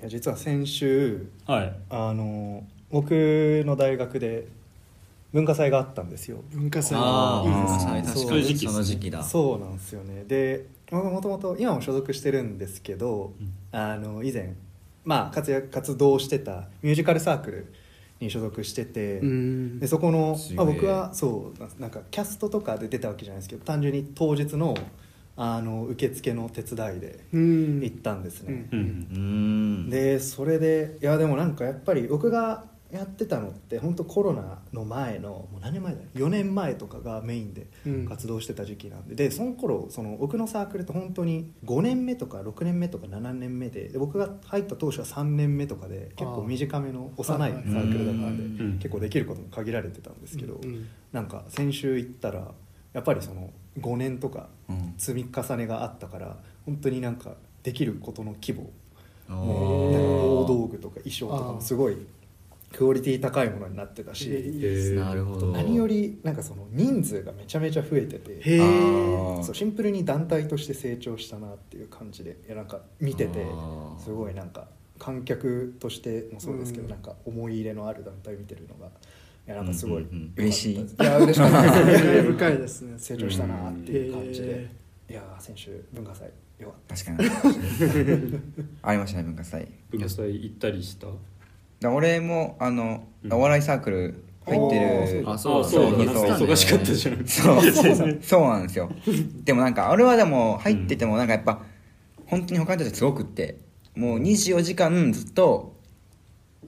いや実は先週はい。あの僕の大学で文化祭があったんですよ。文化祭ああいいですね。文化祭確かにその時期だそうなんですよね。で僕もともと今も所属してるんですけど、うん。あの以前まあ活躍活動してたミュージカルサークルに所属してて、うん。でそこのまあ、僕はそうななんかキャストとかで出たわけじゃないですけど単純に当日のあの受付の手伝いでうん。行ったんですね、うん。うん。でそれでいやでもなんかやっぱり僕がやってたのって本当コロナの前のもう何年前だ4年前とかがメインでうん。活動してた時期なんで,、でその頃その僕のサークルって本当に5年目とか6年目とか7年目でで僕が入った当初は3年目とかで結構短めの幼いサークルだったんで、うん。結構できることも限られてたんですけど、うん。なんか先週行ったらやっぱりその5年とかうん。積み重ねがあったから本当になんかできることの規模。あもう大ー道具とか衣装とかもすごいクオリティ高いものになってたし、何よりなんかその人数がめちゃめちゃ増えててそうシンプルに団体として成長したなっていう感じでいやなんか見ててすごいなんか観客としてもそうですけど、うん。なんか思い入れのある団体見てるのがいやなんかすごいうん嬉しい。いや嬉しかった。深いですね。成長したなって。いう感じで、へいやー先週文化祭。よかった。確かに。ありましたね文化祭。文化祭行ったりした？だ俺もあの、うん。お笑いサークル入ってるあそうあそうそう忙しかったじゃん。そう そうなんですよ。でもなんか俺はでも入っててもなんかやっぱ本当に他の人たちすごくってもう24時間ずっと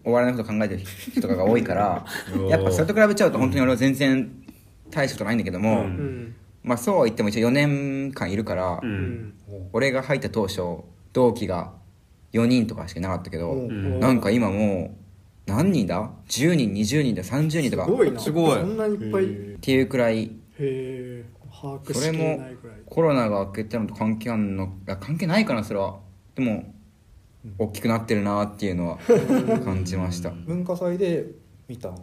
お笑いのこと考えてる人とかが多いから やっぱそれと比べちゃうと本当に俺は全然大したことないんだけども、うん。うんまあそうは言っても一応4年間いるから、ううん。ん俺が入った当初同期が4人とかしかいなかったけど、うん。んなんか今もう何人だ？10人20人だ？30人とか。すごいな。すごい。そんなにいっぱい。へっていうくらい。え把握それしきれもコロナが明けたのと関係あんの関係ないかなそれは。でも大きくなってるなっていうのは 感じました。文化祭で見たんだ。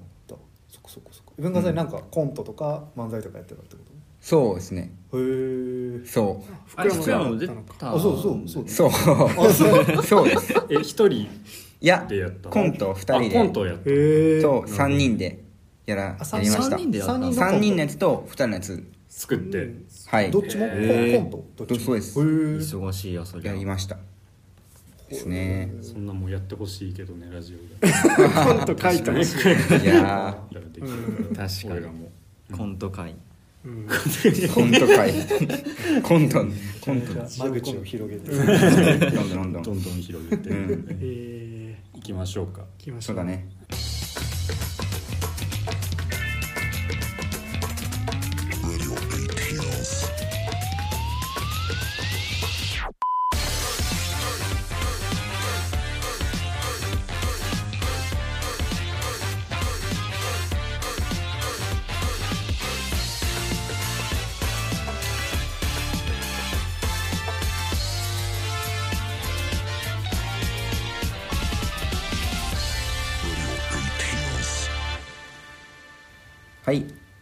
そこそこそこ文化祭なんかコントとか漫才とかやってたってこそうですね。とへえそあれ福福山も出たのか。たあそうそうそう。う。そう。そう です。え一人いやでやったの？コント2人あでコントをやったへえそう3人でやらあやりました。3人でやった三人3人のやつと2人のやつ。作って。はいどっちもコント？どっちも？そうです。へえ忙しいよそりゃやりましたですね。そんなもんやってほしいけどねラジオで。コント書いてほしい。いや確か俺らもにコント会。うん。ーコント会。コント。コント。間口を広げて。どんどんどんどん。どんどん広げて。うん。えーいきましょうか。行きましょそううだね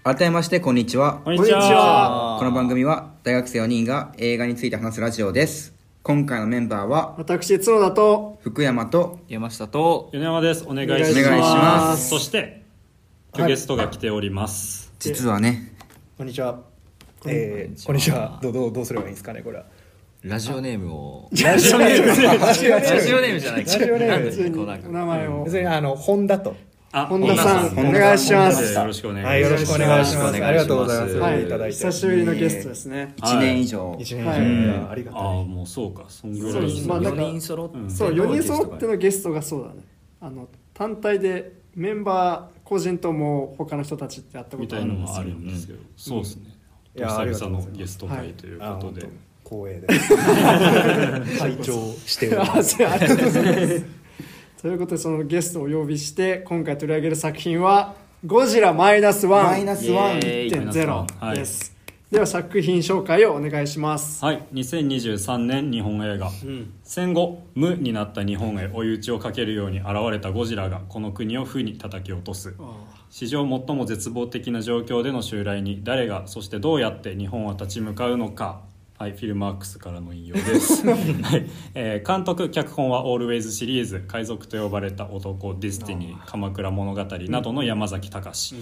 改めましてこんにちは。こんにちは。この番組は大学生4人が映画について話すラジオです。今回のメンバーは私角田と福山と山下と米山です。お願いします。お願いします。そして今日ゲストが来ております、実はねこんにちは。えーこんにちは。どうどうどうすればいいんですかねこれは。ラジオネームを。ラジオネーム。ラジオネーム。じゃないラジオネーム。なんでこうなんか。お名前を。別にあの本田と。あ本田さんお願いします。よろしくお願いします、はいありがとうございます。はい。久しぶりのゲストですね。1年以上、一年はい以上。ありがたああいもうそうかそんぐらい。です。まあなんか4人揃って。そう4人揃ってのゲストがそうだね。あの単体でメンバー個人とも他の人たちってやったこみとあるんですけど、そうですね、いや久々のゲスト会というあことで、本当光栄です。拝聴しておりますということでそのゲストをお呼びして今回取り上げる作品は「ゴジラマイナスワンマイナスワン。イエーイ1.0」です、では作品紹介をお願いします。はい。2023年日本映画、戦後無になった日本へ追い打ちをかけるように現れたゴジラがこの国を負に叩き落とす。史上最も絶望的な状況での襲来に誰がそしてどうやって日本は立ち向かうのかはい、フィルマークスからの引用です、はい。えー監督脚本は「ALWAYS」シリーズ「海賊と呼ばれた男」「DESTINY」「鎌倉物語」などの山崎貴、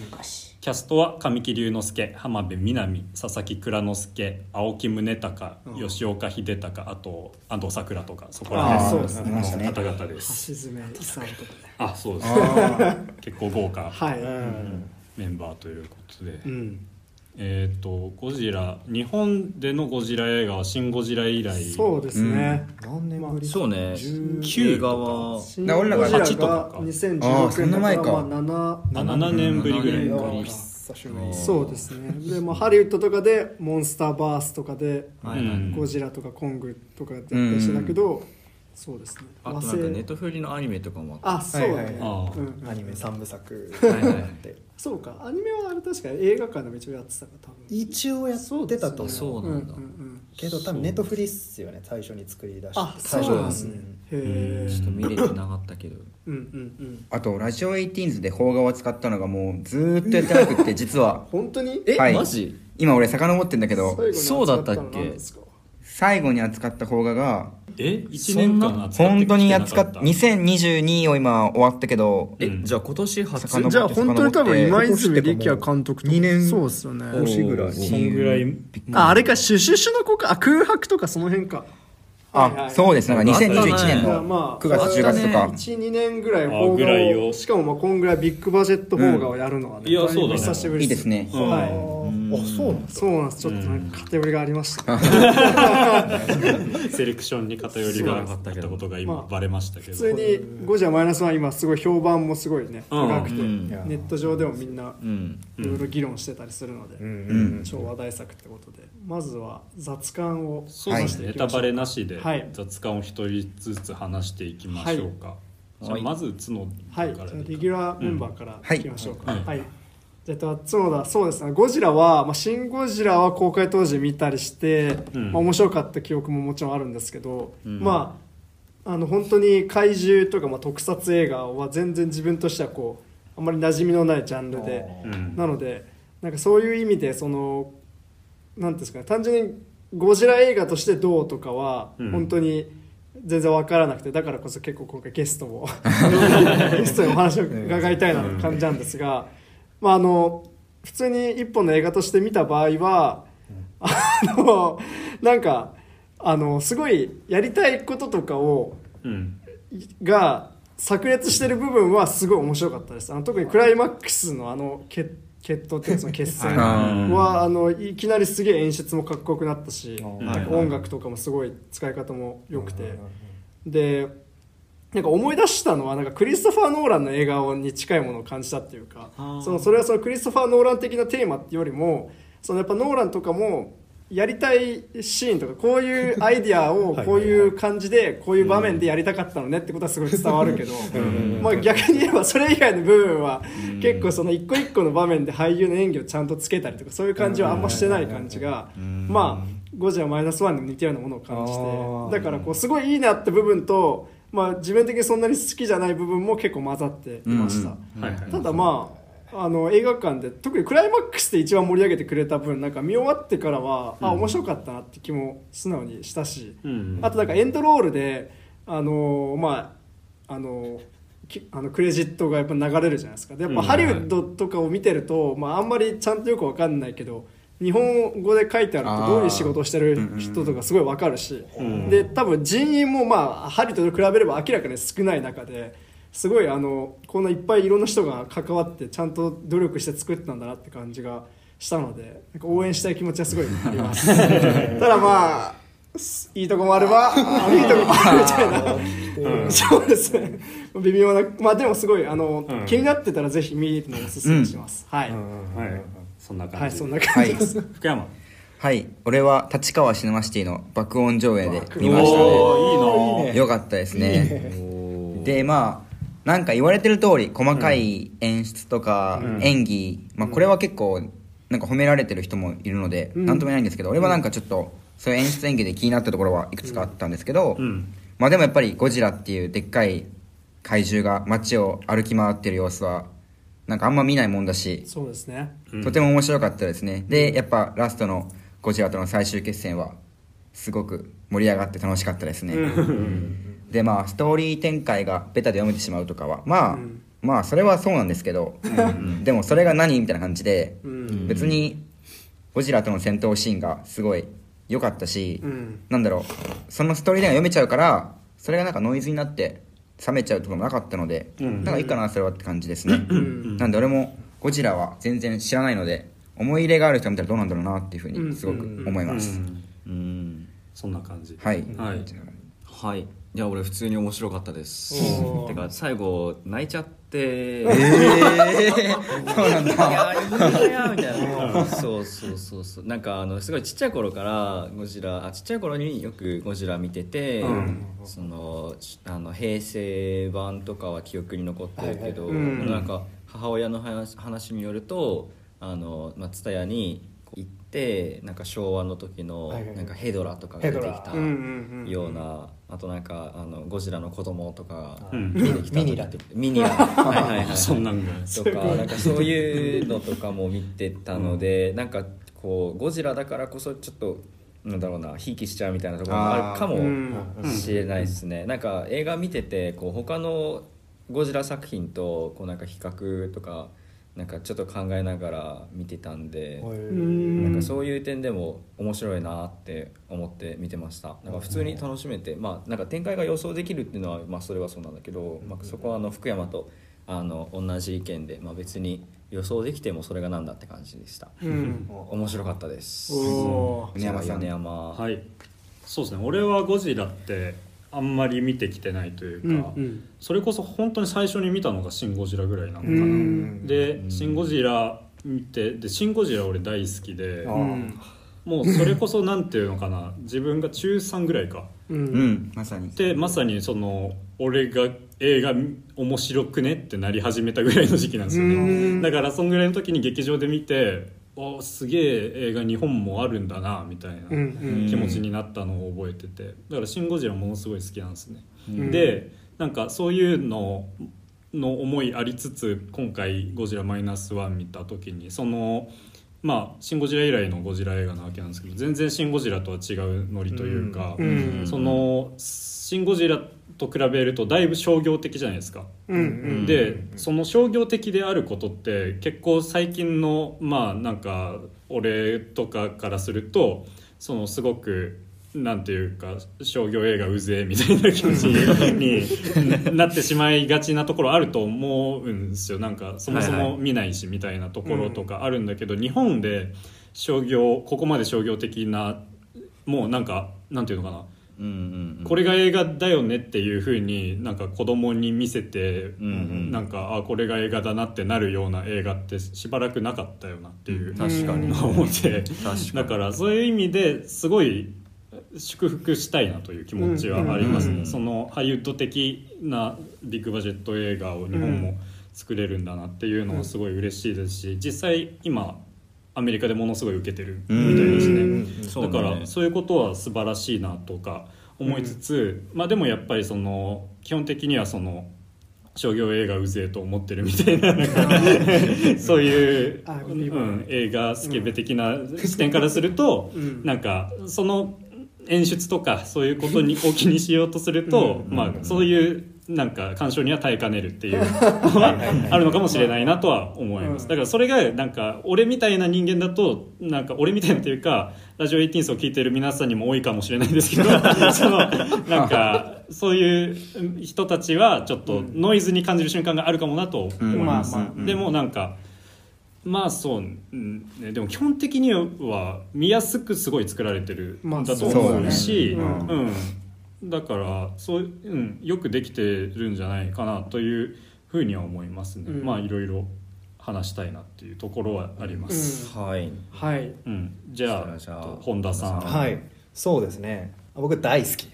キャストは神木隆之介浜辺美波佐々木蔵之介青木崇高、吉岡秀隆あと安藤サクラとかそこらあ辺の方々です。橋爪功とかね。あそうです。結構豪華はい、メンバーということで、うんえっ、とゴジラ。日本でのゴジラ映画は「シン・ゴジラ」以来。そうですね、何年ぶり？そうね。19映画は俺らがゴジラ8とか。がかあー2016そんな前か。まあ7 7年ぶりぐらい7か年ぶり。久しぶり。そうですね。で、まあ、ハリウッドとかでモンスターバースとかで、はいうんゴジラとかコングとかやったりしてたけど、そうですね。あとなんかネットフリのアニメとかもあっあそうだね、はいはいアニメ3部作。はいはいで そうか。アニメはあれ確か映画館でも一応やってたか多分。一応やってたと思う。そうなんだ。うんうんけど多分ネットフリっすよね最初に作り出した。あ最初そうなんですね。うん。へえちょっと見れてなかったけど。うんうんうん。あとラジオ18で邦画を使ったのがもうずーっとやってなくって実は。本当に？え、はい。マジ？今俺遡ってんだけど。そうだったっけ？最後に扱った邦画がえ？1年間扱って本当に扱っった2022を今終わったけどえ、うんじゃあ今年初？じゃあ本当に多分今泉力也監督とか二年そうですよね。年ぐらい。ぐらいああれかシュシュシュの子かあ空白とかその辺か。あそうです。なんか2021年のまあ9月10月とか。12年ぐらいあ邦画を。しかもまあこんぐらいビッグバジェット邦画をやるのはね、うんいやそうだ久しぶりいいですね。うんはいあそうなんだ。そうなんです。ちょっとなんか偏りがありました、セレクションに偏りがあったことが今バレましたけど。普通にゴジラマイナスワン今すごい評判もすごいねうん。高くて、うん。ネット上でもみんなうん。いろいろ議論してたりするので、うん。超話題作ってことで。まずは雑感をそうですね、ネタバレなしではい。雑感を一人ずつ話していきましょうか、じゃあまず角から。でレギュラーメンバーからい。きましょうか。うんはい。じゃあ、角田、そうですね、ゴジラは、まあ、シン・ゴジラは公開当時見たりして、うん。まあ、面白かった記憶ももちろんあるんですけど、うん。まあ、あの、本当に怪獣とか、まあ、特撮映画は全然自分としてはこう、あんまり馴染みのないジャンルで、うん。なので、なんかそういう意味で、その、なんですかね、単純にゴジラ映画としてどうとかは、うん。本当に全然分からなくて、だからこそ結構今回ゲストも、ゲストにお話を伺いたいなって感じなんですが、まああの、普通に一本の映画として見た場合は、あの、なんか、あの、すごいやりたいこととかを、うん。が炸裂してる部分はすごい面白かったです。あの特にクライマックスのあの決決闘っていうかその決戦はあのいきなりすげえ演出もかっこよくなったし音楽とかもすごい使い方も良くて。でなんか思い出したのはなんかクリストファー・ノーランの映画に近いものを感じたっていうかそのそれはそのクリストファー・ノーラン的なテーマっていうよりもそのやっぱノーランとかもやりたいシーンとかこういうアイディアをこういう感じでこういう場面でやりたかったのねってことはすごい伝わるけどまあ逆に言えばそれ以外の部分は結構その一個一個の場面で俳優の演技をちゃんとつけたりとかそういう感じはあんましてない感じがまあゴジラマイナスワンでも似たようなものを感じてだからこうすごいいいなって部分とまあ自分的にそんなに好きじゃない部分も結構混ざっていました。ただまああの映画館で特にクライマックスで一番盛り上げてくれた分なんか見終わってからは、あ面白かったなって気も素直にしたし、うんあとなんかエンドロールであのまああのきあのクレジットがやっぱ流れるじゃないですか。でやっぱうん。ハリウッドとかを見てると、まあ、あんまりちゃんとよくわかんないけど日本語で書いてあるとどういう仕事をしてる人とかすごいわかるし、んで多分人員もまあハリと比べれば明らかに少ない中ですごいあのこんないっぱいいろんな人が関わってちゃんと努力して作ったんだなって感じがしたのでなんか応援したい気持ちはすごいあります。ただまあいいとこもあればあいいとこもあるみたいな、そうですね。微妙なまあでもすごいあの、うん。気になってたらぜひ見るのをおすすめします、はい、はいそんな感じ。はいそんな感じ。です、福山。はい。俺は立川シネマシティの爆音上映で見ましたね。おーいいな。よかったですね。でまあなんか言われてる通り細かい演出とかうん。演技、まあ、これは結構なんか褒められてる人もいるのでうん。何とも言えないんですけど俺はなんかちょっとそういう演出演技で気になったところはいくつかあったんですけど、うん。まあでもやっぱりゴジラっていうでっかい怪獣が街を歩き回ってる様子はなんかあんま見ないもんだしそうですね。うん。とても面白かったですね。でやっぱラストのゴジラとの最終決戦はすごく盛り上がって楽しかったですね、でまあストーリー展開がベタで読めてしまうとかはまあ、まあそれはそうなんですけど、でもそれが何みたいな感じで、うん。別にゴジラとの戦闘シーンがすごい良かったし、うん。なんだろうそのストーリーラインが読めちゃうからそれがなんかノイズになって冷めちゃうとかもなかったので、うん。なんかいいかなそれはって感じですね、ん。なんで俺もゴジラは全然知らないので思い入れがある人が見たらどうなんだろうなっていうふうにすごく思います、うん。うん。そんな感じ。はい、はい。はい。いや俺普通に面白かったです。てか最後泣いちゃってえー、そうなんだ。みたいな。そうそうそうそう。なんかあのすごいちっちゃい頃からゴジラあちっちゃい頃によくゴジラ見てて、そのしあの平成版とかは記憶に残ってるけど、はいはい。うん。なんか母親の話話によるとあのまあ蔦屋に行ってなんか昭和の時のなんかヘドラとかが出てきたうんうんうん。ようなあとなんかあのゴジラの子供とかうん。出てきたミニラミニラ。はいはいはいそんなんが。と。かなんかそういうのとかも見てたので、なんかこうゴジラだからこそちょっとなんだろうなひいきしちゃうみたいなところもあるかもうん。しれないですね、なんか映画見ててこう他のゴジラ作品とこうなんか比較とかなんかちょっと考えながら見てたんで、うん。なんかそういう点でも面白いなって思って見てました。なんか普通に楽しめて、まあなんか展開が予想できるっていうのは、まあ、それはそうなんだけど、まあ、そこはあの福山とあの同じ意見で、まあ、別に予想できてもそれがなんだって感じでした。うん。面白かったです。米山さん。米山。はい。そうですね。俺はゴジラってあんまり見てきてないというか、うんうん。それこそ本当に最初に見たのが「シン・ゴジラ」ぐらいなのかな、うん。で「シン・ゴジラ」見てで「シン・ゴジラ」俺大好きでもうそれこそなんていうのかな自分が中3ぐらいか。ううん。んまさに。でまさにその俺が映画面白くねってなり始めたぐらいの時期なんですようん。ねだからそんぐらいの時に劇場で見ておすげえ映画日本もあるんだなみたいなうんうん。気持ちになったのを覚えてて。だから「シン・ゴジラ」ものすごい好きなんですね、うん。でなんかそういうのの思いありつつ今回「ゴジラマイナスワン見た時にそのまあ「シン・ゴジラ」以来のゴジラ映画なわけなんですけど全然「シン・ゴジラ」とは違うノリというか、うん。その「シン・ゴジラ」と比べるとだいぶ商業的じゃないですか。うんうん。でその商業的であることって結構最近のまあなんか俺とかからするとそのすごくなんていうか商業映画うぜえみたいな気持ちに なってしまいがちなところあると思うんですよ。なんかそもそも見ないしみたいなところとかあるんだけど、日本で商業ここまで商業的なもうなんかなんていうのかなうんうんうん。これが映画だよねっていうふうになんか子供に見せて、うんうん。なんかあこれが映画だなってなるような映画ってしばらくなかったよなっていう確かに。思って確かに。だからそういう意味ですごい祝福したいなという気持ちはありますね、うん。そのハリウッド的なビッグバジェット映画を日本も作れるんだなっていうのはすごい嬉しいですし実際今アメリカでものすごい受けてるみたいですね。だね。からそういうことは素晴らしいなとか思いつつ、まあでもやっぱりその基本的にはその商業映画うぜえと思ってるみたいな そういう、あうん、映画スケベ的な視点からすると、うん。なんかその演出とかそういうことに を気にしようとすると、まあそういうなんか鑑賞には耐えかねるっていうの はあるのかもしれないなとは思います。だからそれがなんか俺みたいな人間だとなんか俺みたいなというかラジオ18を聞いてる皆さんにも多いかもしれないですけど そのなんかそういう人たちはちょっとノイズに感じる瞬間があるかもなと思います、うん。まあまでもなんかまあそう、うんね、でも基本的には見やすくすごい作られてるまあんだとそう思だうし、ね。うん、だからそう、うん、よくできてるんじゃないかなというふうには思いますね、うん。まあいろいろ話したいなっていうところはあります、はい。はい。うん。じゃあじゃあ本田さん。はい。そうですね僕大好き。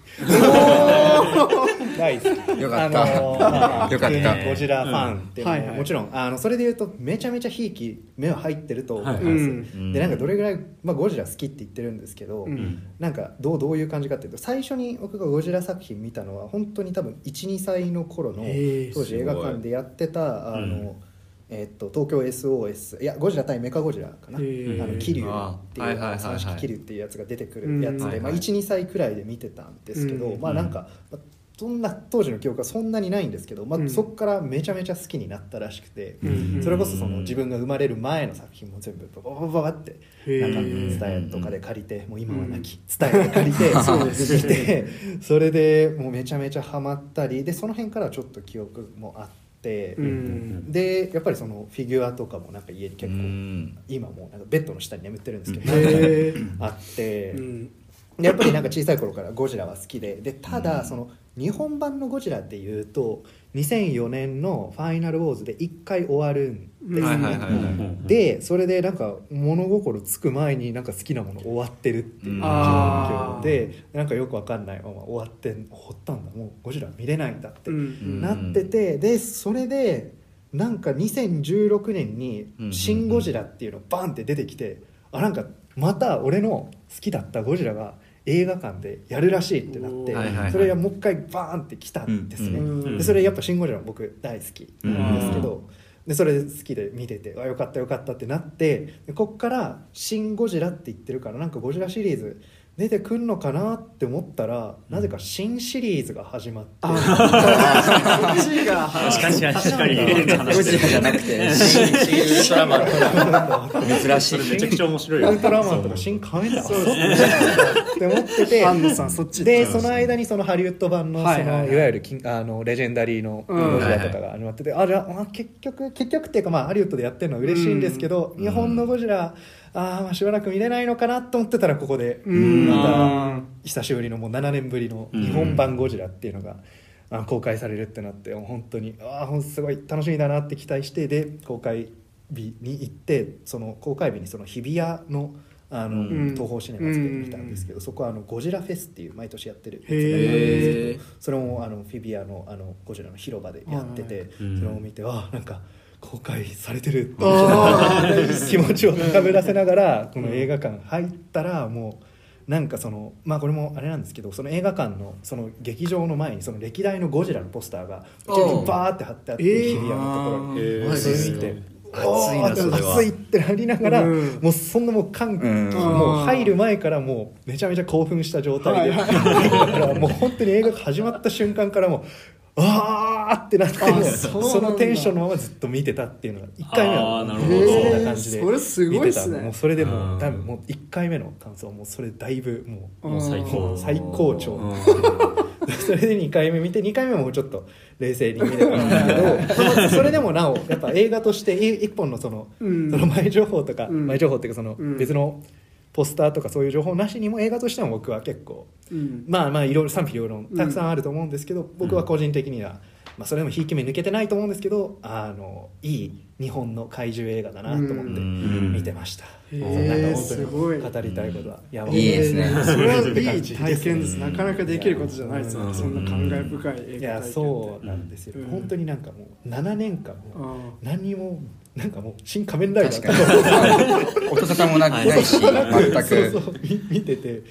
大好き。よかった。あのまあよかった。ゴジラファンっていうのも、うん。はいはい。もちろんあのそれで言うとめちゃめちゃひいき目は入ってると思います、でなんかどれぐらい、まあ、ゴジラ好きって言ってるんですけど、うん。なんかどうどういう感じかっていうと最初に僕がゴジラ作品見たのは本当に多分12歳の頃の当時映画館でやってたあの、うんえっと東京 SOS いやゴジラ対メカゴジラかな、桐生っていう三式桐生っていうやつが出てくるやつで、うん。まあ、はいはい。12歳くらいで見てたんですけど、うん。まあなんか、まあそんな当時の記憶はそんなにないんですけど、まあ、うん。そこからめちゃめちゃ好きになったらしくて、うん。それこそその自分が生まれる前の作品も全部バババババってへなんかー伝えとかで借りてもう今はなき伝えで借りてそうです見 てそれでもうめちゃめちゃハマったりでその辺からちょっと記憶もあって、うん。でやっぱりそのフィギュアとかもなんか家に結構、うん。今もうなんかベッドの下に眠ってるんですけど、へー。あって、うん。でやっぱりなんか小さい頃からゴジラは好きで。でただその日本版のゴジラっていうと2004年の「ファイナルウォーズ」で1回終わるんですよはいはいはいはい。でそれでなんか物心つく前になんか好きなもの終わってるっていう状況でなんかよくわかんないまま終わってほったんだもうゴジラ見れないんだってうん。なっててでそれでなんか2016年に「シン・ゴジラ」っていうのバンって出てきてあなんかまた俺の好きだったゴジラが映画館でやるらしいってなってそれがもう一回バーンって来たんですね、でそれやっぱ「シン・ゴジラ」僕大好きなんですけど、でそれで好きで見ててあよかったよかったってなってでこっから「シン・ゴジラ」って言ってるからなんかゴジラシリーズ出てくんのかなって思ったら、なぜか新シリーズが始まって。そっちが確かに確かに。ゴジラじゃなくて。新新ウルトラマ。ン珍しい。それめちゃくちゃ面白いウルトラマンとか新仮面ライダーって思って。て安野さんそっちで。その間にそのハリウッド版のその、いわゆるキンあのレジェンダリーのうん。ゴジラとかが始まってて、あじゃああ結局結局っていうかまあハリウッドでやってるのは嬉しいんですけど、日本のゴジラあーまあしばらく見れないのかなと思ってたらここでうん。また久しぶりのもう7年ぶりの日本版ゴジラっていうのが。公開されるってなって本当にああすごい楽しみだなって期待してで公開日に行ってその公開日にその日比谷のあの、うん。東宝シネマズで見たんですけど、そこはあのゴジラフェスっていう毎年やってるやつがあるんへですーけどそれもあのフィビアのあのゴジラの広場でやってて、うん。それを見てあなんか公開されてる。ってあ 気持ちを高ぶらせながらこの映画館入ったらもうなんかそのまあこれもあれなんですけどその映画館のその劇場の前にその歴代のゴジラのポスターがバーって貼ってあってえー。日比谷のところに。それて熱いなそれは。熱いってなりながら、うん。もうそんなもう歓喜、うん。もう入る前からもうめちゃめちゃ興奮した状態で、だからもう本当に映画が始まった瞬間からもうあーってなってそそのテンションのままずっと見てたっていうのが1回目はなるほど。そんな感じでそれすごいっすね。もうそれでもう多分もう1回目の感想はもうそれだいぶもうもう最高最高潮。うん。それで2回目見て2回目もちょっと冷静に見れたんですけどそれでもなおやっぱ映画として一本のその,、うん。その前情報とか、うん。前情報っていうかそのうん。別のポスターとかそういう情報なしにも映画としても僕は結構うん。まあまあいろいろ賛否両論たくさんあると思うんですけど、僕は個人的には、まあ、それでもひいき目抜けてないと思うんですけどあのいい日本の怪獣映画だなと思ってん。見てました、へーなんか本すごい当に語りたいことは山い。い。ですね。それはいい体験です。なかなかできることじゃないですようん。ねそんな感慨深い映画体験いやそうなんですよ、うん。本当になんかもう7年間も何にもなんかもう「新仮面ライダー」確か 音沙汰もなくないし全く。そうそうみ見てて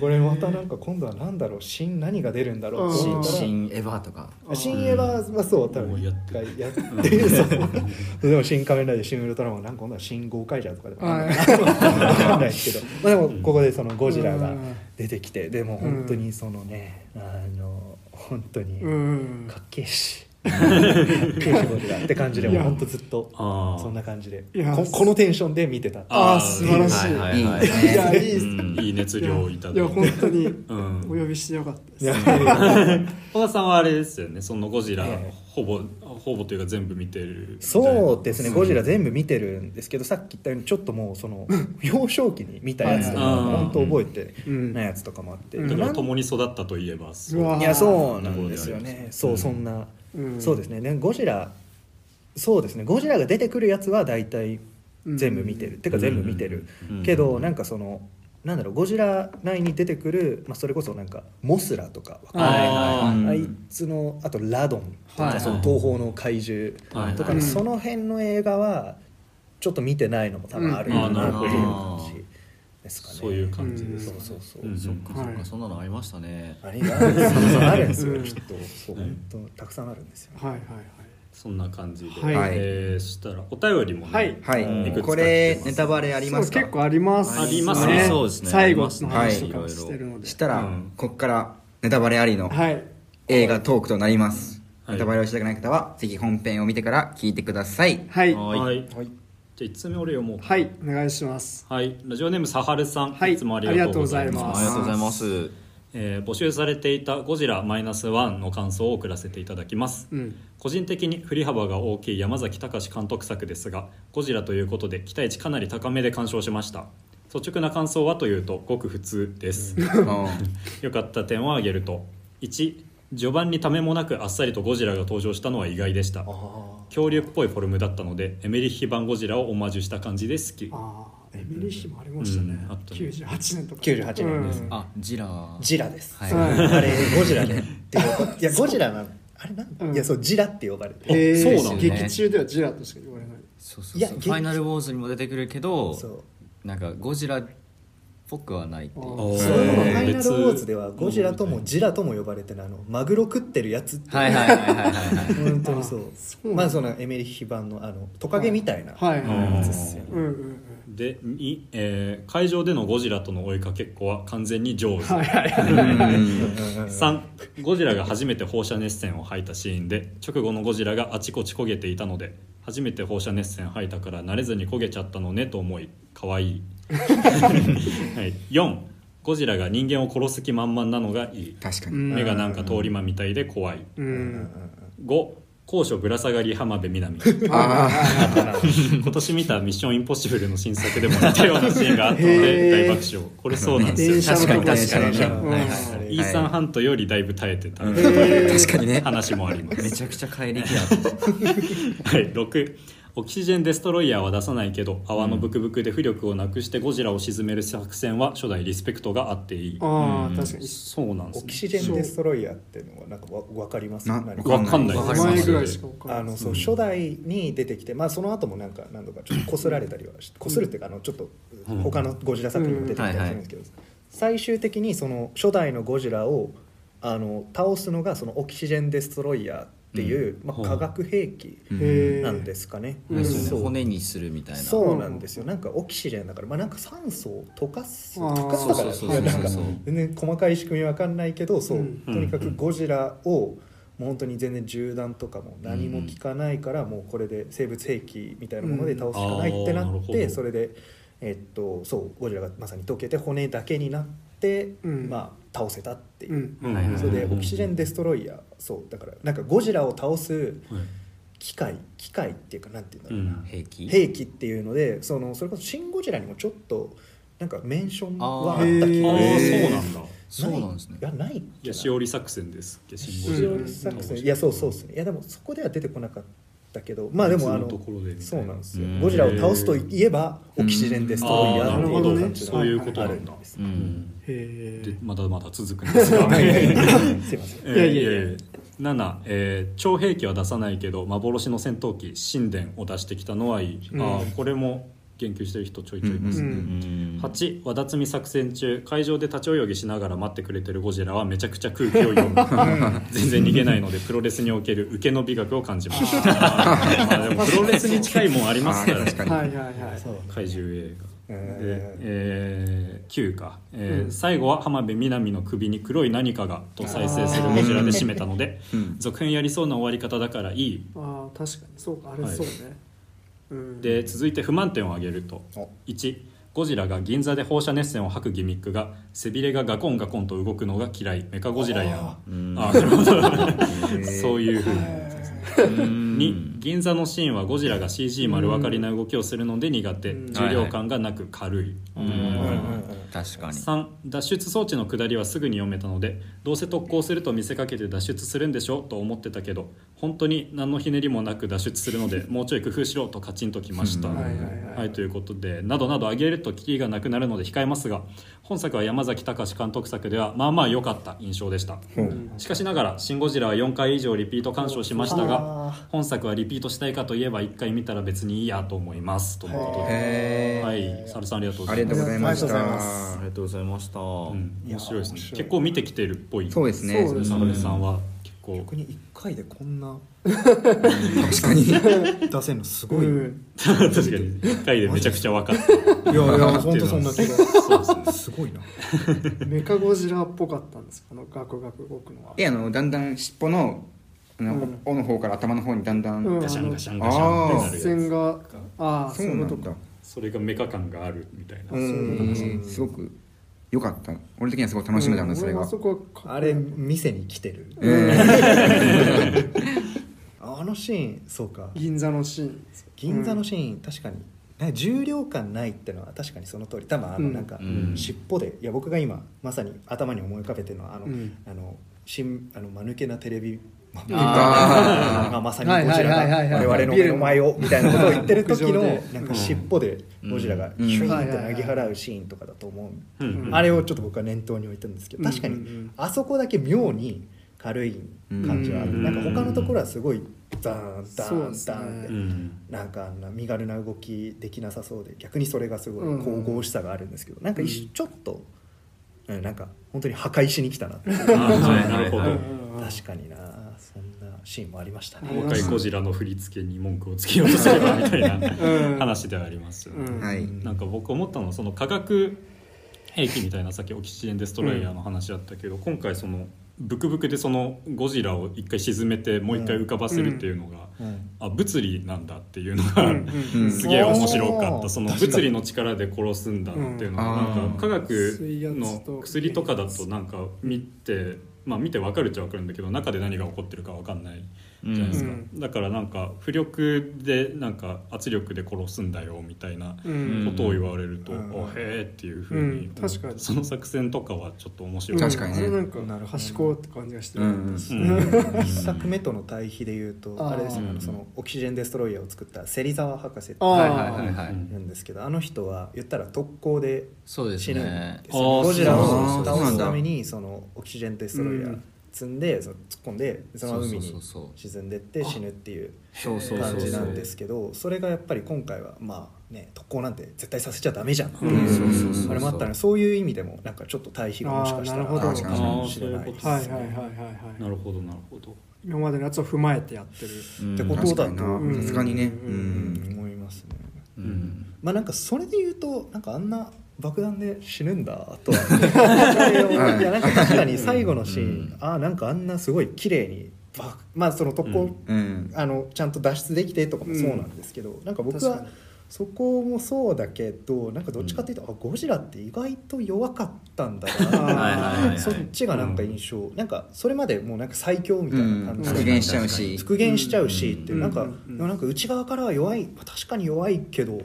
これまたなんか今度は何だろう新何が出るんだろうと思ったら。新エヴァとか。新エヴァはそう多分。一もうやって回やってそう。でも新仮面ライダー新ウルトラマンなんか今度は新ゴーカイジャーとかでも。はい。わかんないですけど、まあ、でもここでそのゴジラがうん。出てきてでも本当にそのねあの本当にうん。かっけえしかっけえしゴジラって感じでもう本当ずっとあー。そんな感じで。ここのテンションで見てた。あー素晴らしい。はいはいはい。やいいうんいい熱量をいただいて。いや本当にうん。お呼びしてよかったです。小田さんはあれですよね。そのゴジラええ。ほぼほぼというか全部見てるそうですね、ゴジラ全部見てるんですけど、さっき言ったように、ちょっともう、その 幼少期に見たやつとか、本当覚えてうん。ないやつとかもあって、うん。だから共に育ったといえばいや、そうなんですよね、そうう、んそんな、うん。そうですね、ねゴジラ、そうですね、ゴジラが出てくるやつは大体全部見てる、てか全部見てる、うん。けど、なんかその、なんだろうゴジラ内に出てくる、まあ、それこそなんかモスラとかわかんない。あーあいつのあとラドンとはいかその東宝の怪獣とかはいその辺の映画はちょっと見てないのも多分あるかうん。あーなるほど。なっていう感じですかね。そういう感じですそうそうそう。うんそっかそっはい。かそんなのありましたね。あれがあるんです。よあるんですよ。うんきっとそう。本当たくさんあるんですよ。はいはいはい。そんな感じで、はい。えーしたらお便りもね、はい。はい。これネタバレあります結構あります。ありますね。そうですね。最後の話ねとかをしてるので。したら、うん。ここからネタバレありのはい。映画トークとなります、はい。ネタバレをしたくない方はぜひ本編を見てから聞いてください。はい。はい、はいじゃあ1つ目俺読もうはいお願いします。はいラジオネームさはるさん、はいいつもありがとうございます。ありがとうございます。えー募集されていた「ゴジラマイナスワンの感想を送らせていただきます、うん。個人的に振り幅が大きい山崎隆監督作ですがゴジラということで期待値かなり高めで鑑賞しました。率直な感想はというとごく普通です。良かった点を挙げると1序盤にためもなくあっさりとゴジラが登場したのは意外でした。恐竜っぽいフォルムだったのでエメリッヒ版ゴジラをオマージュした感じで好き。ああエミリー妃もありましたね。うんあったね。98年とか。98年です。うん。あジラ。ジラです、はい。はいあれゴジラで。っていやゴジラなのあれなん、うん。いやそうジラって呼ばれてそうなんだね。劇中ではジラとしか言われない。そうそういやそうファイナルウォーズにも出てくるけどそう。なんかゴジラっぽくはないっていう。あおーそのファイナルウォ別ーズではゴジラともジラとも呼ばれてるあのマグロ食ってるやつっていう。はいはいはいはいはいはい本当にそうそうまあそのエメリッヒ版のあのトカゲみたいなはいはいやつっすよねで2、えー会場でのゴジラとの追いかけっこは完全に上手、はいはいはい3ゴジラが初めて放射熱線を吐いたシーンで直後のゴジラがあちこち焦げていたので初めて放射熱線吐いたから慣れずに焦げちゃったのねと思いかわいい、はい、4ゴジラが人間を殺す気満々なのがいい。確かに、うん。目がなんか通り魔みたいで怖い。うん。5高所ぶら下がり浜辺美波。あ 今年見た「ミッションインポッシブル」の新作でも似たようなシーンがあったのへでー。大爆笑。これそうなんですよ。確かに確かに電車のはい。イーサン・ハントよりだいぶ耐えてた、確かにね。話もあります。めちゃくちゃ怪力や はい、6オキシジェンデストロイヤーは出さないけど泡のブクブクで浮力をなくしてゴジラを沈める作戦は初代リスペクトがあっていい。ああ確かに。そうなんですね。オキシジェンデストロイヤーっていうのはなんかわ分かります？な何わかんない。前ぐらいしか分かあんない。のそう初代に出てきて、まあ、その後もなんか何度かちょっとこすられたりはしこするっていうかあのちょっと他のゴジラ作品にも出てきたりするんですけど、最終的にその初代のゴジラをあの倒すのがそのオキシジェンデストロイヤーっていう、まあ、化学兵器なんですかね。うん。そう。骨にするみたいな。そうなんですよ。なんかオキシジェンだから、まあ、なんか酸素を溶かす溶かすだから全然細かい仕組みわかんないけどそう、うん。とにかくゴジラをもう本当に全然銃弾とかも何も効かないから、もうこれで生物兵器みたいなもので倒すしかないってなって、それで、えっと、そう。ゴジラがまさに溶けて骨だけになって、うん。まあ、倒せたっていう。それでオキシジェンデストロイヤー。そう。だからなんかゴジラを倒す機械機械っていうかなんていうんだろうな、うん。兵器？兵器っていうのでそのそれこそ「シン・ゴジラ」にもちょっとなんかメンションはあったあ気がそうなんだ。そうなんですね。いやないっいやしおり作戦です。しおり作戦。いやそうそうっすね。いやでもそこでは出てこなかったけどまあでもあのそうなんですよ。うん。ゴジラを倒すといえばオキシジェンデストロイヤーっていうあーなるほどね。感じのそういうことなんだ。あるんですうん。へでまだまだ続くんですが。すいません。えーいやいやいや。えー7、えー超兵器は出さないけど幻の戦闘機神殿を出してきたのはいい、うん。あーこれも言及してる人ちょいちょいいますね、うんうん8和田摘み作戦中会場で立ち泳ぎしながら待ってくれてるゴジラはめちゃくちゃ空気を読む。全然逃げないのでプロレスにおける受けの美学を感じます。まあでもプロレスに近いもんありますから確かに。はいはいはい。怪獣映画。で、ええー9か、えーうん。最後は浜辺美波の首に黒い何かがと再生するゴジラで締めたのでうん。続編やりそうな終わり方だからいい。ああ確かに。そうかあれそうね。うんで続いて不満点を挙げると。お。1ゴジラが銀座で放射熱線を吐くギミックが背びれがガコンガコンと動くのが嫌い。メカゴジラやん。うんあなるほど。ー そういうふうに。うん2銀座のシーンはゴジラが CG 丸分かりな動きをするので苦手。うん。重量感がなく軽い。うん。確かに。3脱出装置の下りはすぐに読めたのでどうせ特攻すると見せかけて脱出するんでしょと思ってたけど本当に何のひねりもなく脱出するので もうちょい工夫しろとカチンときました、はいということでなどなど挙げるとキリがなくなるので控えますが本作は山崎隆監督作ではまあまあ良かった印象でした。しかしながら「シン・ゴジラ」は4回以上リピート鑑賞しましたがあ本作はリピートしたいかといえば1回見たら別にいいやと思いますということで。へはい。サルさんありがとうごありざいます。がとうございましありがとうございまた。ありがとうございました、うん、面白いですね。結構見てきてるっぽい。そうですね。サルさんは結構。逆に1回でこんな。確かに。出せるのすごい、いうん。確かに。1回でめちゃくちゃ分かった。やいや本当そんな気が。そうですね。すごいな。メカゴジラっぽかったんですあのガクガク動くのはえあのだんだん尻尾の尾の方から頭の方にだんだん、うん。ガシャンガシャン。ガシャンってなるやつ。線がああそうなんだ。それがメカ感があるみたいな、うん。すごく良かった。俺的にはすごい楽しめたん。だ、それがあれ店に来てる。うん。あのシーンそうか。銀座のシーン。銀座のシーン、確かに。重量感ないってのは確かにその通り。多分あうん。のなんかうん。尻尾でいや僕が今まさに頭に思い浮かべてるのはあの,、うん。あの新あの間抜けなテレビまあまさにゴジラが我々の目の前をみたいなことを言ってる時のなんか尻尾でゴジラがうん。シュイーンって投げ払うシーンとかだと思う、うん。あれをちょっと僕は念頭に置いたんですけど確かにあそこだけ妙に軽い感じはある、うん。なんか他のところはすごいダーンダーンダーンって、うん。なんかあんな身軽な動きできなさそうで逆にそれがすごいうん神々しさがあるんですけど、なんかちょっと、うん、なんか本当に破壊しに来たなって。確かになシーンもありましたね、若いゴジラの振り付けに文句をつけようとすればみたいなうん。話ではありますよね、うん。はい。なんか僕思ったのはその化学兵器みたいなさっきオキシジェンデストロイヤーの話だったけど、今回そのブクブクでそのゴジラを一回沈めてもう一回浮かばせるっていうのが、うん。あ物理なんだっていうのが、うん。うんすげえ面白かうんった。その物理の力で殺すんだっていうのがうんなんか科水学の薬とかだとなんか見てまあ見て分かるっちゃ分かるんだけど中で何が起こってるか分かんないじゃないですか、うだからなんか浮力でなんか圧力で殺すんだよみたいなうん。ことを言われると、うん。おへえっていうふうにうん。確かに。その作戦とかはちょっと面白い、確かにね。なんかなるほど端っこって感じがして。る一作目との対比で言うとあれですよねそのオキシジェンデストロイヤーを作った芹沢博士っていはいはいはい、うん。いるん。ですけどあの人は言ったら特攻でそうです死ぬん。ねですよあーゴジラを倒なん。だすためにそのオキシジェンデストロイヤー積んでその突っ込んでそのまま海に沈んでって死ぬっていう感じなんですけどそれがやっぱり今回はまあね特攻なんて絶対させちゃダメじゃん。あれもあったのでそういう意味でもなんかちょっと対比がもしかしたらあるかもしれないですあーはいはいはいはいはい。なるほどなるほど。今までのやつを踏まえてやってる。うん。ってことだと確かにな。さすがにね。ううん。思いますね。うん。まあなんかそれで言うとなんかあんな爆弾で死ぬんだとは い。やなんか確かに最後のシーン、ああなんかあんなすごい綺麗にバまあその特攻、うん。あのちゃんと脱出できてとかもそうなんですけど、なんか僕は確かに。そこもそうだけどなんかどっちかっていうと、あゴジラって意外と弱かったんだはいはいはいなそっちがなんか印象、なんかそれまでもうなんか最強みたいな感じ。で、復元しちゃうし。復元しちゃうしっていう、うん。なんか、うん。なんか内側からは弱いまあ確かに弱いけど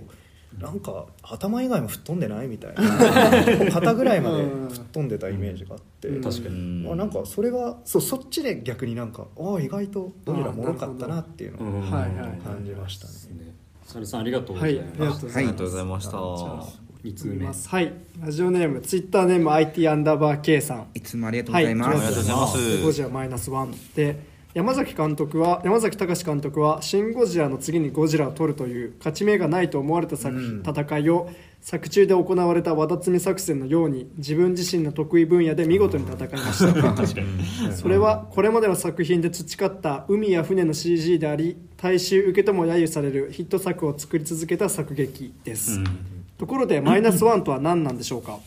なんか頭以外も吹っ飛んでないみたいな。肩ぐらいまで吹っ飛んでたイメージがあって、うん。確かに。うん。まあ、なんかそれがそうそっちで逆になんかああ意外とゴジラもろかったなっていうのを感じましたね。ね。サルさんありがとうござはい。いありがます、とうございありがとうございました、じゃあ2通目。はい。ラジオネームツイッターネーム IT アンダーバー K さん。いつもありがとうございます、ありがとうございます。ゴジラマイナスワンで山崎監督は山崎隆監督は「シン・ゴジラ」の次にゴジラを撮るという勝ち目がないと思われた作品、うん。戦いを作中で行われた和田摘み作戦のように自分自身の得意分野で見事に戦いました。それはこれまでの作品で培った海や船の CG であり大衆受けとも揶揄されるヒット作を作り続けた作劇です、うん。ところでマイナスワンとは何なんでしょうか。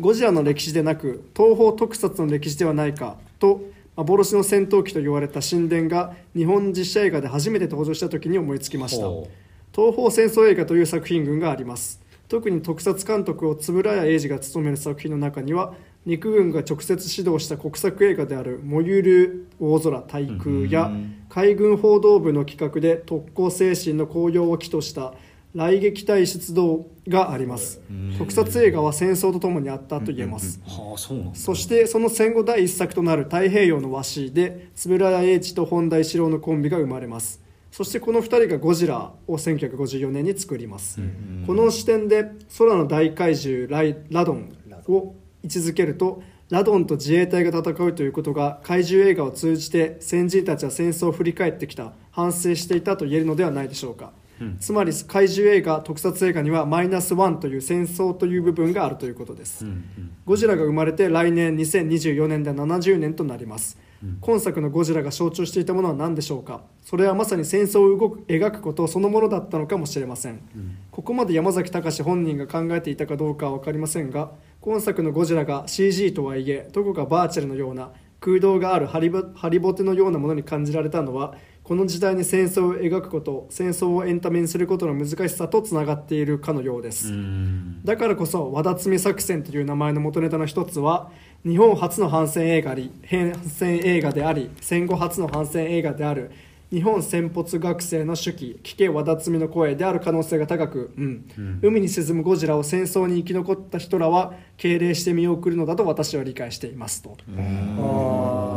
ゴジラの歴史でなく東方特撮の歴史ではないかと幻の戦闘機と言われた神殿が日本実写映画で初めて登場した時に思いつきました。ほ東方戦争映画という作品群があります。特に特撮監督を円谷英二が務める作品の中には陸軍が直接指導した国策映画である「燃ゆる大空対空」や海軍報道部の企画で特攻精神の高揚を起とした雷撃隊出動があります。特撮映画は戦争とともにあったと言えます。そしてその戦後第一作となる太平洋の和紙で円谷英二と本田一郎のコンビが生まれます。そしてこの2人がゴジラを1954年に作ります、この視点で空の大怪獣ライラドンを位置づけるとラドンと自衛隊が戦うということが怪獣映画を通じて先人たちは戦争を振り返ってきた反省していたと言えるのではないでしょうか、つまり怪獣映画特撮映画にはマイナスワンという戦争という部分があるということです、うんうん。ゴジラが生まれて来年2024年で70年となります。今作のゴジラが象徴していたものは何でしょうか？それはまさに戦争を動く描くことそのものだったのかもしれません、ここまで山崎隆本人が考えていたかどうかは分かりませんが今作のゴジラが CG とはいえどこかバーチャルのような空洞があるハリボハリボテのようなものに感じられたのはこの時代に戦争を描くこと戦争をエンタメにすることの難しさとつながっているかのようです、うん。だからこそ和田摘作戦という名前の元ネタの一つは日本初の反戦映画り反戦映画であり戦後初の反戦映画である日本戦没学生の手記聞け和田摘の声である可能性が高く、うん。海に沈むゴジラを戦争に生き残った人らは敬礼して見送るのだと私は理解していますと。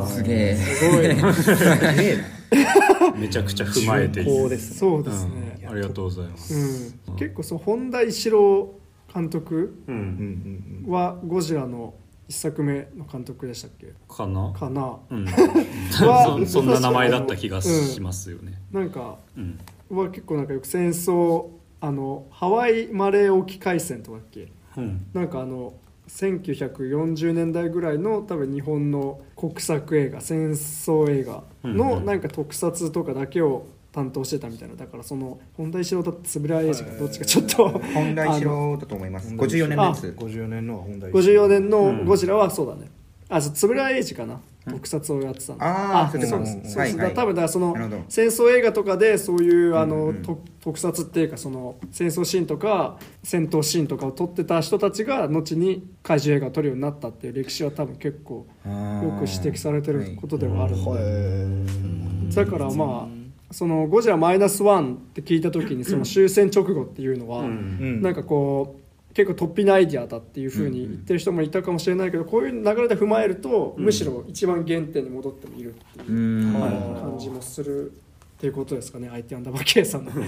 すげえ。すごい めちゃくちゃ踏まえてそうですね、うん。ありがとうございます、うん、結構その本田一郎監督うんうんうん。はゴジラの一作目の監督でしたっけ？かな？かな。うん。は そそんな名前だった気がしますよね、なんかうん。は結構なんかよく戦争あのハワイマレー沖海戦とかだっけ？うん。なんかあの1940年代ぐらいの多分日本の国策映画戦争映画うんうん。のなんか特撮とかだけを担当してたみたいなだからその本田一郎と円谷英二がどっちかちょっと本田一郎だと思います。54年のやつ54年のは本題54年のゴジラはそうだね、あそう円谷英二かな。特撮をやってたの。あーそうですはいはい。多分だからその戦争映画とかでそういうあの、うんうん。と特撮っていうかその戦争シーンとか戦闘シーンとかを撮ってた人たちが後に怪獣映画を撮るようになったっていう歴史は多分結構よよく指摘されてることではあるので、へだからまあその「ゴジラマイナスワンって聞いた時にその終戦直後っていうのは、うん。なんかこう結構突飛なアイディアだっていうふうに言ってる人もいたかもしれないけどこういう流れで踏まえると、むしろ一番原点に戻ってもいるっていう感じもするっていうことですかね。IT アンダーバー K さんの 言い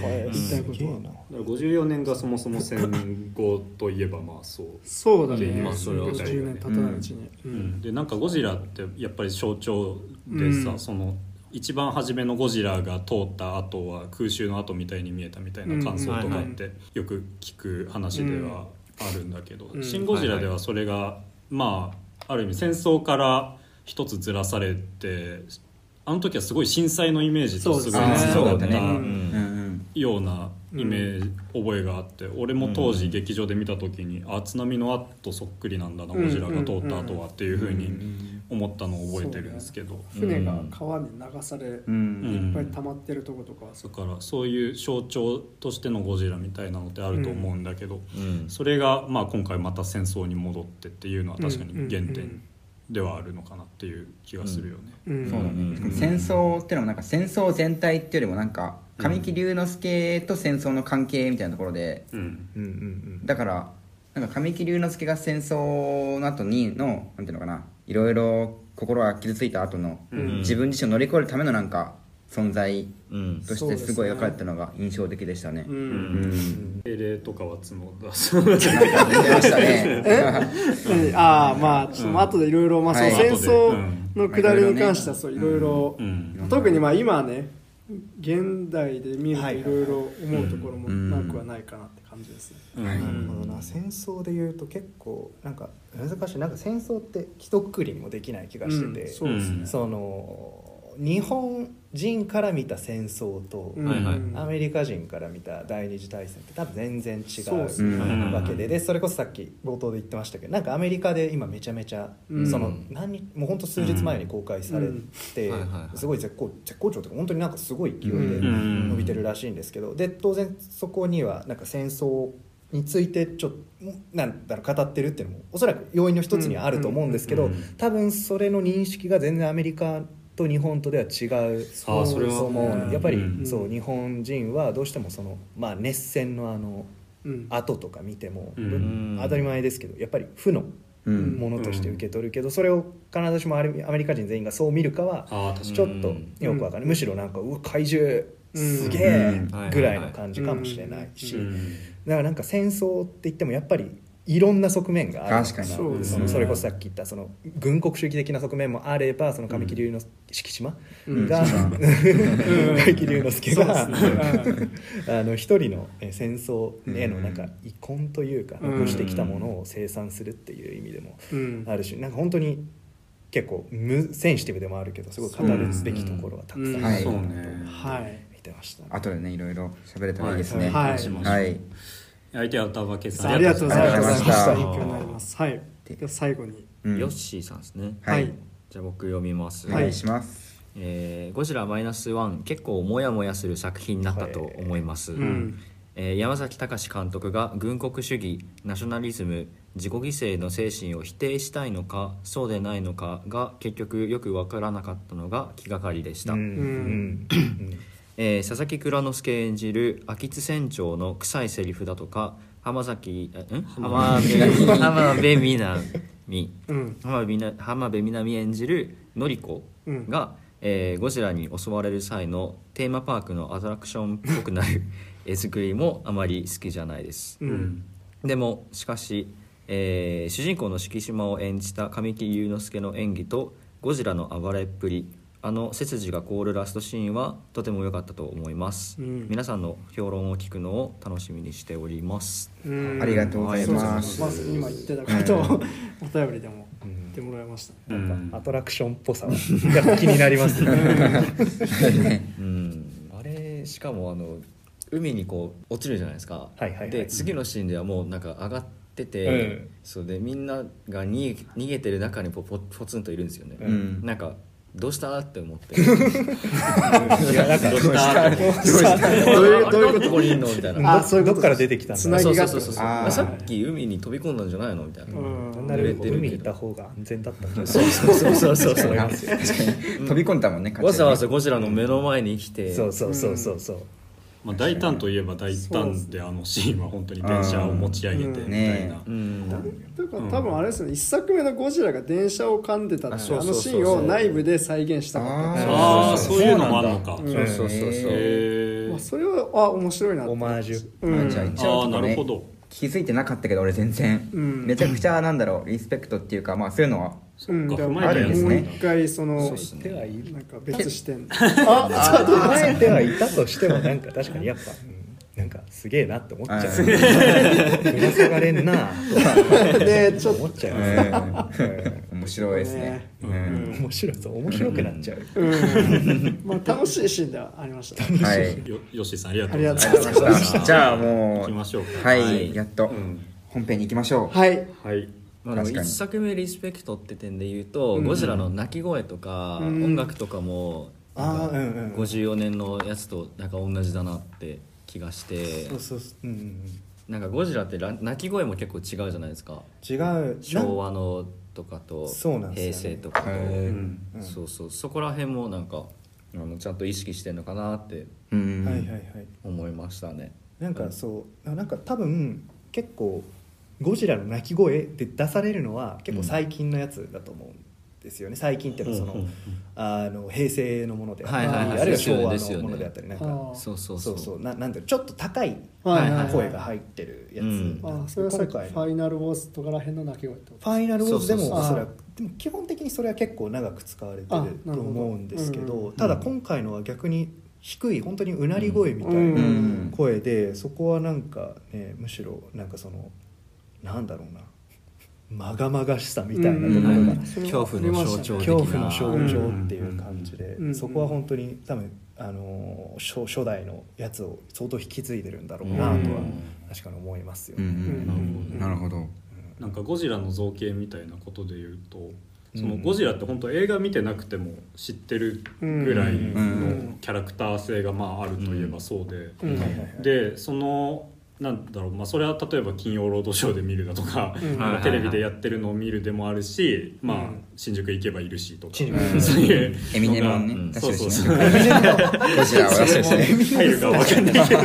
たいことは。だから54年がそもそも戦後といえばまあそう。そうだね、まあそれは50年経たないうちに、うん。でなんかゴジラってやっぱり象徴でさ、うん。その一番初めのゴジラが通った後は空襲の後みたいに見えたみたいな感想とかってよく聞く話ではあるんだけど「うん。シン・ゴジラ」ではそれがまあある意味戦争から一つずらされてあの時はすごい震災のイメージとすごいつそうながったうん。ようなイメージ、覚えがあって俺も当時劇場で見た時に、あ津波の後そっくりなんだなゴジラが通った後はっていうふうに思ったのを覚えてるんですけど、船が川に流され、いっうんぱい溜まってるとことか、だからそういう象徴としてのゴジラみたいなのってあると思うんだけど、うん。それがまあ今回また戦争に戻ってっていうのは確かに原うん。うん点ではあるのかなっていう気がするよね。うん。そうだね。戦争ってのもなんか戦争全体っていうよりもなんか神木隆之介と戦争の関係みたいなところでうん。うん。うん。だからなんか神木隆之介が戦争の後にのなんていうのかないろいろ心が傷ついた後の、ん。自分自身を乗り越えるためのなんか存在うん。としてすごい描かれてたのが印象的でしたね。ううん。とかは角田なんか出ましたね。うんああまあちょっと後でいろいろまあそのはい。戦争後の下りに関してはそういろいろ。うん。特にまあ今ね現代で見るとはいいろいろ思うところもなくはないかなって感じですね。うん。なるほどな。戦争でいうと結構なんか難しい。なんか戦争って一括りにもできない気がしてて、うん。そうですね。その日本人から見た戦争と、うん。はいはい。アメリカ人から見た第二次大戦って多分全然違そうわけで。でそれこそさっき冒頭で言ってましたけどなんかアメリカで今めちゃめちゃ、うん。その何日もう本当数日前に公開されて、すごい絶好絶好調というか本当になんかすごい勢いでうん。伸びてるらしいんですけどで当然そこにはなんか戦争についてちょっとなんだろう語ってるっていうのもおそらく要因の一つにはあると思うんですけど、うん。うん。多分それの認識が全然アメリカと日本とでは違うあそうう。んやっぱり、うん。そう日本人はどうしてもその、まあ、熱戦のあのうん。後とか見ても、うん。当たり前ですけどやっぱり負のうん。ものとして受け取るけど、それを必ずしもアメアメリカ人全員がそう見るかはちょっとよくわかる、むしろなんかうわ怪獣すげえうん。ぐらいの感じかもしれないし、うん。だからなんか戦争って言ってもやっぱりいろんな側面があるの確かに。そうですね。それこそさっき言ったその軍国主義的な側面もあればその神木隆之敷島うん。が神木隆之介があの一人のえ戦争へのなんか遺恨というかうん残してきたものを生産するっていう意味でもうん。あるしなんか本当に結構無センシティブでもあるけどすごい語るべきところがたくさんうん。あるそうね。はい。見てました。ね。後でねいろいろ喋れたらいいですね。はい。はい相手は歌わけさんありがとうございまありがとうございました。勉強になりますはい。では最後に。うん。ヨッシーさんですね。はい。はい。じゃあ僕読みます、お願いします。えーゴジラマイナスワン結構モヤモヤする作品になったと思います、うん。えー山崎隆監督が軍国主義ナショナリズム自己犠牲の精神を否定したいのかそうでないのかが結局よく分からなかったのが気がかりでした、うん。うん えー佐々木蔵之介演じる秋津船長の臭いセリフだとか浜崎あん？浜辺美波。うん。浜辺美波演じる典子が、えーゴジラに襲われる際のテーマパークのアトラクションっぽくなる 絵作りもあまり好きじゃないです、うん。でもしかし、えー主人公の敷島を演じた神木隆之介の演技とゴジラの暴れっぷりあの背筋が凍るラストシーンはとても良かったと思います、うん。皆さんの評論を聞くのを楽しみにしております。うん。ありがとうございます。まず今言ってたことをお便りでも言ってもらいました。ねなんかアトラクションっぽさは。やっぱ気になりますね。うん。あれしかもあの海にこう落ちるじゃないですか、はいはいはい。で次のシーンではもうなんか上がってて、うん。そうでみんなが逃げ逃げてる中にポポポツンといるんですよね、うん。なんかどうした？って思って。いやなんかどうした？どういうどういうことここにいんの？みたいな。あそういうことどっから出てきたんだつなぎがそうそう。そうそうさっき海に飛び込んだんじゃないの？みたいな、うん。なん。なら海にいた方が安全だったそうそうそうそう。そう思いますよ飛び込んだもんねわざわざゴジラの目の前に来て。そうそうそうそうそう。まあ、大胆といえば大胆であのシーンは本当に電車を持ち上げてみたいな、ね。うん。というか多分あれですよね。一作目のゴジラが電車を噛んでたってああそうそうそうのシーンを内部で再現したかったああそういうのもあるのか。うんそうそうそうそう。へまあそれはあ面白いなってオマージュ。うん。あじゃあなるほど。気づいてなかったけど俺全然、うん。めちゃくちゃなんだろうリスペクトっていうかまあそういうのはうん、でも踏まえたやつもうね一回その手はいいなんか別視点 ああえてはいたとしてもなんか確かにやっぱ、うん。なんかすげえなって思っちゃう。ぶら下がれんな。とでちょっと。思っちゃいます。ね。うん面白いですね。ねうん。面白いそう面白くなっちゃう。うん。まあ楽しいシーンではありましたね。はい。よよしさんありがとうございましじゃあもう行きましょうか。はい、はい。やっとうん。本編に行きましょう、はい。はいまあ、でも確かに。1作目リスペクトって点で言うと、うん。ゴジラの鳴き声とか、うん。音楽とかもなんかあーうん。うん54年のやつとなんか同じだなって気がして。そうそうそう。うんなんかゴジラってら鳴き声も結構違うじゃないですか。違う。昭和のとかとそうなんですよね。平成とかと、へうんうん。そうそう。そこら辺もなんかあのちゃんと意識してんのかなってうん。はいはいはい。思いましたね。なんかそうなんか多分結構ゴジラの鳴き声で出されるのは結構最近のやつだと思うんですよね。最近っていうのはその,、あの平成のものであったり、はいはいはい。あるいは昭和のものであったりなんか。そうそうそう。うそそう。ななんてちょっと高い声が入ってるやつ、うん。あそれはさっきフ今回の。ァイナルウォーズとから辺の鳴き声ってこファイナルウォーズでもそうそうそう。おそらくでも基本的にそれは結構長く使われてあると思うんですけどただ今回のは逆に低い本当にうなり声みたいうん。なうん。声でそこはなんかねむしろなんかそのなんだろうな。まがまがしさみたいなところが、うん。恐怖の象徴恐怖の象徴っていう感じで、うん。そこは本当に多分あの初初代のやつを相当引き継いでるんだろうなとはうん。確かに思いますよなるほど。なんかゴジラの造形みたいなことで言うとそのうんゴジラって本当映画見てなくても知ってるぐらいうん。のキャラクター性がまああるといえばそうで、でそのなんだろう、まあ、それは例えば「金曜ロードショー」で見るだとか、うん。まあテレビでやってるのを見るでもあるし、まあうん。新宿行けばいるしとか、新宿。そういう。エミネムをね。うそうそうねゴジラを出してるしね入るかわかんない。けど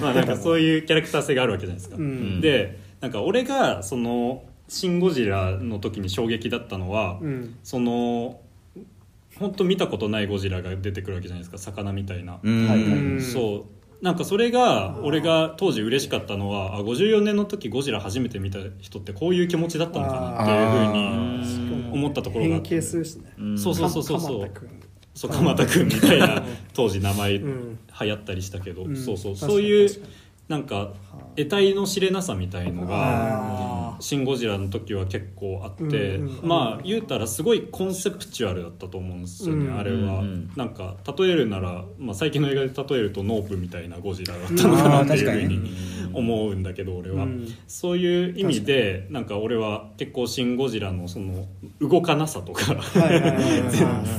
まあなんかそういうキャラクター性があるわけじゃないですか。うん。でなんか俺がその「シン・ゴジラ」の時に衝撃だったのは、うん。その本当見たことないゴジラが出てくるわけじゃないですか。魚みたいな。うん。はいはい。うんそうなんかそれが俺が当時嬉しかったのはあ54年の時ゴジラ初めて見た人ってこういう気持ちだったのかなっていうふうに思ったところがあ変って。形するしね。うん。そうそうそうそう。そう鎌田君そう鎌田君みたいな当時名前流うん行ったりしたけど、うん。そうそう。そういうなんか得体の知れなさみたいのがあ「シン・ゴジラ」の時は結構あって、うんうんまあ言うたらすごいコンセプチュアルだったと思うんですよね、うんあれは、うんなんか例えるなら、まあ、最近の映画で例えるとノープみたいなゴジラだったのかなっていうふうに思うんだけど俺は、うん。そういう意味でなんか俺は結構「シン・ゴジラ」のその動かなさとか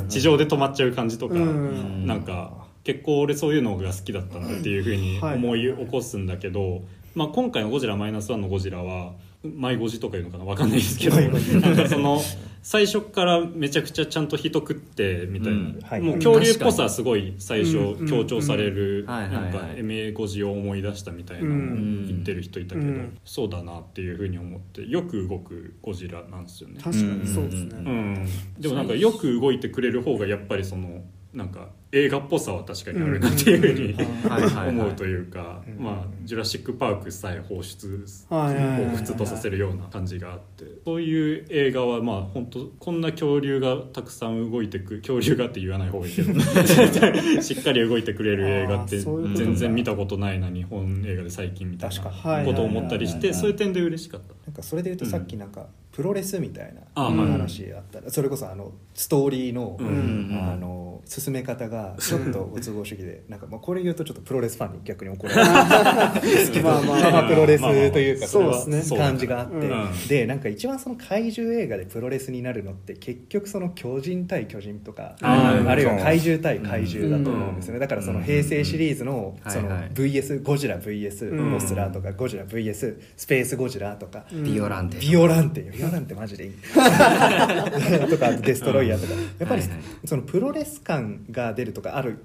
地上で止まっちゃう感じとか、うん。なん。か結構俺そういうのが好きだったなっていうふうに思い起こすんだけど、まあ、今回の「ゴジラマイナスワンのゴジラはマイゴジとかいうのかなわかんないですけどなんかその最初からめちゃくちゃちゃんと人食ってみたいな、うん。はい。もう恐竜っぽさすごい最初うん。強調されるなんかエメゴジを思い出したみたいな言ってる人いたけど、うん。そうだなっていうふうに思ってよく動くゴジラなんですよね。確かにそうですね、うん、でもなんかよく動いてくれる方がやっぱりそのなんか映画っぽさは確かにあるなっていうふうに思うというかまあ「ジュラシック・パーク」さえ放出を普通とさせるような感じがあってそういう映画はまあ本当こんな恐竜がたくさん動いてく恐竜がって言わない方がいいけど しっかり動いてくれる映画って全然見たことないな日本映画で最近みたいなことを思ったりしてそういう点で嬉しかった。なんかそれで言うとさっきなんかプロレスみたいな話あったらそれこそあのストーリーのうんあの進め方がちょっとご都合主義でなんかまあこれ言うとちょっとプロレスファンに逆に怒られる。まあまあまあプロレスというかそうれはですね感じがあってうんでなんか一番その怪獣映画でプロレスになるのって結局その巨人対巨人とかうんあるいは怪獣対怪獣だと思うんですよねだからその平成シリーズのその VS ゴジラ VS うんモスラーとかゴジラ VS スペースゴジラとかうんビオランテビオランテビオランテマジでいい。とかデストロイヤーとか。やっぱりそのプロレス感が出るとかある。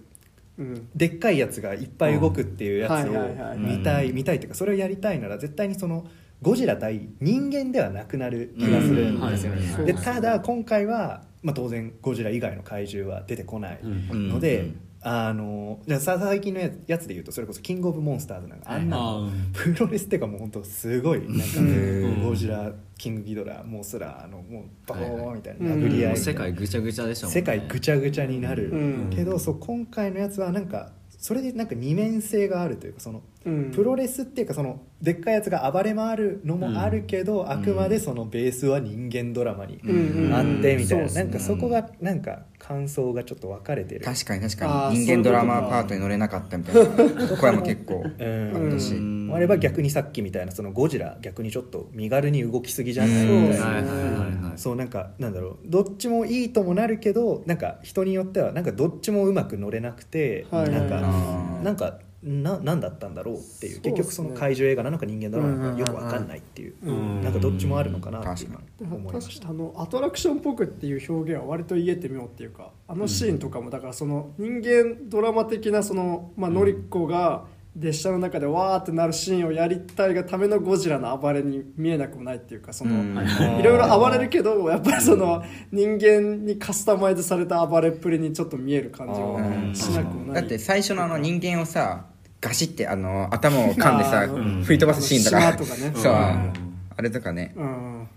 うん。でっかいやつがいっぱい動くっていうやつを見たい見たいっていうかそれをやりたいなら絶対にそのゴジラ対人間ではなくなる気がするんですよね。でただ今回はまあ当然ゴジラ以外の怪獣は出てこないうん。ので、うんあのじゃ最近のややつで言うとそれこそキングオブモンスターズなんかあん。なプロレスっていうかもう本当すごいなんかん。ゴジラキングギドラモスラーのもうバコーンみたいな殴り合い世界ぐちゃぐちゃでしたもんね。世界ぐちゃぐちゃになる、うん。けどそう今回のやつはなんかそれでなんか二面性があるというかそのうん。プロレスっていうかそのでっかいやつが暴れ回るのもあるけど、あくまでそのベースは人間ドラマにうん。あってみたいな、うんなんかそこがなんか感想がちょっと分かれてる。確かに確かに。人間ドラマーパートに乗れなかったみたいな。声も結構うんあったし、うん。あれば逆にさっきみたいなそのゴジラ逆にちょっと身軽に動きすぎじゃない？うん。みたいな。はいはいはいはいそうなんかなんだろう。どっちもいいともなるけどなんか人によってはなんかどっちもうまく乗れなくて、はい。なんかなんかななんだったんだろうっていうね。結局その怪獣映画なのか人間ドラマなのかよくわかんないっていう、うんなんかどっちもあるのかなって確か今思いました。あのアトラクションっぽくっていう表現は割と言えてみようっていうかあのシーンとかもだからその人間ドラマ的なその、まあのりこが列車の中でわーってなるシーンをやりたいがためのゴジラの暴れに見えなくもないっていうかその、うん。いろいろ暴れるけどやっぱりその人間にカスタマイズされた暴れっぷりにちょっと見える感じがうん。しなくもない。だって最初のあの人間をさガシってあの頭を噛んでさ 吹い飛ばすシーンとか。島とかね。そう。うん。あれとかね。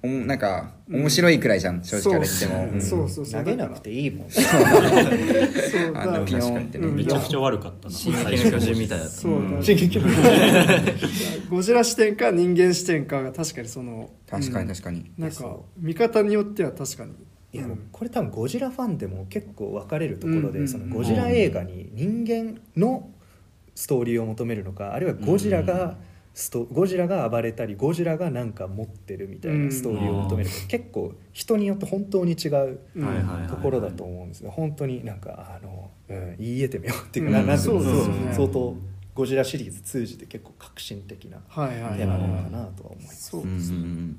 なんか面白いくらいじゃん正直あれっても。そうそうそうそう。投げなくていいもん。そう。あのピヨーンってめちゃくちゃ悪かったな。進撃の巨人みたいだった。そうだ進撃のゴジラ視点か人間視点かが確かにその確かうん。に確かに。なんか見方によっては確かに。いやうん。これ多分ゴジラファンでも結構分かれるところで、うん。そのゴジラ映画に人間のストーリーを求めるのかあるいはゴジラがスト、ゴジラが暴れたりゴジラがなんか持ってるみたいなストーリーを求めるか、結構人によって本当に違うところだと思うんですよ。本当になんかあの、うん、言い得てみようっていうか、うん。ななんていうね。相当ゴジラシリーズ通じて結構革新的なはいはいテーマなのかなとは思います。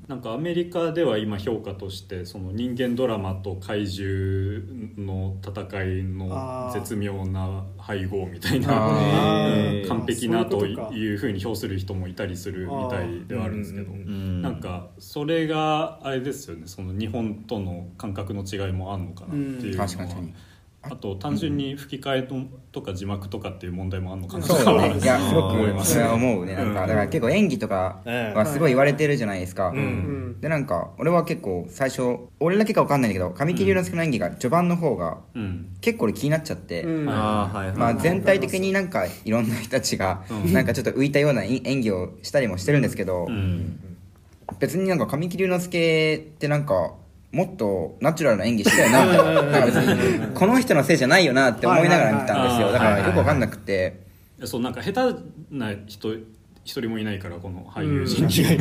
なんかアメリカでは今評価としてその人間ドラマと怪獣の戦いの絶妙な配合みたいあなー完璧なというふうに評する人もいたりするみたいではあるんですけど。うんうんうん。なんかそれがあれですよね。その日本との感覚の違いもあるのかなっていうのは。確かに確かにあと単純に吹き替えととか字幕とかっていう問題もあるのかなとそうね。いやすご思います。くそれは思うね。なんかだから結構演技とかはすごい言われてるじゃないですか、うん。うん。でなんか俺は結構最初俺だけか分かんないんだけど神木隆之介の演技が序盤の方がうん。結構俺気になっちゃって、まあ、全体的になんかいろんな人たちがうん。なんかちょっと浮いたような演技をしたりもしてるんですけど、うん。別になんか神木隆之介ってなんかもっとナチュラルな演技したよな。みたいななんか別にこの人のせいじゃないよなって思いながら見たんですよ。だからよくわかんなくて。そうなんか下手な人一人もいないからこの俳優陣以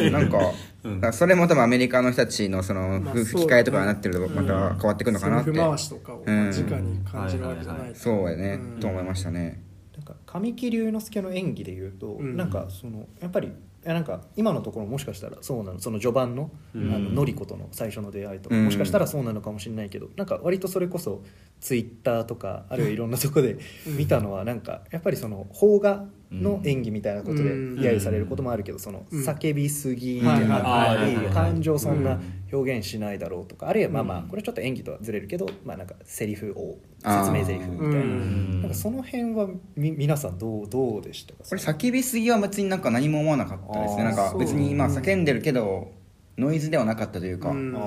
外 なんかうん。だからそれも多分アメリカの人たちのその吹き替えとかになってるとまた変わってくるのかなって。回しとかをうん。直に感じるわけじゃないそうやね。うんと思いましたね。なんか神木隆之介の演技でいうと、うん。なんかそのやっぱりなんか今のところもしかしたらそうなのその序盤の,、うん。あののりことの最初の出会いとか、うん。もしかしたらそうなのかもしれないけどなんか割とそれこそツイッターとかあるいはいろんなとこで見たのはなんかやっぱりその邦画の演技みたいなことでうん。揶揄されることもあるけどそのうん叫びすぎであはいったり感情そんなうん。表現しないだろうとかあるいはまあまあうん。これちょっと演技とはずれるけどまあなんかセリフを説明セリフみたいな。うん。なんかその辺はみ皆さんどうどうでしたか？これ叫びすぎは別になんか何も思わなかったですね。なんか別にまあ叫んでるけどノイズではなかったというか。うん。な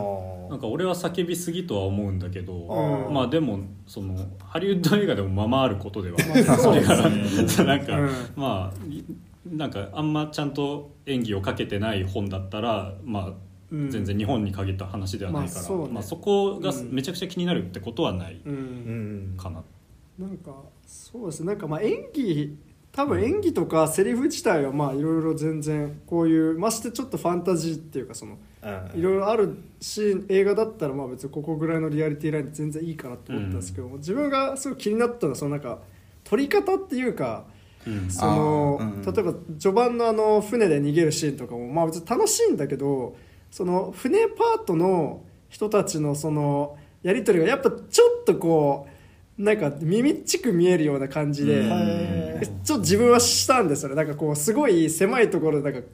んか俺は叫びすぎとは思うんだけどうん。まあでもそのハリウッド映画でもままあることではまあ そうですね。なんか、うん。まあいなんかあんまちゃんと演技をかけてない本だったらまあうん。全然日本に限った話ではないから、まあそうね。まあ、そこがうん。めちゃくちゃ気になるってことはないうんうん。かな、なんかそうですね。なんかまあ演技多分演技とかセリフ自体はまあいろいろ全然こういうましてちょっとファンタジーっていうかそのいろいろあるし映画だったらまあ別にここぐらいのリアリティラインで全然いいかなと思ったんですけど、自分がすごい気になったのはそのなんか撮り方っていうかうん。その、うん。例えば序盤のあの船で逃げるシーンとかもまあ別に楽しいんだけどその船パートの人たちのそのやり取りがやっぱちょっとこうなんか耳っちく見えるような感じで、ちょっと自分はしたんですよねなんかこうすごい狭いところでなんか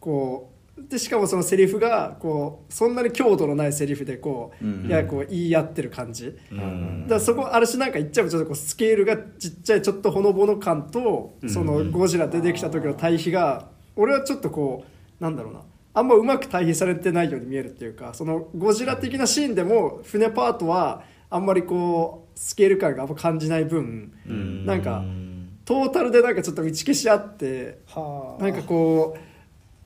こうでしかもそのセリフがこうそんなに強度のないセリフでこう、うん。いやこう言い合ってる感じ、うん。だからそこあるしなんか言っちゃえばちょっとこうスケールがちっちゃいちょっとほのぼの感とうん。そのゴジラ出てきた時の対比が俺はちょっとこうなんだろうな。あんまうまく対比されてないように見えるっていうかそのゴジラ的なシーンでも船パートはあんまりこうスケール感があんま感じない分うん。なんかトータルでなんかちょっと打ち消し合ってはあ。なんかこ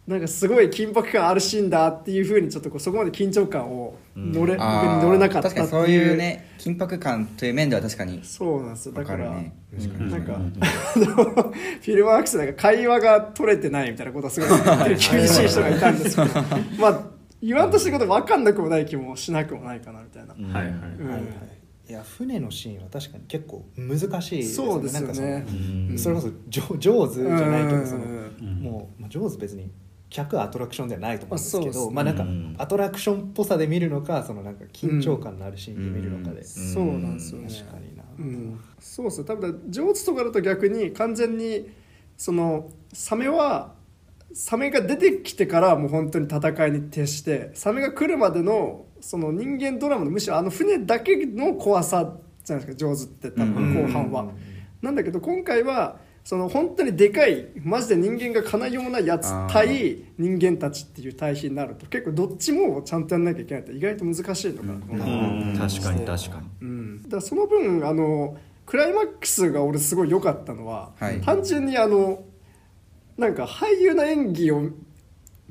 うなんかすごい緊迫感あるシーンだっていうふうにちょっとこうそこまで緊張感を乗れ、あー。僕に乗れなかったっていう。確かにそういうね緊迫感という面では確かにそうなんですよ。だわかからるね。うんなんか、あの フィルマークスなんか会話が取れてないみたいなことはすごい言ってる厳しい人がいたんですけど まあ言わんとしてること分かんなくもない気もしなくもないかなみたいな、はいはい、うん。はいはいいや船のシーンは確かに結構難しいですそうですよねなんかそれこそジョジョーズじゃないけどそのもうまあジョーズ別に100アトラクションではないと思うんですけまあそうですね。どまあなんかうん。アトラクションっぽさで見るのかそのなんか緊張感のあるシーンで見るのかでそうなんですよね。確かにな。うん、そうですね多分上手とかだと逆に完全にそのサメはサメが出てきてからもう本当に戦いに徹してサメが来るまでのその人間ドラマのむしろあの船だけの怖さじゃないですか上手って多分後半は。なんだけど今回はその本当にでかいマジで人間がかないようなやつ対人間たちっていう対比になると。結構どっちもちゃんとやんなきゃいけないって意外と難しいのかなと思ってうん。確かに確かに。うん、だからその分あのクライマックスが俺すごい良かったのは、はい。単純にあのなんか俳優の演技を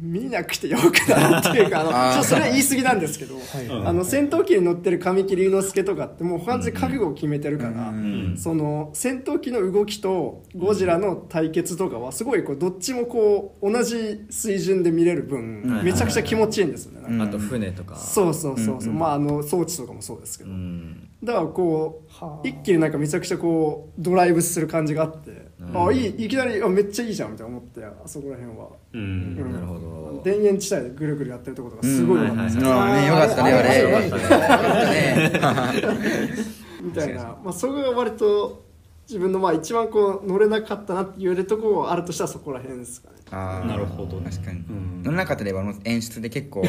見なくてよくなるっていうかあの あー。ちょっとそれは言い過ぎなんですけど、はい。あの戦闘機に乗ってる神木隆之介とかってもう完全に覚悟を決めてるから、うん。その戦闘機の動きとゴジラの対決とかはすごいこうどっちもこう同じ水準で見れる分、うん。めちゃくちゃ気持ちいいんですよね、あと船とか。そうそうそうそう、まああの装置とかもそうですけど、うん。だからこうはあ。一気になんかめちゃくちゃこうドライブする感じがあって、うん。あいいいきなりあめっちゃいいじゃんみたいな思ってあそこら辺は、うん。うん。なるほど。田園地帯でぐるぐるやってるところとかすごい良かったですうんよ、ああねよかったねああれ。れあれよかったね。みたいな、まあ、そこが割と自分のまあ一番こう乗れなかったなって言えるところがあるとしたらそこら辺ですかね。あー。なるほどね。確かに。うん。乗らなかったであの演出で結構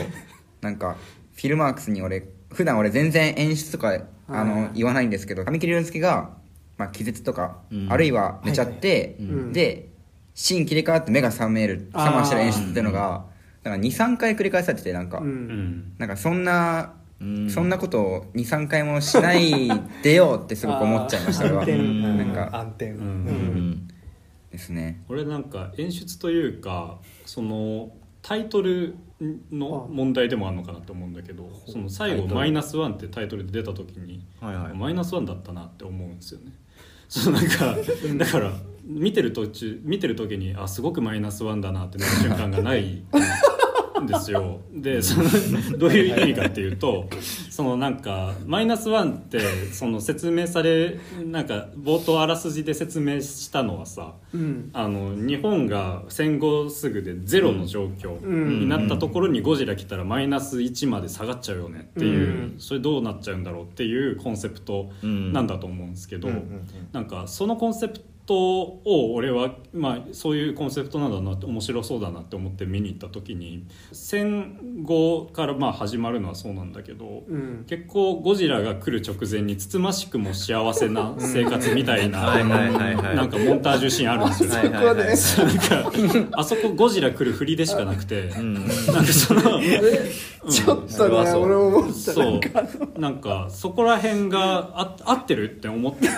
なんかフィルマークスに俺普段俺全然演出とかあはいの言わないんですけど神木隆之介が、まあ、気絶とか、うん。あるいは寝ちゃって、いはいうん。でシーン切り替わって目が覚める。覚ましてる演出っていうのがなんか23回繰り返されててなんか、ううん。んなんかそんな、うん。そんなことを23回もしないでよってすごく思っちゃいました俺は。暗転うんなんか。暗転うん。うん。ですね。俺なんか演出というかそのタイトルの問題でもあるのかなと思うんだけどその最後「タイトル。マイナスワンってタイトルで出た時にはいはい。マイナスワンだったなって思うんですよね。そうなんかだから見てる途中見てる時にあすごくマイナスワンだなってなる瞬間がない。んですよ。でそのどういう意味かっていうとそのなんかマイナスワンってその説明されなんか冒頭あらすじで説明したのはさうん。あの日本が戦後すぐでゼロの状況になったところにゴジラ来たらマイナス1まで下がっちゃうよねっていう、うん。それどうなっちゃうんだろうっていうコンセプトなんだと思うんですけど、うんうんうんなんかそのコンセプトを俺は、まあ、そういうコンセプトなんだなって面白そうだなって思って見に行った時に戦後からまあ始まるのはそうなんだけど、うん。結構ゴジラが来る直前につつましくも幸せな 生活みたいなはいはいはいはい。なんかモンタージュシーンあるんですよ。はいはいはい。そこなんかあそこゴジラ来る振りでしかなくて、うん。なんかその、ちょっとね俺も思った。そう。なんかそこら辺があ合ってるって思って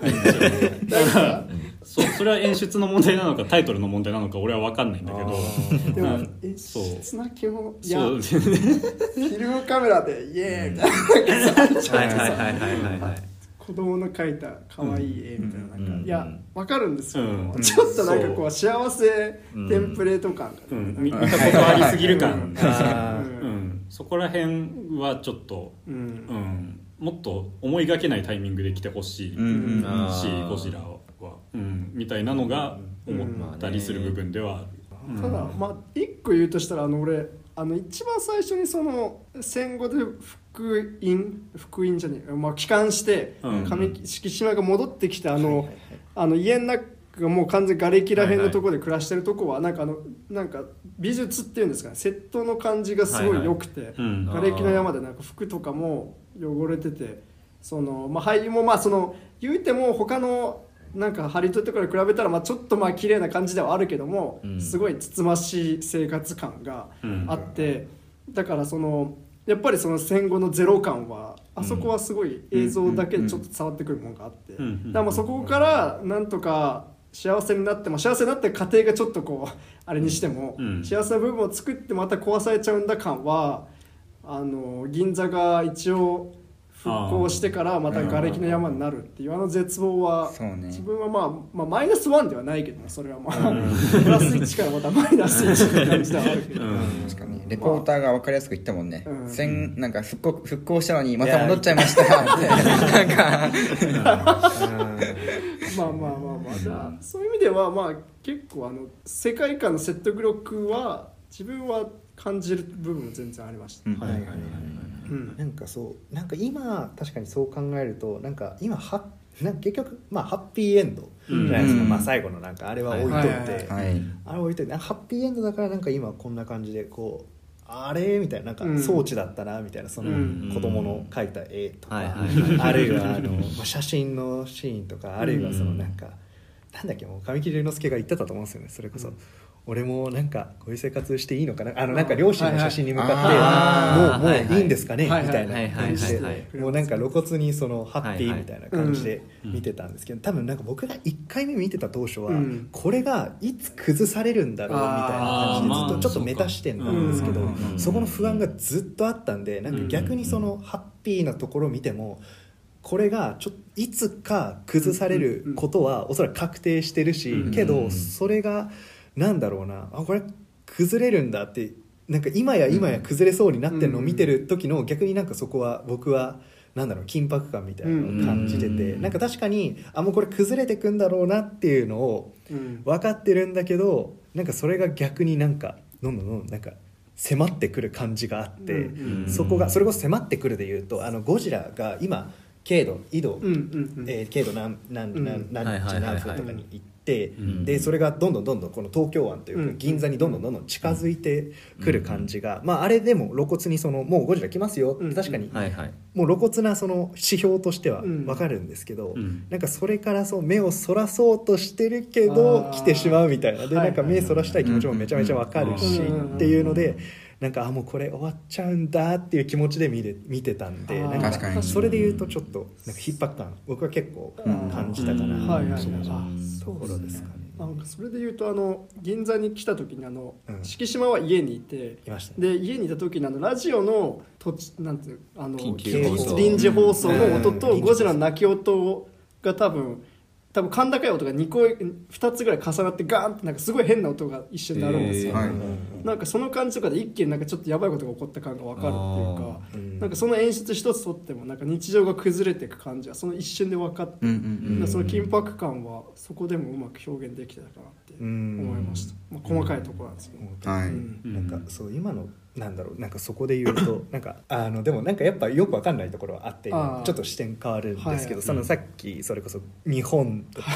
だからそうそれは演出の問題なのかタイトルの問題なのか俺は分かんないんだけど。でもう。んえそう。質な基本いやフィルムカメラでイエーイ。みたいななんかさはいはいはいはいはいはい子供の描いた可愛い絵みたいな。なんうんかいやわかるんですようん。ちょっとなんかこう幸せテンプレート感がうん、見見たことありすぎる感、んん、そこら辺はちょっと、うん。うん、もっと思いがけないタイミングで来てほしい、うんうん。ゴジラは、うん、みたいなのが思ったりする部分ではある、うん。ただまあ一個言うとしたらあの俺あの一番最初にその戦後で復員復員じゃねえまあ帰還してうん。上敷島が戻ってきてあのあの家の中がもう完全に瓦礫らへんのところで暮らしてるとこはなんかあのなんか美術っていうんですかねセットの感じがすごい良くてうん。瓦礫の山でなんか服とかも汚れててその、まあ、俳優もまあその言うても他のなんかハリウッドとかに比べたらまあちょっとまあ綺麗な感じではあるけども、うん。すごいつつましい生活感がうんあって、だからそのやっぱりその戦後のゼロ感はあそこはすごい映像だけでちょっと伝わってくるものがあって、うん。だからまあそこからなんとか幸せになっても幸せになって過程がちょっとこうあれにしても、うん。幸せな部分を作ってまた壊されちゃうんだ感はあの銀座が一応復興してからまた瓦礫の山になるっていうあの絶望は自分はまあ、まあ、マイナスワンではないけどもそれはまあ、プラス1からまたマイナス1って感じではあるけど、うん。確かにレポーターが分かりやすく言ったもんね、うん。戦なんか復興復興したのにまた戻っちゃいましたって。なんか。まあまあまあまあ。じゃあそういう意味ではまあ結構あの世界観の説得力は自分は感じる部分も全然ありました、うん。はいはいはいはい。うん。なんかそうなんか今確かにそう考えるとなんか今はなんか結局まあハッピーエンド。じゃないですか、うん。まあ最後のなんかあれは置いといて、はいはいはい。はいあれ置いといてハッピーエンドだからなんか今こんな感じでこうあれみたいななんかうん。装置だったなみたいなそのうん。子供の描いた絵とか、あるいはあのまあ写真のシーンとかあるいはそのなんか、なんだっけもう神木隆之介が言ってたと思うんですよねそれこそ、俺もなんかこういう生活していいのかな？あのなんか両親の写真に向かって、もうもういいんですかね、みたいな感じで、もうなんか露骨にそのハッピーみたいな感じで見てたんですけど、多分なんか僕が1回目見てた当初は、うんこれがいつ崩されるんだろうみたいな感じでずっとちょっとメタ視点なんですけど、まあそこの不安がずっとあったんでなんか逆にそのハッピーなところを見てもこれがちょいつか崩されることはおそらく確定してるし、うん。けどそれがなんだろうな。あこれ崩れるんだってなんか今や今や崩れそうになってるのを見てる時の逆になんかそこは僕はなんだろう緊迫感みたいなのを感じてて、うんなんか確かにあもうこれ崩れてくんだろうなっていうのをうん。分かってるんだけどなんかそれが逆になんかどんどんどんどんなんか迫ってくる感じがあって、うんうんそこがそれこそ迫ってくるでいうとあのゴジラが今軽度緯度、うんうんうん。えー軽度何何うん。何何何分とかに行って、うんでそれがどんどんどんどんこの東京湾というかうん。銀座にどんどんどんどん近づいてくる感じが、まああれでも露骨にそのもうゴジラ来ますよ。ってうん。確かに。はいはい。もう露骨なその指標としてはうん。分かるんですけど、うん。なんかそれからそう目をそらそうとしてるけど来てしまうみたいな。ではいなんか目そらしたい気持ちもめちゃめちゃ分かるしうん。っていうのでなんかあもうこれ終わっちゃうんだっていう気持ちで見れ見てたんでなん確かに。それで言うとちょっとなんか逼迫感僕は結構感じたかなはいはいはいそところですかね。なんかそれで言うとあの銀座に来た時にあの、うん。敷島は家にいていましたね。で家にいた時にあのラジオの土地なんていうあの臨時放送の音うん。とゴジラの鳴き音が多分多分甲高い音が2個2つぐらい重なってガーンってなんかすごい変な音が一瞬鳴るんですよ、へーはい。なんかその感じとかで一気になんかちょっとやばいことが起こった感が分かるっていうかなんかその演出一つとってもなんか日常が崩れていく感じはその一瞬で分かって、うんうんだからその緊迫感はそこでもうまく表現できてたかなって思いました、まあ、細かいところなんですけど、はい。うん。なんかそう今のなんだろうなんかそこで言うと なんかあのでもなんかやっぱよくわかんないところはあってちょっと視点変わるんですけど、はい。そのさっきそれこそ日本とか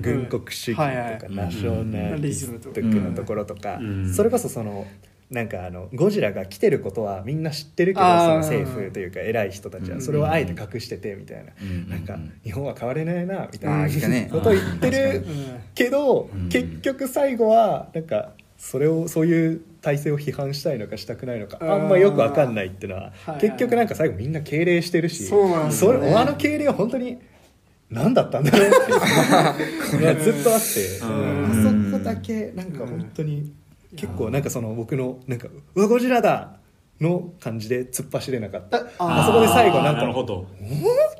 軍国主義はいはい。とかナショナリストのところとか、うん。それこそそのなんかあのゴジラが来てることはみんな知ってるけどその政府というか偉い人たちはそれをあえて隠しててみたいな、うん。なんか日本は変われないなみたいあなこ とを言ってるけど、うん。結局最後はなんかそれをそういう体制を批判したいのかしたくないのかあんまよくわかんないっていうのははい。結局なんか最後みんな敬礼してるしそうなんですよね。それあの敬礼は本当に何だったんだろうっていう。のがずっとあって。うん。あそこだけなんか本当に結構なんかその僕のなんか「うわゴジラだ!」の感じで突っ走れなかった。ってああそこで最後なんかなるほど。なっ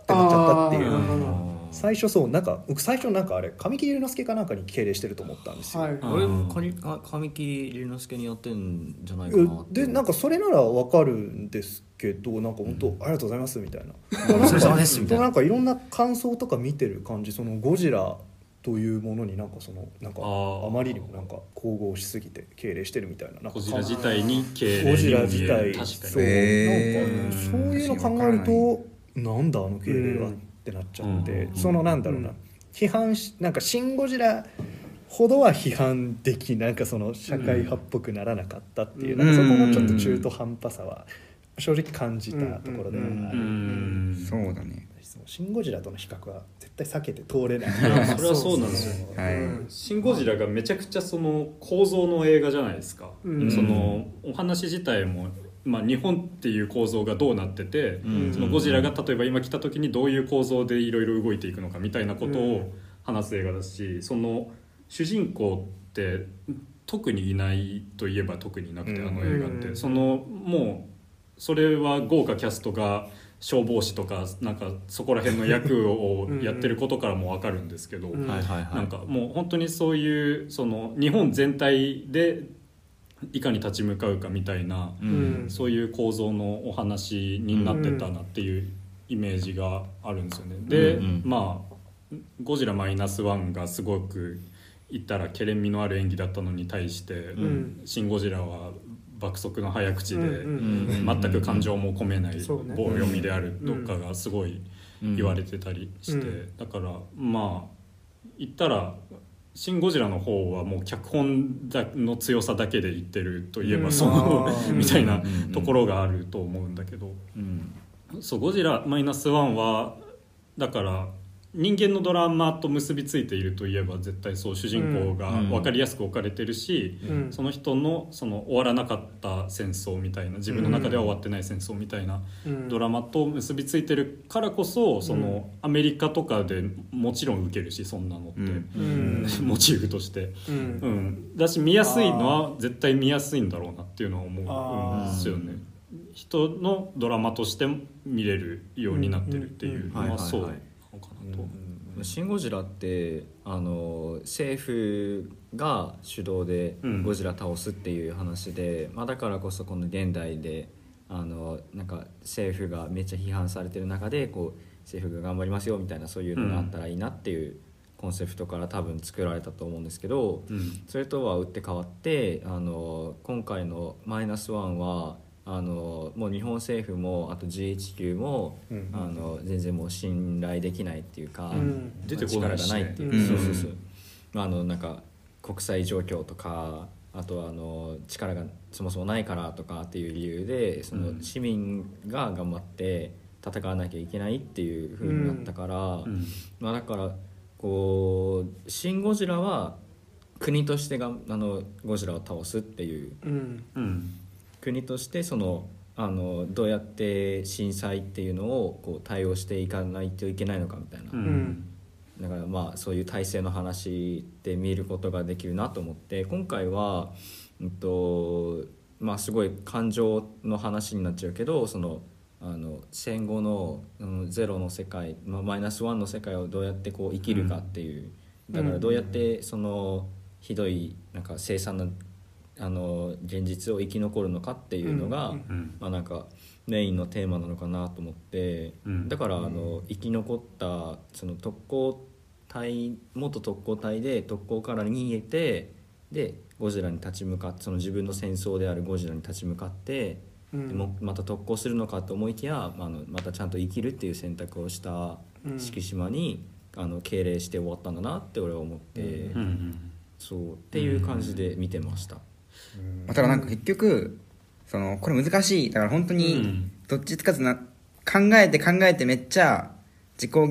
ちゃったっていう最初そうなんか僕最初なんかあれ神木隆之介かなんかに敬礼してると思ったんですよ、はい。俺も神あ神木隆之介にやってんじゃないかなって。でなんかそれならわかるんですけどなんか本当、ありがとうございますみたいな。なな。んかいろんな感想とか見てる感じそのゴジラというものになんかそのなんかあまりにもなんか神々しすぎて敬礼してるみたいななんかゴジラ自体に敬礼。ゴジラ自体る確かそうなんかそういうの考えるとなんだあの敬礼はってなっちゃって、うんそのなんだろうな、うん。批判しなんか「シン・ゴジラ」ほどは批判できなんかその社会派っぽくならなかったっていう、うん。なんかそこもちょっと中途半端さは正直感じたところではあうる、ん。そうだね。そのシン・ゴジラとの比較は絶対避けて通れない。それはそうなんですよはい。うん。シン・ゴジラがめちゃくちゃその構造の映画じゃないですか、うん。そのお話自体も、まあ、日本っていう構造がどうなってて、うん。そのゴジラが例えば今来た時にどういう構造でいろいろ動いていくのかみたいなことを話す映画だしその主人公って特にいないといえば特にいなくて、うん。あの映画って、うん。そのもうそれは豪華キャストが消防士とかなんかそこら辺の役を やってることからも分かるんですけど、なんかもう本当にそういうその日本全体でいかに立ち向かうかみたいな、うん。そういう構造のお話になってたなっていうイメージがあるんですよね。で、うんうん。まあ「ゴジラマイナスワンがすごく言ったらけれん味のある演技だったのに対して「ん。シン・ゴジラ」は爆速の早口で、うん。うん全く感情も込めない棒読みであるとかがすごい言われてたりして、うん。だからまあ言ったら「シン・ゴジラ」の方はもう脚本だの強さだけで言ってるといえばうん。その、みたいなうん。ところがあると思うんだけど、うん。そう「ゴジラマイナスワンはだから人間のドラマと結びついているといえば絶対そう主人公がうん分かりやすく置かれてるし、うん。その人のその終わらなかった戦争みたいな自分の中では終わってない戦争みたいなうん。ドラマと結びついてるからこそそのアメリカとかでもちろん受けるしそんなのって、うん。うん。モチーフとして、うん。うん、だし見やすいのは絶対見やすいんだろうなっていうのは思うんですよね。人のドラマとして見れるようになってるっていうのはそうのかなと。シン・ゴジラってあの政府が主導でうん。ゴジラ倒すっていう話で、まあ、だからこそこの現代であのなんか政府がめっちゃ批判されてる中でこう政府が頑張りますよみたいなそういうのがあったらいいなっていうコンセプトから多分作られたと思うんですけど、うん。それとは打って変わってあの今回の「マイナスワンはあのもう日本政府もあと GHQ も、うん。あの全然もう信頼できないっていうか、うん。出てこないしね。力がないっていう、うん。そうそうそう、まあ、あのなんか国際状況とかあとはあの力がそもそもないからとかっていう理由でその市民が頑張って戦わなきゃいけないっていう風になったから、うん。まあ、だからこう「シン・ゴジラ」は国としてがあのゴジラを倒すっていううん。うん国としてそのあのどうやって震災っていうのをこう対応していかないといけないのかみたいな、ううん。んだからまあそういう体制の話で見ることができるなと思って今回は、うんとまあ、すごい感情の話になっちゃうけどそのあの戦後の、うん、ゼロの世界、まあ、マイナスワンの世界をどうやってこう生きるかっていう、だからどうやってそのひどいなんか凄惨なあの現実を生き残るのかっていうのが、うんうんまあ、なんかメインのテーマなのかなと思って、うん。だからあの生き残ったその特攻隊元特攻隊で特攻から逃げてでゴジラに立ち向かってその自分の戦争であるゴジラに立ち向かって、うん。でもまた特攻するのかと思いきや、まあ、あのまたちゃんと生きるっていう選択をしたうん。敷島に、あの敬礼して終わったんだなって俺は思って、うんうん。そうっていう感じで見てました。ただなんか結局そのこれ難しい。だから本当うにん。どっちつかずな考えて考えてめっちゃ自己犠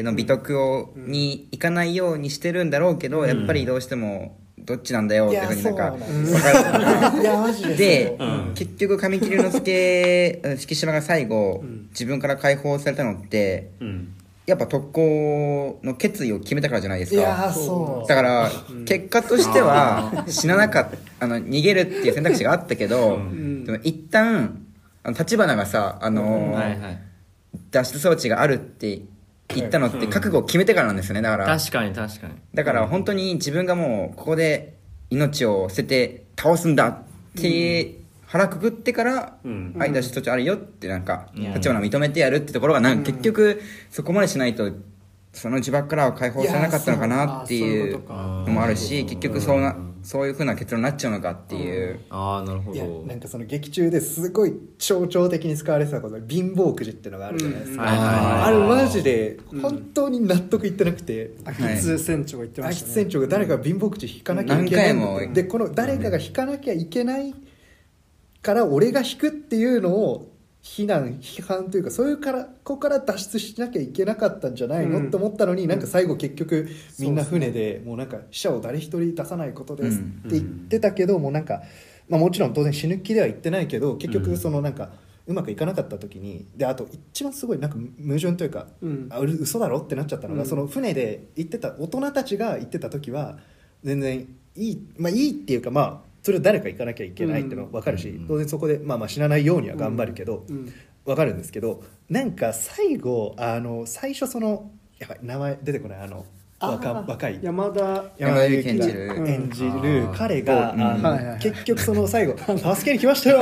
牲の美徳を、に行かないようにしてるんだろうけど、やっぱりどうしてもどっちなんだよっていうふうになんか分かる。でで、うん。結局神木隆之介うん敷島が最後、ん。自分から解放されたのってうんやっぱ特攻の決意を決めたからじゃないですか。いやーそう。だから、結果としては死ななかったあの逃げるっていう選択肢があったけど、ん。でも一旦あの立花がさ、あのーはいはい。脱出装置があるって言ったのって覚悟を決めてからなんですよねだから。確かに確かに。だから本当に自分がもうここで命を捨てて倒すんだって腹くくってからうん「はい脱出装置あるよ」ってなんかん。立花認めてやるってところがなんか結局そこまでしないとその呪縛からは解放されなかったのかなっていうのもあるし結局そうなそういうふうな結論になっちゃうのかっていう。ああなるほいやどなんかその劇中ですごい象徴的に使われてたこと貧乏くじっていうのがあるじゃないですか、あれマジで本当に納得いってなくて、秋津船長が言ってま秋したね。津船長が誰かが貧乏くじ引かなきゃいけない何回もでこの誰かが引かなきゃいけないから俺が引くっていうのを非難批判というかそういうからここから脱出しなきゃいけなかったんじゃないの、うん。と思ったのになんか最後結局みんな船でもうなんか死者を誰一人出さないことですっうん。て言ってたけど、もうなんか、まあ、もちろん当然死ぬ気では言ってないけど結局そのなんか、うまくいかなかった時にであと一番すごいなんか矛盾というか、うん。あう嘘だろってなっちゃったのが、うん。その船で行ってた大人たちが行ってた時は全然いいまあいいっていうかまあそれは誰か行かなきゃいけないっていうのは分かるし、うん当然そこで、まあ、まあ死なないようには頑張るけど、うん。分かるんですけどなんか最後あの最初そのやばい名前出てこないあの若若い。山田山田裕貴が演じる演じる彼が、結局その最後「助けに来ましたよ!」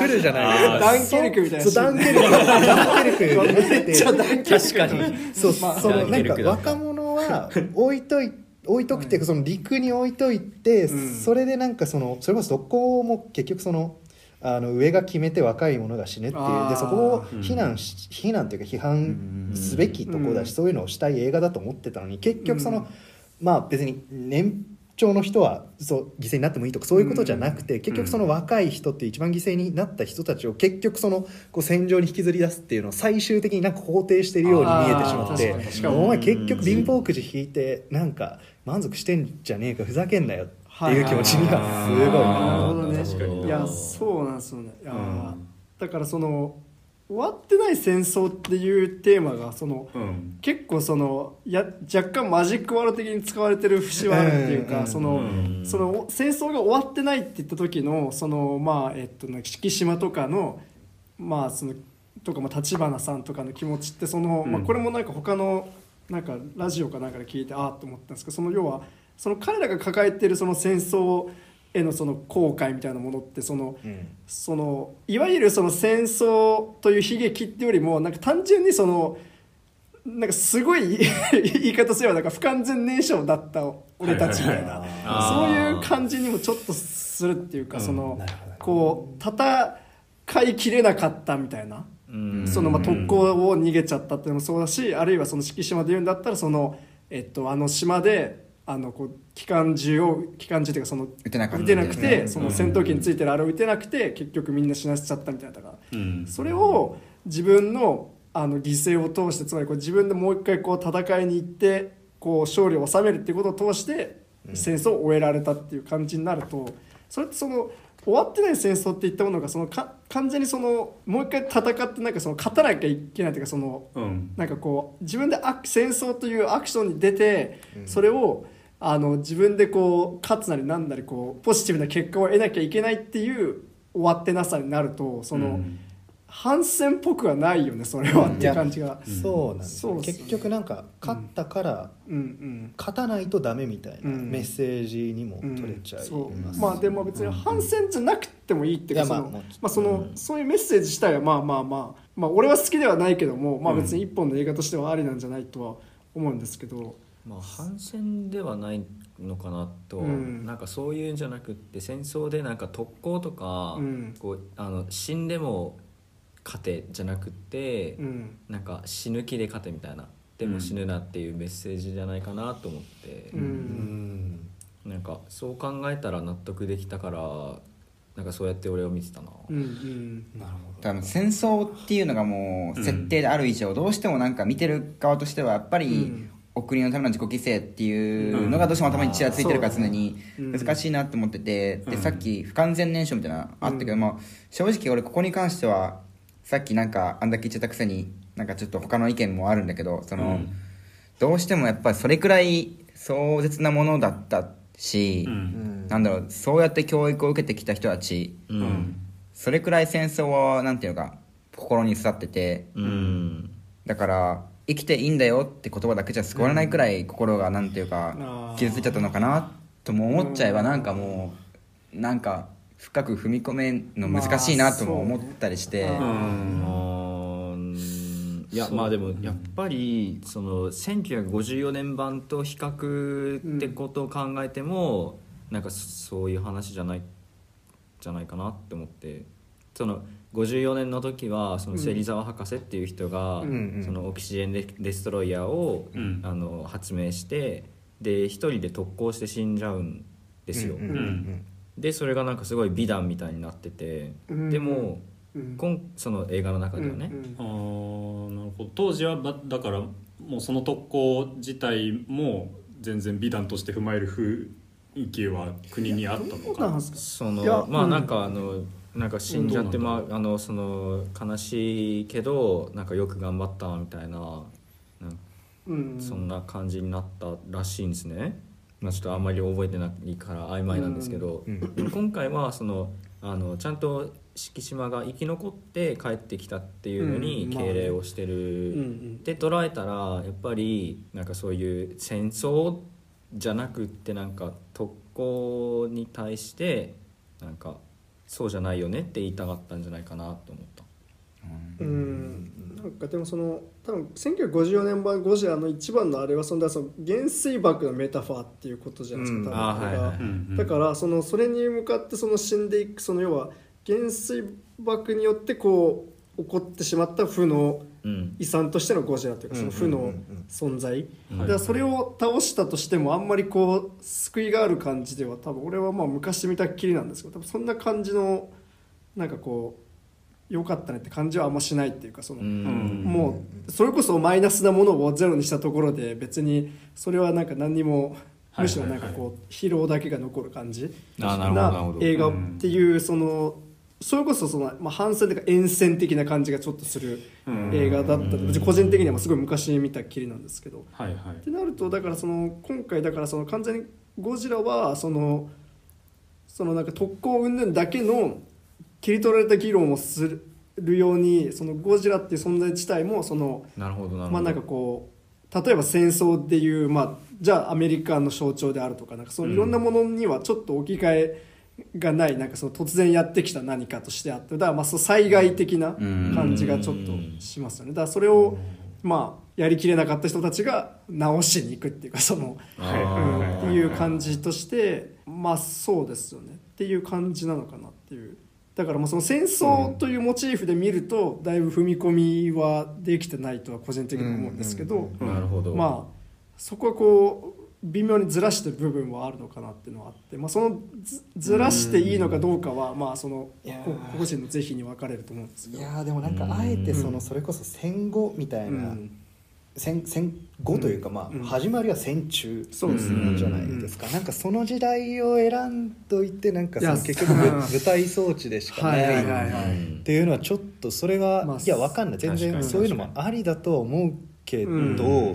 来るじゃないダンケルクみたいな。ダンケルクダンケルク見てて確かに。そう、まあ。そのなんかダンケルクだ若者は置いとい置いとくっていうかその陸に置いといて、うん。それでなんかそのそれこそどこも結局そのあの上が決めて若い者が死ねっていう。でそこを非難し、非難というか批判すべきところだし、うん。そういうのをしたい映画だと思ってたのに結局その、うん。まあ別に年長の人はそう犠牲になってもいいとかそういうことじゃなくて、結局その若い人って一番犠牲になった人たちを結局そのこう戦場に引きずり出すっていうのを最終的になんか肯定しているように見えてしまってお前結局貧乏くじ引いてなんか満足してんじゃねえかふざけんなよっていう気持ちにはすごいなるなほどね。確かにいやそうなんですよね。いや、うんだからその終わってない戦争っていうテーマがそのうん。結構そのや若干マジックワールド的に使われてる節はあるっていうか、うん。その、うん。その戦争が終わってないって言った時のそのまあえっとね敷島とかのまあそのとかまあ立花さんとかの気持ちってその、うん。まあこれもなんか他のなんかラジオかなんかで聞いてああと思ったんですけどその要はその彼らが抱えてるその戦争へのその後悔みたいなものってそのうん。そのいわゆるその戦争という悲劇っていうよりもなんか単純にそのなんかすごい 言い方すればなんか不完全燃焼だった俺たちみたいなあそうーいう感じにもちょっとするっていうか、うん。そのこう戦いきれなかったみたいな。うん。そのまあ特攻を逃げちゃったっていうのもそうだしあるいはその敷島で言うんだったらその、えっと、あの島であのこう機関銃を機関銃っていうかその撃てなかった。撃てなくて、うん。その戦闘機についてるあれを撃てなくて結局みんな死なせちゃったみたいな。だからうん。それを自分のあの犠牲を通してつまりこう自分でもう一回こう戦いに行ってこう勝利を収めるっていうことを通して戦争を終えられたっていう感じになるとそれってその終わってない戦争っていったものがそのか完全にそのもう一回戦ってなんかその勝たなきゃいけないというかそのうん。なんかこう自分でアク戦争というアクションに出て、それをあの自分でこう勝つなりなんなりこうポジティブな結果を得なきゃいけないっていう終わってなさになるとその、うん反戦っぽくはないよねそれはっていう感じが。そうなんですね。結局なんか勝ったからうん。うん勝たないとダメみたいなうん。メッセージにも取れちゃいます、まあでも別に反戦じゃなくてもいいっていうかそのいやまあそのそういうメッセージ自体はまあまあまあまあ俺は好きではないけどもまあ別に一本の映画としてはありなんじゃないとは思うんですけど。まあ反戦ではないのかなと、うん。なんかそういうんじゃなくって戦争でなんか特攻とか、うん。こうあの死んでも勝てじゃなくって、うん。なんか死ぬ気で勝てみたいな。でも死ぬなっていうメッセージじゃないかなと思って。う、うん。んなんかそう考えたら納得できたからなんかそうやって俺を見てたな、うんうん。なるほ多分戦争っていうのがもう設定である以上、どうしてもなんか見てる側としてはやっぱり、うん。お国のための自己犠牲っていうのがどうしても頭にちらついてるからうん常にうん。難しいなと思ってて、でうん。さっき不完全燃焼みたいなのあったけど、うん。まあ、正直俺ここに関してはさっきなんかあんだけ言っちゃったくせになんかちょっと他の意見もあるんだけどその、うん。どうしてもやっぱりそれくらい壮絶なものだったし、うん。んなんだろうそうやって教育を受けてきた人たちうん。それくらい戦争はなんていうのか心に刺さっててうん。だから生きていいんだよって言葉だけじゃ救われないくらい心がなんていうか傷ついちゃったのかなとも思っちゃえばうんなんかもうなんか深く踏み込めんの難しいなとも思ったりして、いやまあでもやっぱりその1954年版と比較ってことを考えても、なんかそういう話じゃないじゃないかなって思って。その54年の時はその芹沢博士っていう人が、そのオキシジェンデデストロイヤーを、うん。あの発明してで一人で特攻して死んじゃうんですよ。うんうんうんでそれがなんかすごい美談みたいになってて、うん。でも、うん。今その映画の中ではね、うんあーなるほど。当時はだだからもうその特攻自体も全然美談として踏まえる雰囲気は国にあったのかそのまあなんかあのなんか死んじゃって、まああのその悲しいけどなんかよく頑張ったみたいななんうん。そんな感じになったらしいんですね、まあ、ちょっとあんまり覚えてないから曖昧なんですけど、今回はそのあのちゃんと敷島が生き残って帰ってきたっていうのに敬礼をしてる、うんうん。で捉えたらやっぱりなんかそういう戦争じゃなくってなんか特攻に対してなんかそうじゃないよねって言いたかったんじゃないかなと思った。うん。なんかでもその多分1954年版ゴジラの一番のあれはそのその原水爆のメタファーっていうことじゃないですか、うん。多分。はいだからそのそれに向かってその死んでいくその要は原水爆によってこう起こってしまった負のうん。遺産としてのゴジラというかその負の存在。それを倒したとしてもあんまりこう救いがある感じでは多分俺はまあ昔見たっきりなんですけど多分そんな感じのなんかこう良かったねって感じはあんましないっていうかその、うん。もうそれこそマイナスなものをゼロにしたところで別にそれはなんか何にもはいむしろなんかこう疲労だけが残る感じあな映画っていうそのそれこそその、まあ、反戦というか沿線的な感じがちょっとするうん。映画だったうん。別に個人的にはすごい昔見たっきりなんですけど。はいはい。ってなるとだからその今回だからその完全にゴジラはそのそのなんか特攻云々だけの切り取られた議論をするようにそのゴジラっていう存在自体もそのなるほどなるほど。まあなんかこう例えば戦争でいうまあじゃあアメリカの象徴であるとかなんかそのいろんなものにはちょっと置き換えがないなんかその突然やってきた何かとしてあってだからまあそう災害的な感じがちょっとしますよね。だからそれをまあやりきれなかった人たちが直しに行くっていうかその、あうんーっていう感じとしてまあそうですよね。っていう感じなのかなっていうだからまあその戦争というモチーフで見るとだいぶ踏み込みはできてないとは個人的に思うんですけど、うん。なるほど。まあそこはこう微妙にずらしてる部分はあるのかなっていうのはあって、まあ、そのずずらしていいのかどうかはまあその個人の是非に分かれると思うんですけど。いやーでもなんかあえてそのそれこそ戦後みたいな戦戦後というか、まあうん。始まりは戦中じゃないですか、なんかその時代を選んどいてなんか結局うん。舞台装置でしかないっていうのはちょっとそれが、まあいやわかんない。全然そういうのもありだとは思うけど、う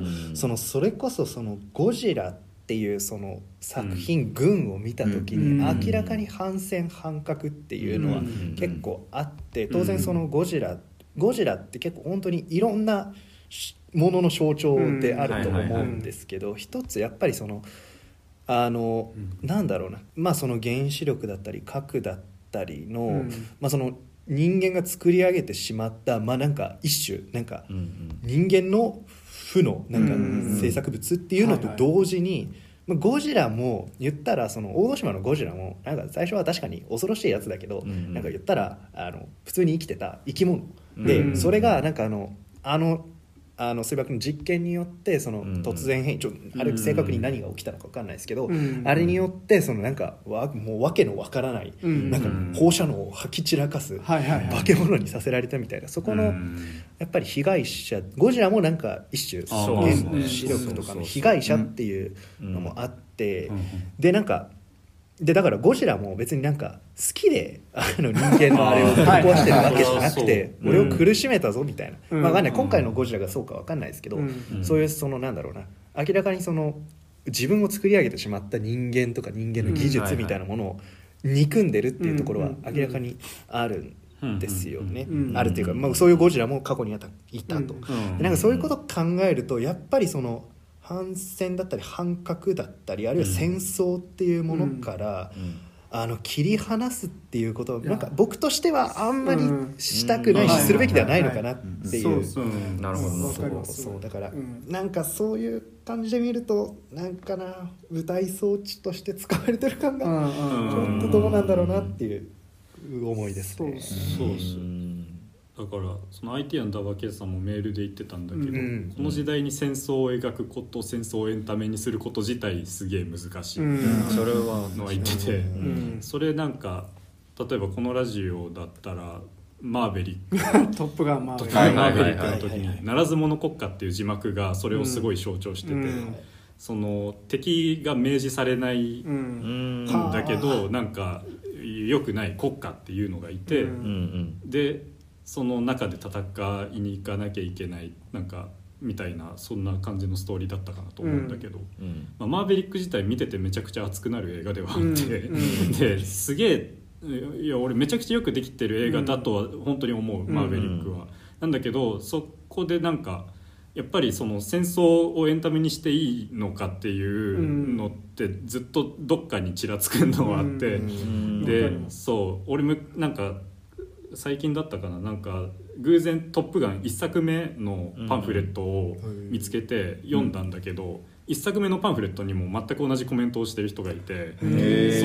ん。そのそれこそその「ゴジラ」っていうその作品群を見た時にうん。明らかに反戦反核っていうのはうん。結構あって当然そのゴジラゴジラって結構本当にいろんなしものの象徴であると思うんですけど一つやっぱりそのあのなんだろうな。まあその原子力だったり核だったりの、うん。まあ、その人間が作り上げてしまったまあなんか一種なんかうんうん。人間の負のなんうんか制作物っていうのと同時に、まあゴジラも言ったらその大島のゴジラもなんか最初は確かに恐ろしいやつだけど、うんなんか言ったらあの普通に生きてた生き物。で、うんそれがなんかあのあのあの水爆の実験によってそのうん。突然変異ちょあれ正確に何が起きたのか分かんないですけど、うん。あれによってそのなんかわもう訳のわからない、うん。なんか放射能を吐き散らかす化け物にさせられたみたいなそこの、うん。やっぱり被害者ゴジラもなんか一種あー原そう子力とかの被害者っていうのもあってうん。でなんかでだからゴジラも別になんか好きで あの人間のあれをぶっ壊してるわけじゃなくてはい俺を苦しめたぞみたいな、うん。まあ今回のゴジラがそうかわかんないですけど、うん。そういうそのなんだろうな。明らかにその自分を作り上げてしまった人間とか人間の技術みたいなものを憎んでるっていうところはうん明らかにあるんですよね、うんあるっていうか、まあ、そういうゴジラも過去にあったいたと、なんかそういうことを考えるとやっぱりその反戦だったり反核だったりあるいは戦争っていうものから、うん。あの切り離すっていうことなんか僕としてはあんまりうん。したくないし、うん。するべきではないのかなっていう。なるほど。わそうそう。だから、うん。なんかそういう感じで見るとなんかな舞台装置として使われてる感がうんちうん。ょっとどうなんだろうなっていう思いですね。そうっすだからその IT のダバケイさんもメールで言ってたんだけど、うんこの時代に戦争を描くこと戦争をエンタメにすること自体すげえ難しい。うん。それはのは言ってて、うん。それなんか例えばこのラジオだったら マーベリック。トップガンマーとベリックの時に「ならず者国家」っていう字幕がそれをすごい象徴してて、うん。その敵が明示されないうんんだけどなんか良くない国家っていうのがいて、うん。うんうん。でその中で戦いに行かなきゃいけないなんかみたいなそんな感じのストーリーだったかなと思うんだけど、うん。まあ、マーベリック自体見ててめちゃくちゃ熱くなる映画ではあって、うん。うん。ですげえいや俺めちゃくちゃよくできてる映画だとは本当に思う、ん。マーベリックは。なんだけどそこでなんかやっぱりその戦争をエンタメにしていいのかっていうのってずっとどっかにちらつくのはあって、でそう俺もなんか最近だったかな。なんか偶然「トップガン」1作目のパンフレットを見つけて読んだんだけど、1作目のパンフレットにも全く同じコメントをしてる人がいて、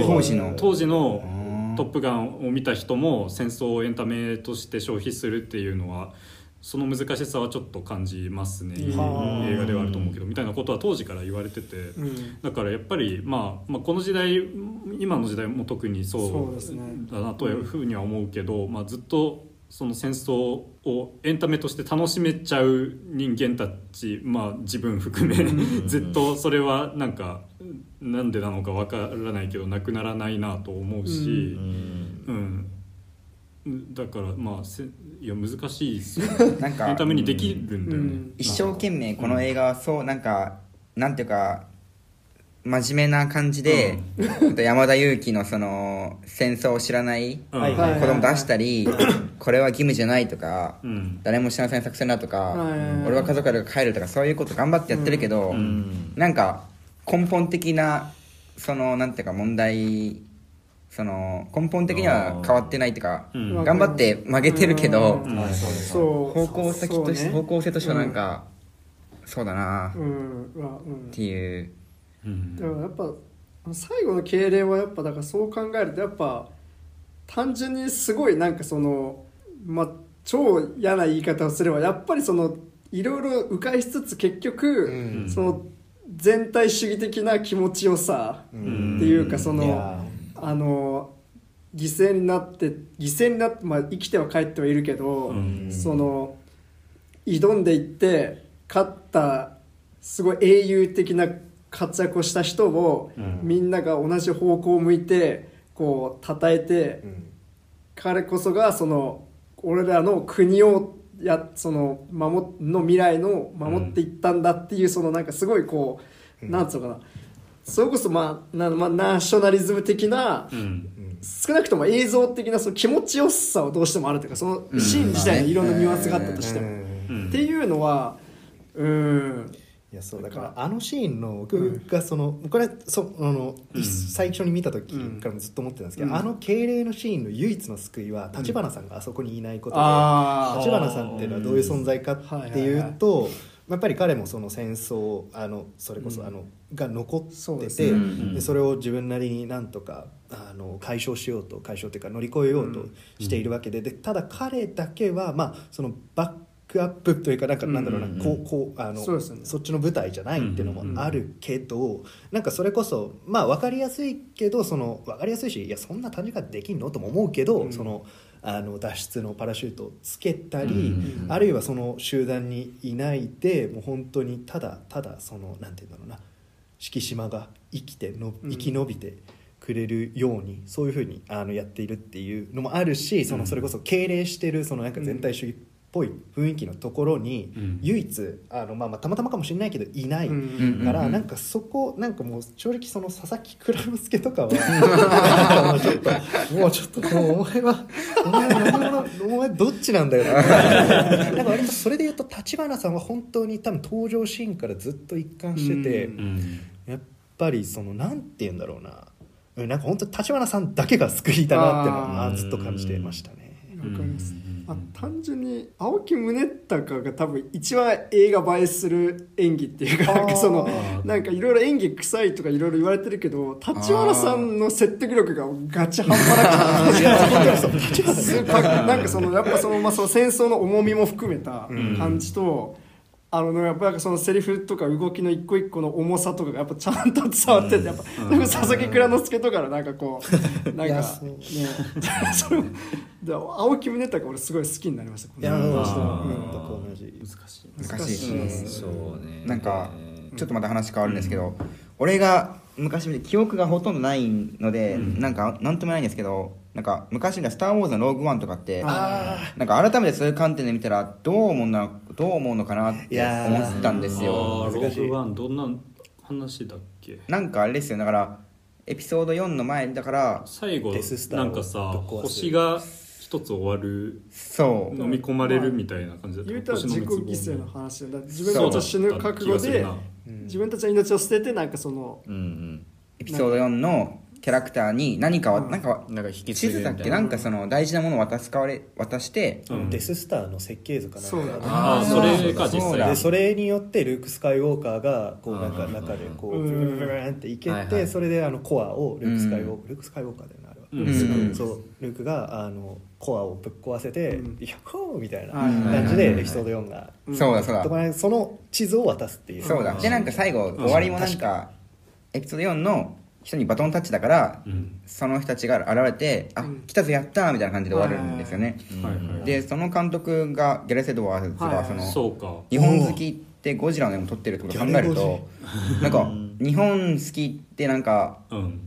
当時の。当時の「トップガン」を見た人も戦争をエンタメとして消費するっていうのはその難しさはちょっと感じますね、映画ではあると思うけどみたいなことは当時から言われてて。うん。だからやっぱり、まあ、まあこの時代今の時代も特にそうだなというふうには思うけど、まあ、ずっとその戦争をエンタメとして楽しめちゃう人間たち、まあ、自分含めずっとそれはなんかなんでなのかわからないけどなくならないなと思うし、うん。だからまあせいや難しいですよ。なんかエンタメにできるんだよね。うん。一生懸命この映画はそうなんかなんていうか真面目な感じで、山田裕貴のその戦争を知らないうんはい。はい子供出したり、これは義務じゃないとか、うん。誰も知らない作戦だとか、はい。俺は家族から帰るとかそういうこと頑張ってやってるけど、ん。なんか根本的なそのなんていうか問題その根本的には変わってないっていうか、うん。頑張って曲げてるけど、うん。うん。そう方向先として、ね。方向性としてはなんか、そうだな。っうん。はうん。ていう、うん。だからやっぱ最後の敬礼はやっぱだからそう考えるとやっぱ単純にすごいなん。かそのまあ超嫌な言い方をすればやっぱりそのいろいろ迂回しつつ結局、うん。その全体主義的な気持ちよさうん。っていうかその、あの犠牲になって犠牲になって、まあ、生きては帰ってはいるけど、うん。その挑んでいって勝ったすごい英雄的な活躍をした人を、うん。みんなが同じ方向を向いてこう称えて、うん。彼こそがその俺らの国をやその守の未来の守っていったんだっていう、そのなんかすごいこう、なんつうのかなそれこそまあな、まあ、ナショナリズム的な、うん。少なくとも映像的なその気持ちよさはどうしてもあるというかそのシーン自体にいろんなニュアンスがあったとしても、うん。っていうのはうん。いやそうだからあのシーンの僕がその、これそあの、うん。最初に見た時からもずっと思ってたんですけど、うん。あの敬礼のシーンの唯一の救いは立花さんがあそこにいないことで、あ立花さんっていうのはどういう存在かっていうと、やっぱり彼もその戦争あのそれこそうん。あの、が残っててでそでそれを自分なりになんとかあの解消しようと解消というか乗り越えようとしているわけで,、でただ彼だけは、まあ、そのバックアップというかなんかなんだろうな、うんこうこうあのそっちの舞台じゃないっていうのもあるけど、なんかそれこそまあ分かりやすいけどその分かりやすいしいやそんな短時間でできんのとも思うけど、うん。そのあの脱出のパラシュートをつけたり、うんあるいはその集団にいないでもう本当にただただそのなんていうんだろうな敷島が生きてのうん。生き延びてくれるように、そういうふうにあのやっているっていうのもあるしそのそれこそ敬礼してるそのなんか全体主義っぽい雰囲気のところに、うん。唯一あの、まあ、まあたまたまかもしれないけどいない。うんから、なんかそこなんかもう正直その佐々木蔵之介とかはちょっともうちょっともうお前はお前は何者お前どっちなんだよ。なんか割とそれで言うと立花さんは本当に多分登場シーンからずっと一貫してて、うん。うんやっぱりそのなんて言うんだろうな。うんなんか本当立花さんだけが救いだなっていうのはずっと感じてましたね。わかります。うんまあ、単純に青木宗隆が多分一番映画映えする演技っていうかなんかそのなんかいろいろ演技臭いとかいろいろ言われてるけど立花さんの説得力がガチ半端なくてなんかそのやっぱその,、まあ、その戦争の重みも含めた感じと、あのやっぱなんかそのセリフとか動きの一個一個の重さとかがやっぱちゃんと伝わっててやっぱ、なんか佐々木蔵之介とかのなんかこうなんかそう。ね。それで青木宗隆俺すごい好きになりましたいやうん。全く同じ。難しい。難しいし、難しい。そうね。なんかちょっとまた話変わるんですけど、俺が昔見て記憶がほとんどないので、うん。なんかなんともないんですけどなんか昔見た「スター・ウォーズ」の「ローグ・ワン」とかってあなんか改めてそういう観点で見たらどう思うなどう思うのかなっていやー思ったんですあよー。ローグワンどんな話だっけ？なんかあれですよ。だからエピソード4の前だから最後なんかさ星が一つ終わるそう。飲み込まれるみたいな感じだった言うたら自己犠牲の話でだ。自分たちは死ぬ覚悟で自分たちは命を捨ててなんかそのうんうん。エピソード4のキャラクターに何かはなんかなんか引き継い地図だたいなけなんかその大事なものを渡すかわれ渡してうん。デススターの設計図かなんか。そうだねああそれか実そうだ。際でそれによってルーク・スカイウォーカーがこうなんかうん。中でこううんブルブルブルンっていけはいはいてそれであのコアをルーク・スカイウォーカールーク・スカイウォーカーだよねあれはうんうんそうルークがあのコアをぶっ壊せてうん「ヤッホー!」みたいなはいはい感じでエピソード4がうんそうだそうだとかねその地図を渡すっていうそうだでなんか最後終わりもなんかエピソード4の人にバトンタッチだからうん。その人たちが現れて「あうん。来たぞやった!」みたいな感じで終わるんですよね。でその監督がギャレス・エドワーズはいはい。がそのそうか。日本好きってゴジラの絵も撮ってるってことを考えるとなんか日本好きってなんかうん。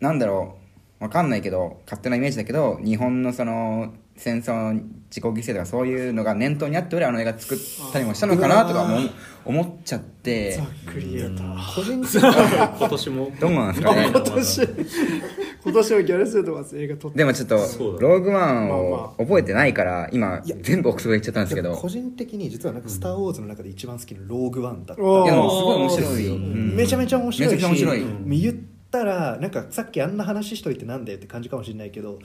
なんだろう。わかんないけど勝手なイメージだけど日本のその戦争の自己犠牲とかそういうのが念頭にあって俺あの映画作ったりもしたのかなとかも思っちゃって。ざっくり言えた個人的に今年もどうなんですかね今年今年はギャレス・エドワーズ映画撮ってでもちょっとローグワンまあを覚えてないから今全部奥底言っちゃったんですけど。個人的に実はなんか「スター・ウォーズ」の中で一番好きなローグ・ワンだった。いやでもすごい面白いよ、うん。めちゃめちゃ面白いしめちゃくちゃ面白い。うん。言ったらなんかさっきあんな話しといてなんでって感じかもしれないけど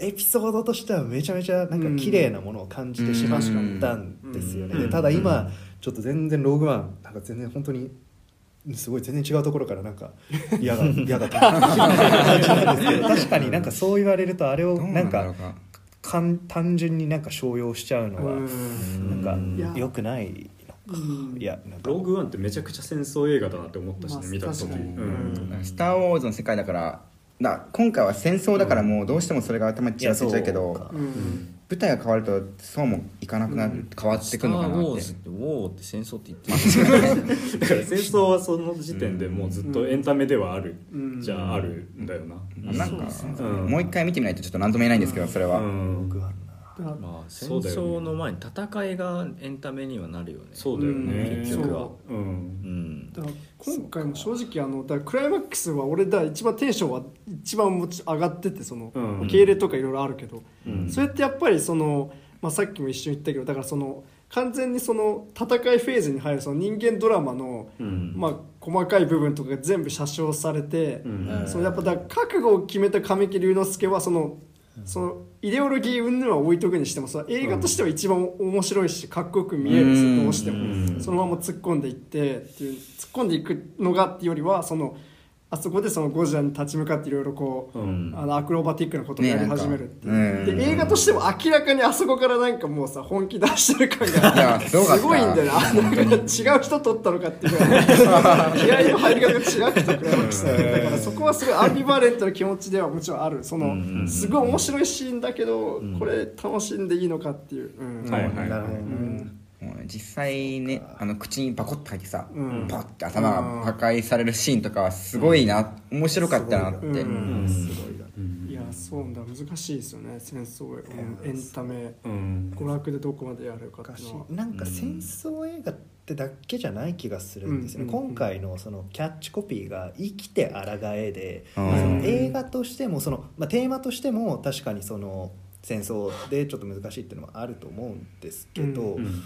エピソードとしてはめちゃめちゃなんか綺麗なものを感じてしまったんですよね、うん。でただ今ちょっと全然ローグワンなんか全然本当にすごい全然違うところからなんか嫌が 嫌だった感じなんですけど 確かになんかそう言われるとあれをなんかかかん単純になんか商用しちゃうのはうん。なんか良くないいやなんか。ローグワンってめちゃくちゃ戦争映画だなって思ったしねまあ見た時。うん。スター・ウォーズの世界だからだ今回は戦争だからもうどうしてもそれが頭にちらついちゃうけど、舞台が変わるとそうもいかなくなる、変わってくるのかスター・ウォーなってズってウォーって戦争って言ってますだから戦争はその時点でもうずっとエンタメではある、うんじゃああるんだよな、なん。か、うん。もう一回見てみないとちょっと何とも言えないんですけどそれは、うんまあ戦争の前に戦いがエンタメにはなるよね。そうだよね、うん結局は。うん。うん。だから今回も正直あのだからクライマックスは俺だ一番テンションは一番持ち上がっててその、うん。経営とかいろいろあるけど、うん。それってやっぱりその、まあ、さっきも一緒に言ったけどだからその完全にその戦いフェーズに入るその人間ドラマの、うん。まあ、細かい部分とかが全部写真されて、うん。そのやっぱだ覚悟を決めた神木隆之介はそのそのイデオロギー云々は置いとくにしてもその映画としては一番面白いしかっこよく見える。ん。ですよどうしてもうん。そのまま突っ込んでいってっていう突っ込んでいくのがっていうよりはそのあそこでそのゴジラに立ち向かっていろいろこう、うん。あのアクロバティックなことをやり始めるっていう、で映画としても明らかにあそこからなんかもうさ本気出してる感いがやすごいんだよな。んか違う人撮ったのかっていうぐらい 気合の入り方が違くてだからそこはすごいアンビバレントな気持ちではもちろんある。そのすごい面白いシーンだけどこれ楽しんでいいのかっていう、うん。はいはい。なるほどね。うん実際ねあの口にバコッと入ってさ、うん。パッて頭が破壊されるシーンとかはすごいな、面白かったなって、うん。うん。すごいないやそうだ難しいですよね戦争うんエンタメ。うん。娯楽でどこまでやるかっていうのは。なんか戦争映画ってだけじゃない気がするんですよね、うん。今回のそのキャッチコピーが「生きてあらがえで」映画としてもその、まあ、テーマとしても確かにその戦争でちょっと難しいっていうのはあると思うんですけど、うん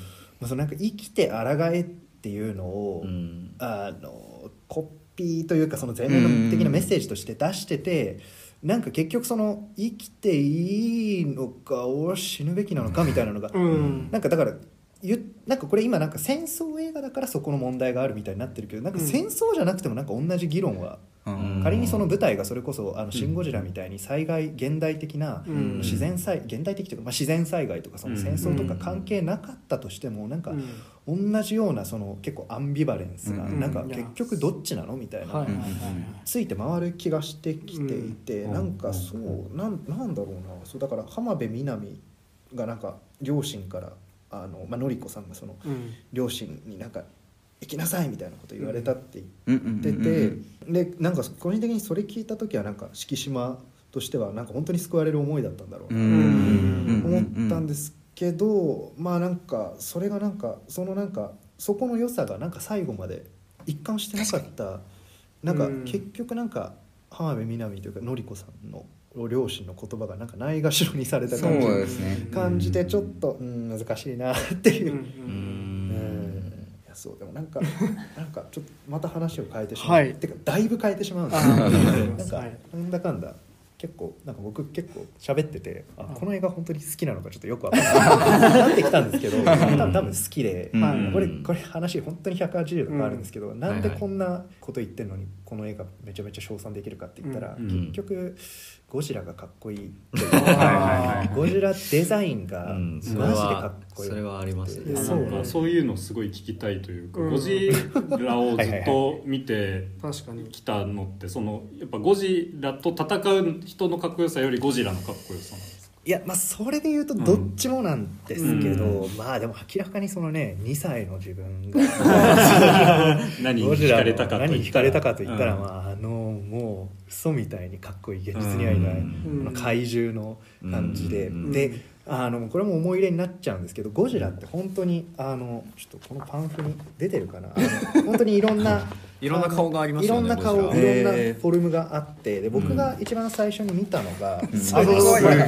そのなんか生きてあらがえっていうのを、うん。あのコピーというかその全面的なメッセージとして出してて、なんか結局その生きていいのか俺は死ぬべきなのかみたいなのが、うん。なんかだからゆなんかこれ今なんか戦争映画だからそこの問題があるみたいになってるけどなんか戦争じゃなくてもなんか同じ議論は、うん仮にその舞台がそれこそ「あのシン・ゴジラ」みたいに災害現代的なうん。自然災現代的というか、まあ、自然災害とかその戦争とか関係なかったとしてもなんか同じようなその結構アンビバレンスがうん。なんか結局どっちなの？みたいなついて回る気がしてきていて、うん。なんかそうなんなんだろうな。そうだから浜辺美波がなんか両親からあの、まあのりこさんがそのうん。両親になんか行きなさいみたいなこと言われたって言ってて、うんでなんか個人的にそれ聞いた時はなんか敷島としてはなんか本当に救われる思いだったんだろううな、ん思ったんですけどまあなんかそれがなんかそのなんかそこの良さがなんか最後まで一貫してなかった。なんかうん。結局なんか浜辺美波というかのりこさんの両親の言葉がなんかないがしろにされた感じ。ね。感じでちょっとうん難しいなっていう。う。んやそうでもなんか なんかちょっとまた話を変えてしまう、はい。てかだいぶ変えてしまうんであすよーなんか、はい。なんだかんだ結構なんか僕結構喋っててあこの映画本当に好きなのかちょっとよくわかんない。なってきたんですけど多分多分好きで、うん。はいこれこれ話本当に180度変わるんですけど、なんではいはい。こんなこと言ってんのにこの映画めちゃめちゃ称賛できるかって言ったら、うん。結局ゴジラがかっこいい はいはいゴジラデザインがマうんジでかそれはっこいい、それはありますね。そう。かそういうのすごい聞きたいというか、うん。ゴジラをずっと見て確かにきたのってそのやっぱゴジラと戦う人のかっこよさよりゴジラのかっこよさなんですか？いやまあそれで言うとどっちもなんですけど、うまあでも明らかにそのね2歳の自分が何にゴジラの惹かれたかと何に惹かれたかと言ったら、うんまああのもう嘘みたいにかっこいい現実にはいない、うん。怪獣の感じで、うん。であのこれも思い入れになっちゃうんですけどゴジラって本当にあのちょっとこのパンフに出てるかな？本当にいろんないろんな顔がありますよねいろんな顔いろんなフォルムがあってで僕が一番最初に見たのが、あのす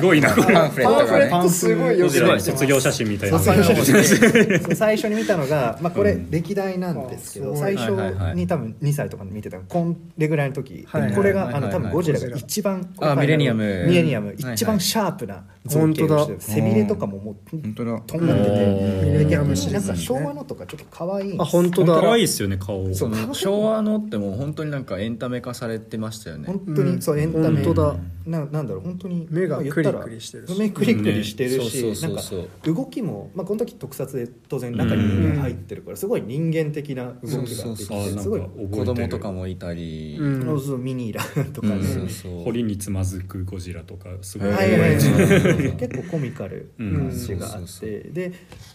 ごいな。パンフレットがねパンフレットすごいよ卒業写真みたいな。卒業写真でそう最初に見たのが、まあ、これうん。歴代なんですけど、あすごい。最初に多分2歳とかで見てたこんれぐらいの時、はいはいこれがあの多分ゴジラが一番あミレニアム。ミレニアム一番シャープな造形をしてる本当だ。背びれとかももう本当だ。とんがっててミレニアムシリなんか昭和のとかちょっと可愛いんですあ本当だ。可愛いですよね顔。そううん昭ノアノってもう本当になんかエンタメ化されてましたよね。本当にそうエンタメ本当だななんだろう本当に目がクリクリしてるし。目クリクリしてるうん。し、なんか動きも、まあ、この時特撮で当然中に人間入ってるからすごい人間的な動きができそうてすごい子供とかもいたり、うん。そうそうミニーラとかね、うんそうそう。堀につまずくゴジラとかすごいはいはいはい。うん。結構コミカルな感じがあって。で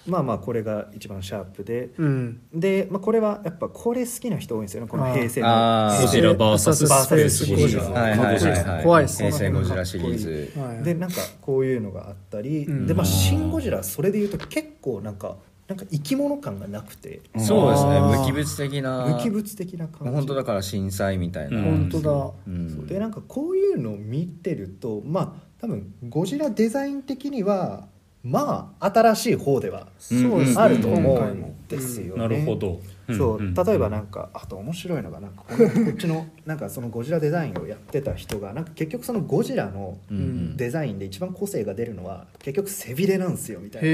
まあまあこれが一番シャープで。うん。で、まあ、これはやっぱこれ好きな人多いんですよね。この平成の。ゴジラ VS スペースゴジラ。はいはいはいはい。怖いっす平成ゴジラシリーズ。はい。でなんかこういうのがあったり、うん。でまあ「シン・ゴジラ」それでいうと結構なんかなんか生き物感がなくて。そうですね。無機物的な。無機物的な感じ。本当だから震災みたいな、うん。本当だ。でなんかこういうのを見てるとまあ多分ゴジラデザイン的にはまあ新しい方ではそうですね。あると思うんですよね。なるほどそううん例えばなんかあと面白いのがなんかこのこっちのなんかそのゴジラデザインをやってた人がなんか結局そのゴジラのデザインで一番個性が出るのは結局背びれなんですよみたいな。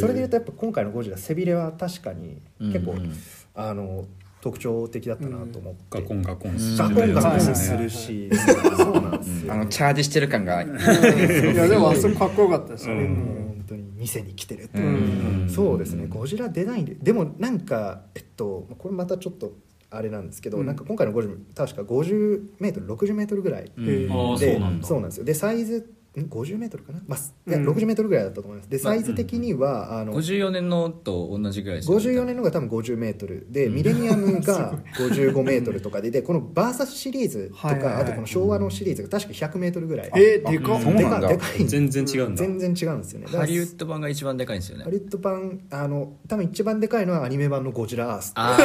それでいうとやっぱ今回のゴジラ背びれは確かに結構、うんうん。あの特徴的だったなと思って、ガコンガコンうんガコンガコンうんするし、そうなんですよ、あのチャージしてる感が いやでもあそこかっこよかったですよ。ね、うん。もう本当に店に来てるってういう、ん。そうですね。ゴジラデザインで。でもなんかえっとこれまたちょっとあれなんですけど、うん。なんか今回のゴジラ確か50メートル60メートルぐらいでそうなんだ。そうなんですよ。でサイズん50メートルかな、まあ、いやうん。60メートルぐらいだったと思います。でサイズ的には、あの54年のと同じぐらいですよね54年のが多分50メートルで、ミレニアムが 55メートルとかででこのバーサスシリーズとか、はいはいはい。あとこの昭和のシリーズが確か100メートルぐらい。えー、でかでかでかいん全然違うんだ。全然違うんですよね。ハリウッド版が一番でかいんですよね。ハリウッド版あの多分一番でかいのはアニメ版のゴジラアースあ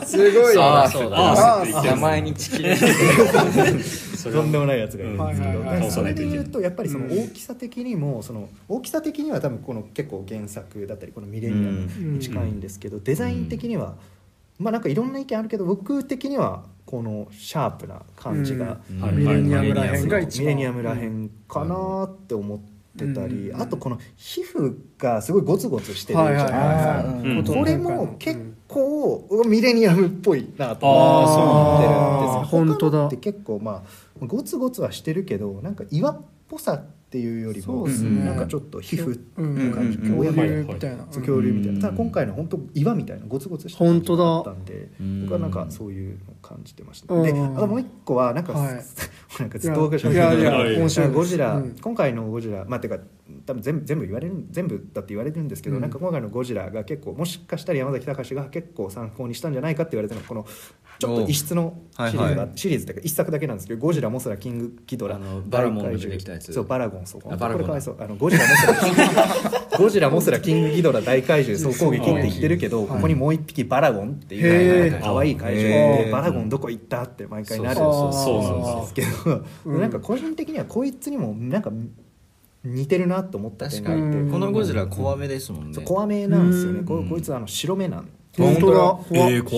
あ すごいはいそうだ名前にチキンとんでもないやつがいるんですけど、うん。はいはいそれでいうとやっぱりその大きさ的にもその大きさ的には多分この結構原作だったりこのミレニアムに近いんですけど、デザイン的には、まあなんかいろんな意見あるけど僕的にはこのシャープな感じがうん。ある、ミレニアムらへんが一番ミレニアムらへんかなって思ってたり、うん。あとこの皮膚がすごいゴツゴツしてるじゃないですか、はいはいはいうん。これも結構ミレニアムっぽいなと思ってるんですよ。本当だ。って結構まあゴツゴツはしてるけどなんか岩っぽさっていうよりもそうですね。なんかちょっと皮膚うんな感じ、うん。恐竜みたいな恐竜みたいな、うんただ今回の本当岩みたいなゴツゴツした感じ。があったんでうん僕はなんかそういうのを感じてました、うん。であともう一個はなんか、はい。なんかずっと面白いゴジラ、うん。今回のゴジラ。まあてか多分全部全部言われる全部だって言われるんですけど、うん。なんか今回のゴジラが結構もしかしたら山崎隆が結構参考にしたんじゃないかって言われてるのがこのちょっと異質のシリーズが、はいはい。シリーズっていうか一作だけなんですけどゴジラモスラキングギドラバラモンそうバラゴンそうこれかわいそう。あのゴジラモスラキング ゴジラモスラキングギドラ大怪獣総攻撃って言ってるけど、はい。ここにもう一匹バラゴンっていう可愛い怪獣。でバラゴンどこ行ったって毎回なるんですけど、うん なんか個人的にはこいつにもなんか似てるなと思った点があこのゴジラ怖めですもんね。怖めなんですよね、うん。ここいつあの白目なん。本当だ。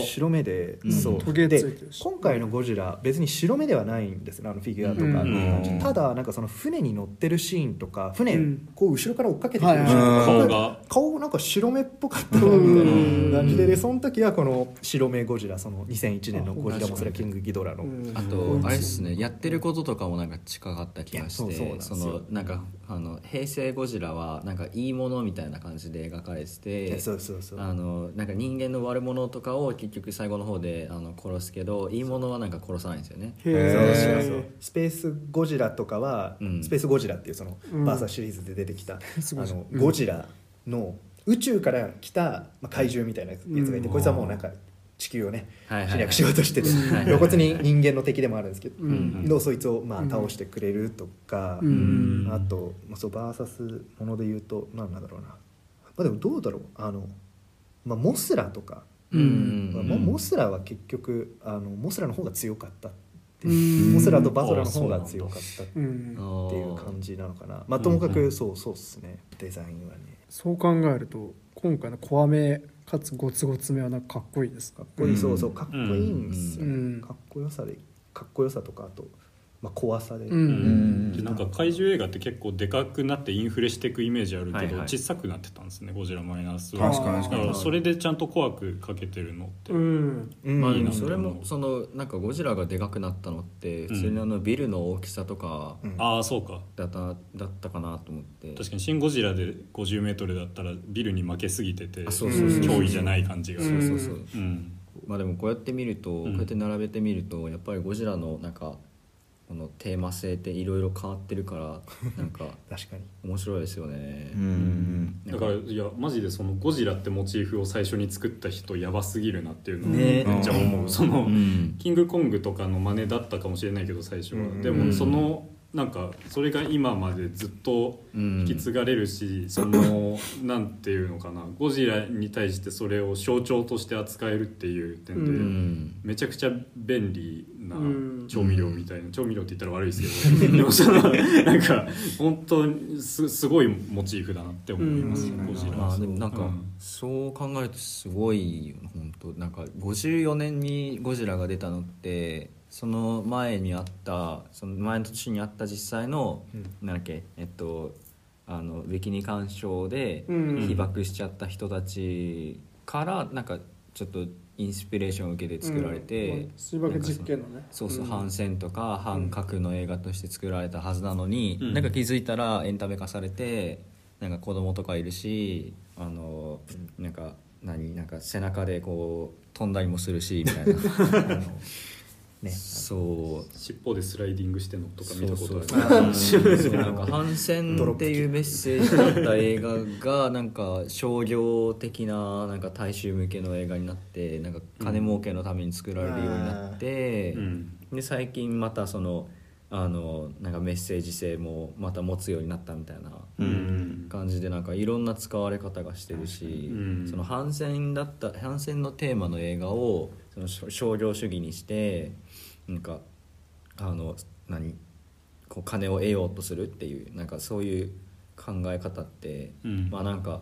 白目で、うん。そう。で今回のゴジラ別に白目ではないんですよあのフィギュアとか。ただなんかその船に乗ってるシーンとか船、うん。こう後ろから追っかけてくるシーンはいはいはい顔なんか白目っぽかったなうん。みたいな感じででその時はこの白目ゴジラその2001年のゴジラモスラキングギドラの、うん。あとあれですねやってることとかもなんか近かった気がしてそのなんかあの平成ゴジラはなんかいいものみたいな感じで描かれててそうそうそう。あのなんか人間の悪者とかを結局最後の方であの殺すけどいいものはなんか殺さないんですよね。へそうそうそう。えスペースゴジラとかは、うん。スペースゴジラっていうそのうん。バーサーシリーズで出てきた、あのゴジラの宇宙から来た、まあ、怪獣みたいなやつがいて、うん。こいつはもうなんか地球をね侵略しようとしてて、はい露骨に人間の敵でもあるんですけど、うん。のそいつをまあうん倒してくれるとか、うん。あと、まあ、そうバーサスもので言うと何なんだろうな、まあ、でもどうだろう。あの、まあ、モスラとか、うん。まあモモスラは結局あのモスラの方が強かったモスラとバゾラの方が強かったっうんていう感じなのかな。まあともかくそうそうっすね。デザインはねそう考えると今回の怖めかつゴツゴツめはなんかかっこいいですか？かっこいい、うん。そうそうかっこいいんですよ、うん。かっこよさでかっこよさとかあとまあ、怖さで、うん。うん。でなんか怪獣映画って結構でかくなってインフレしていくイメージあるけど、はいはい。小さくなってたんですねゴジラマイナスは。確かに確かに。だからそれでちゃんと怖くかけてるのって、うん。うん。まあそれもそのなんかゴジラがでかくなったのって普通にあのビルの大きさとかうん。ああそうか。だっただったかなと思って。確かに「シン・ゴジラ」で 50m だったらビルに負けすぎててあそうそうそう脅威じゃない感じが、うんそうそう。うん。まあでもこうやって見ると、こうやって並べてみるとやっぱりゴジラのなんかこのテーマ性っていろいろ変わってるから なんか確かに。面白いですよね。うん。うん。だからいやマジでそのゴジラってモチーフを最初に作った人やばすぎるなっていうのをね。めっちゃ思う、その、うん。キングコングとかの真似だったかもしれないけど最初は、うん。でもそのなんかそれが今までずっと引き継がれるし、そのなんていうのかな。ゴジラに対してそれを象徴として扱えるっていう点で、うん。めちゃくちゃ便利なうん調味料みたいな、調味料って言ったら悪いですけどでもそのなんか本当にすすごいモチーフだなって思います、うん。ゴジラ。まあでもなんか、う。ん。そう考えるとすごいよ本当なんか54年にゴジラが出たのってその前にあったその前の年にあった実際の、なんだっけえっとあのビキニ干渉でうん被爆しちゃった人たちからなんかちょっとインスピレーションを受けて作られて、水爆実験のね。そうそう、ん。反戦とか反核の映画として作られたはずなのに、うん。なんか気づいたらエンタメ化されてなんか子供とかいるしあのなんか何なんか背中でこう飛んだりもするしみたいな ねそう。尻尾でスライディングしてんのとか見たことある。そうそう。そうなん。か反戦っていうメッセージだった映画がなんか商業的ななんか大衆向けの映画になってなんか金儲けのために作られるようになって、うん。で最近またそのあのなんかメッセージ性もまた持つようになったみたいなうん。感じでなんかいろんな使われ方がしてるし、うん。その反戦だった反戦のテーマの映画をその商商業主義にしてなんかあの何こう金を得ようとするっていうなんかそういう考え方って、うん。まあなんか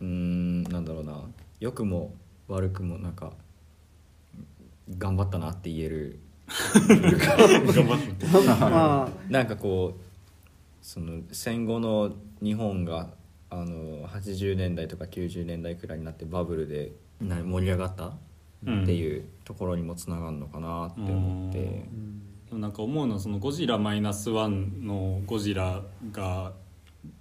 うーんなんだろうな。良くも悪くもなんか頑張ったなって言える。なんかこうその戦後の日本があの80年代とか90年代くらいになってバブルでな盛り上がったっていうところにもつながるのかなって思って、でもなんか思うのはそのゴジラマイナスワンのゴジラが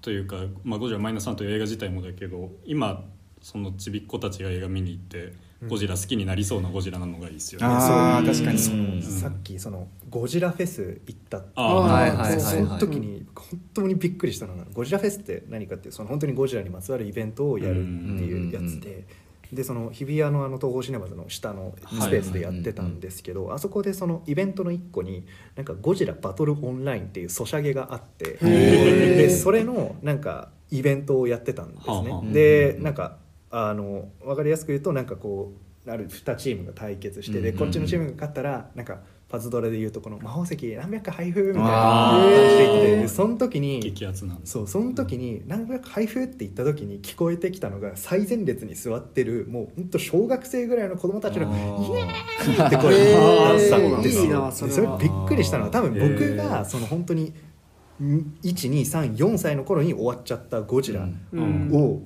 というか、まあ、ゴジラマイナスワンという映画自体もだけど今そのちびっ子たちが映画見に行ってゴジラ好きになりそうなゴジラなのがいいですよね。ああ確かにそのうん。さっきそのゴジラフェス行ったってあーはいはいはい。はいその時に本当にびっくりしたのがゴジラフェスって何かっていうその本当にゴジラにまつわるイベントをやるっていうやつで。でその日比谷のあの東宝シネマズの下のスペースでやってたんですけど、あそこでそのイベントの一個になんかゴジラバトルオンラインっていうソシャゲがあってでそれのなんかイベントをやってたんですね、でなんかあの分かりやすく言うとなんかこうある2チームが対決してでうんこっちのチームが勝ったらなんかパズドラでいうとこの魔法石何百か配布みたいなあ感じで言ってその時に激アツなんそうその時に何百配布って言った時に聞こえてきたのが最前列に座ってるもう本当小学生ぐらいの子供たちの「イエーイ!」って声。がしたんですよなそれびっくりしたの。は多分僕へがその本当に1234歳の頃に終わっちゃったゴジラうん。を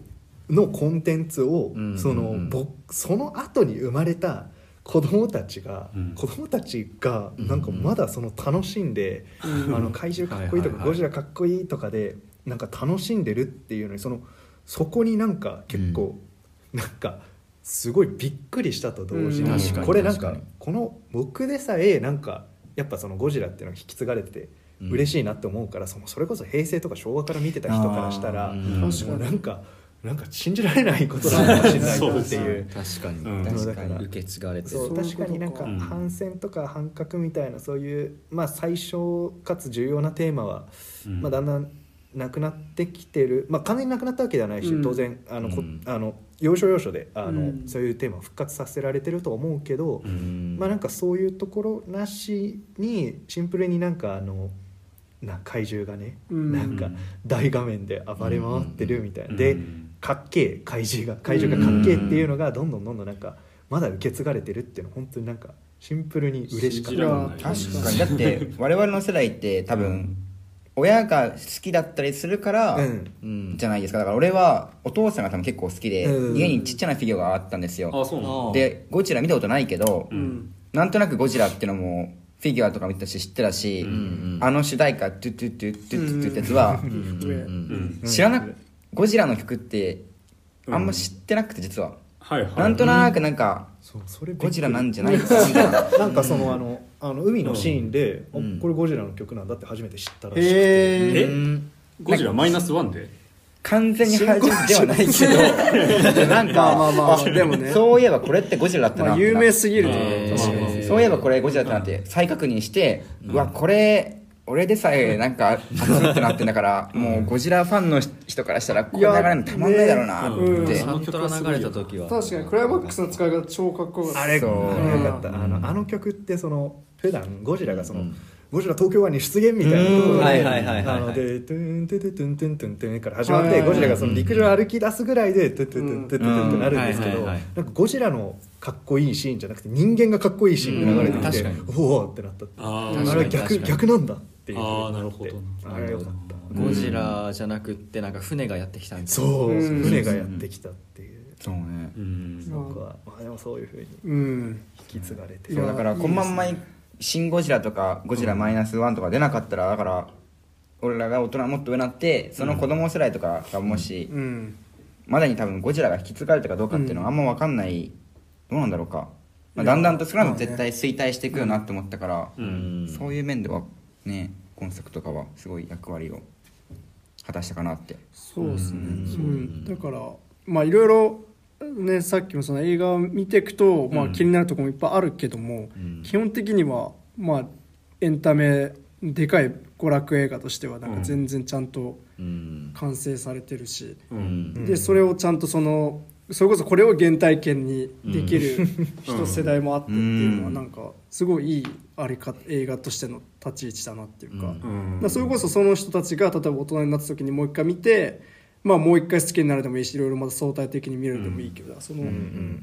のコンテンツをうん。そのうん。僕その後に生まれた子供たちが、うん。子供たちがなんかまだその楽しんで、うん。あの怪獣かっこいいとか、ゴジラかっこいいとかでなんか楽しんでるっていうのにそのそこになんか結構、なんかすごいびっくりしたと同時に、うん。これなんかこの僕でさえなんかやっぱそのゴジラっていうのが引き継がれててうん。嬉しいなって思うから、そのそれこそ平成とか昭和から見てた人からしたら、うなんかなんか信じられないことなのかもしれないなっていう。確かに、うん。確かに。だから受け継がれてる。そう確かになんかうん。反戦とか反核みたいなそういう、まあ、最小かつ重要なテーマは、うん。まあ、だんだんなくなってきてる、まあ、完全になくなったわけではないし、うん。当然あの、こうん。あの要所要所であの、うん。そういうテーマを復活させられてると思うけど、うん。まあなんかそういうところなしにシンプルになんかあのな怪獣がね、うん。なんか大画面で暴れ回ってるみたいな、うんでうんかっけえ怪獣が怪獣がかっけえっていうのがどんどんどんどんなんかまだ受け継がれてるっていうのは本当になんかシンプルに嬉しかった。確かに。だって我々の世代って多分親が好きだったりするから、じゃないですか。だから俺はお父さんが多分結構好きで、うん。家にちっちゃなフィギュアがあったんですよ。あそうなの？でゴジラ見たことないけど、うん。なんとなくゴジラっていうのもフィギュアとか見たし知ってたし、ん。あの主題歌「トゥトゥトゥトゥトゥトゥ」ってやつは上うん。知らなくゴジラの曲ってあんま知ってなくて実は、はいはい。なんとなくなんかそうそれゴジラなんじじゃない？か ななんかそのあのあの海のシーンで、あん。これゴジラの曲なんだって初めて知ったらしくて。へえ？ゴジラマイナスワンで？完全に初めてではないけど。なんかまあまあまあまあでもね。そういえばこれってゴジラだったな。ってなまあ有名すぎるとそういえばこれゴジラってなって再確認して、うわこれ俺でさえなんか熱いってなってんだから、もうゴジラファンの人からしたらこれ流れるのたまんないだろうな。って、うん。サントラ流れた時は確かにクライマックスの使い方超かっこよかった。あれそう。あれよかった、あのあの曲ってその普段ゴジラがその、ゴジラ東京湾に出現みたいなところでのでトゥントゥトゥトゥントゥントゥントゥンから始まってはいはいはいゴジラがその陸上歩き出すぐらいでトゥトゥトゥントゥトゥトゥンってなるんですけどなんかゴジラのかっこいいシーンじゃなくて人間がかっこいいシーンが流れてきてうん。確おおってなったってああれは逆逆なんだっていうあーってなるほど。あれはよかった。ゴジラじゃなくってなんか船がやってきたみたいな。そううん。船がやってきたっていう。そうね。うん。僕はまあでもそういうふうにうん。引き継がれて。そうだからこのまんま「シン・ゴジラ」とか「ゴジラマイナスワンとか出なかったらだから俺らが大人もっと上になってその子供世代とかがもし、うん。まだに多分ゴジラが引き継がれたかどうかっていうのはあんま分かんない、どうなんだろうか、まあ、だんだんと少なくとも絶対衰退していくよなって思ったから、うん。そういう面ではね今作とかはすごい役割を果たしたかなって。そうですね、うん、だからまあいろいろねさっきもその映画を見ていくと、まあ、気になるところもいっぱいあるけども、基本的にはまあエンタメでかい娯楽映画としてはなんか全然ちゃんとうん。完成されてるし、うん。でそれをちゃんとそのそれこそこれを原体験にできる人世代もあってっていうのはなんかすごいいいありか映画としての立ち位置だなっていうか,、うん。それこそその人たちが例えば大人になった時にもう一回見て、まあ、もう一回好きになるでもいいしいろいろまた相対的に見るでもいいけど、その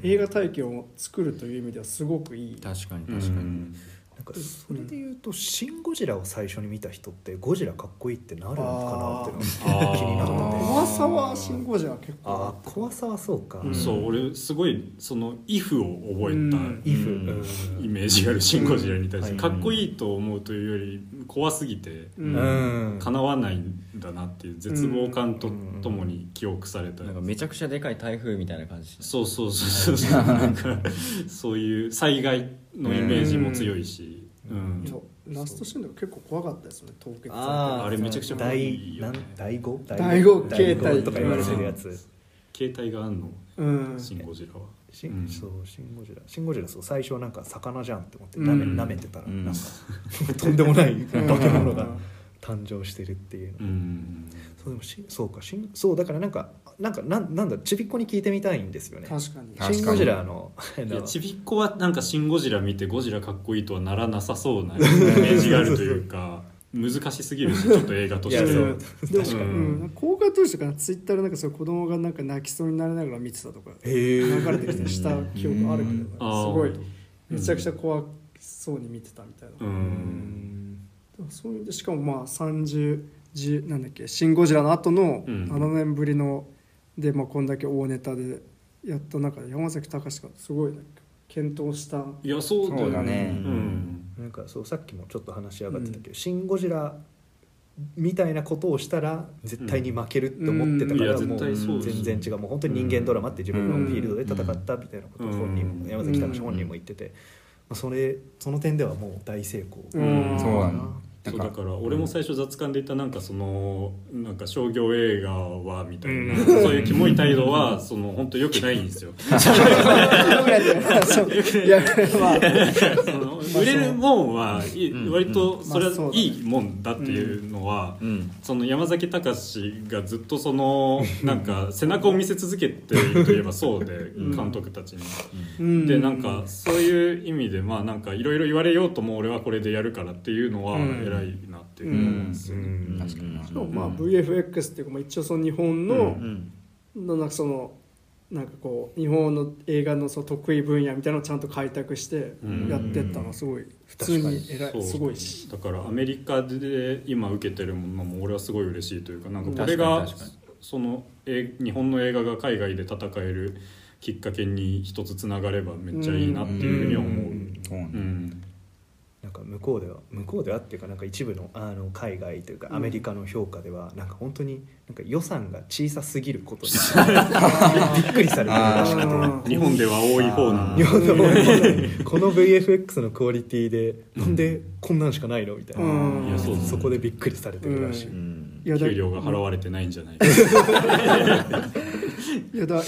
映画体験を作るという意味ではすごくいい。確かにう確かに、んなんかそれで言うと「シン・ゴジラ」を最初に見た人ってゴジラかっこいいってなるのかなっていうのが気になってて。怖さはシン・ゴジラは結構。ああ怖さはそうか、そう俺すごいその「イフ」を覚えた。うん。イフ、うん。うん。イメージがあるシン・ゴジラに対して。うん。かっこいいと思うというより怖すぎてうん。うん。かなわないんだなっていう絶望感とともに記憶されたなんかめちゃくちゃでかい台風みたいな感じそうそうそうそう。なんかそういう災害のイメージも強いし、うん。そうラストシーンとか結構怖かったですよね凍結されて。あー。あれめちゃくちゃ怖い第なんよね第五？第五？形態第五とか言われてるやつ。携帯があんの？うん。シン・ゴジラは。シンうん。そうシン・ゴジラ。シン・ゴジラそう最初なんか魚じゃんって思ってうん。なめ,、舐めてたらうん。なんか とんでもない化け物が誕生してるっていうの。うんそうでもしそうかしんそうだからなんかなんかなんなんだちびっこに聞いてみたいんですよね。確かに。シン・ゴジラのいやちびっこはなんか「シン・ゴジラ」見てゴジラかっこいいとはならなさそうなイメージがあるというか 難しすぎるしちょっと映画としていやそううんでも確かに。うん。公開当時とかツイッターでなんかそう子供がなんか泣きそうになりながら見てたとか流れてきたした記憶あるけどすごい。めちゃくちゃ怖そうに見てたみたいな、うん。そういうでしかもまあ30じなんだっけ「シン・ゴジラ」の後のうん。7年ぶりので、まあ、こんだけ大ネタでやった中で山崎隆がすごいなんか検討した。いやそうだよね。うん。なんかそうさっきもちょっと話し上がってたけど「シン・ゴジラ」みたいなことをしたら絶対に負けるって思ってたから、もう全然違う。もう本当に人間ドラマって自分のフィールドで戦ったみたいなことを本人も、うん山崎隆本人も言ってて、まあ、それその点ではもう大成功、うん。そうだなそうだから俺も最初雑感で言ったなんかそのなんか商業映画はみたいな、そういうキモい態度はその本当良くないんですよ。売れるもんはい割とそれはいいもんだっていうのは、うん。その山崎隆がずっとそのなんか背中を見せ続けているといえばそうで監督たちに。うん。でなんかそういう意味でまあなんかいろいろ言われようとも俺はこれでやるからっていうのはうん偉いなっていう思うんですよね。うん確かにな。しかもまあ VFX っていうか、まあ、一応その日本の、うんのなんかそのなんかこう日本の映画のそう得意分野みたいなのをちゃんと開拓してうん。やってったのはすごい普通に偉いすごいし。だからアメリカで今受けてるものも俺はすごい嬉しいというかなんかこれがそのえ日本の映画が海外で戦えるきっかけに一つつながればめっちゃいいなっていうふうには思う。うんなんか向こうでは向こうではっていうかなんか一部のあの海外というかアメリカの評価ではなんか本当になんか予算が小さすぎることに びっくりされてるらしくて。うん日本では多い方なんだ。日本のこの VFX のクオリティでなんでこんなんしかないの？みたいな、そうそこでびっくりされてるらしい、うん。いやだ給料が払われてないんじゃない いやだエンドロ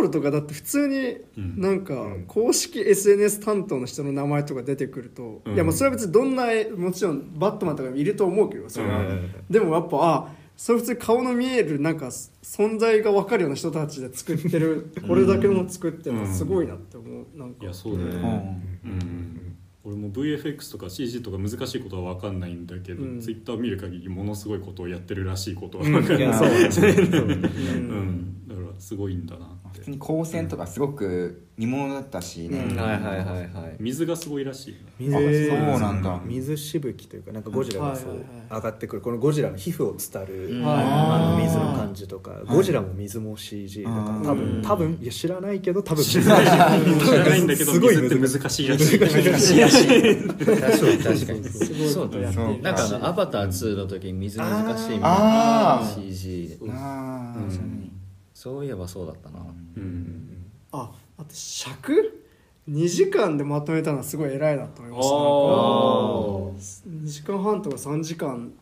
ールとかだって普通にうん。なんか公式 SNS 担当の人の名前とか出てくると、うん。いやまあそれは別にどんな絵もちろんバットマンとかもいると思うけどそれは、うん。でもやっぱあそれ普通に顔の見えるなんか存在が分かるような人たちで作ってるこれだけの作ってるのすごいなって思う。なんか。いやそうだよね、うん俺も VFX とか CG とか難しいことは分かんないんだけど、うん。ツイッター見る限りものすごいことをやってるらしいことは分かる、い。やそうだね。うん、だからすごいんだなって。普通に光線とかすごく見ものだったしね、うん。はいはいはいはい。水がすごいらしいよね。水そうなんだ。水しぶきというかなんかゴジラがそうはいはいはい。上がってくる。このゴジラの皮膚を伝る、うんあの水の感じとか。ゴジラも水も CG だから多うん。分多分いや知らないけど多分知らない。知らないんだけどすごい水って難しいらしい。難しい。らしい確かに。確かにそうるなんかあのアバター2の時に水難しいみたいあなー。CG でああ、うんそうねそういえばそうだったな。うん。ああと尺？2時間でまとめたのはすごい偉いなと思いました。あなんか2時間半とか3時間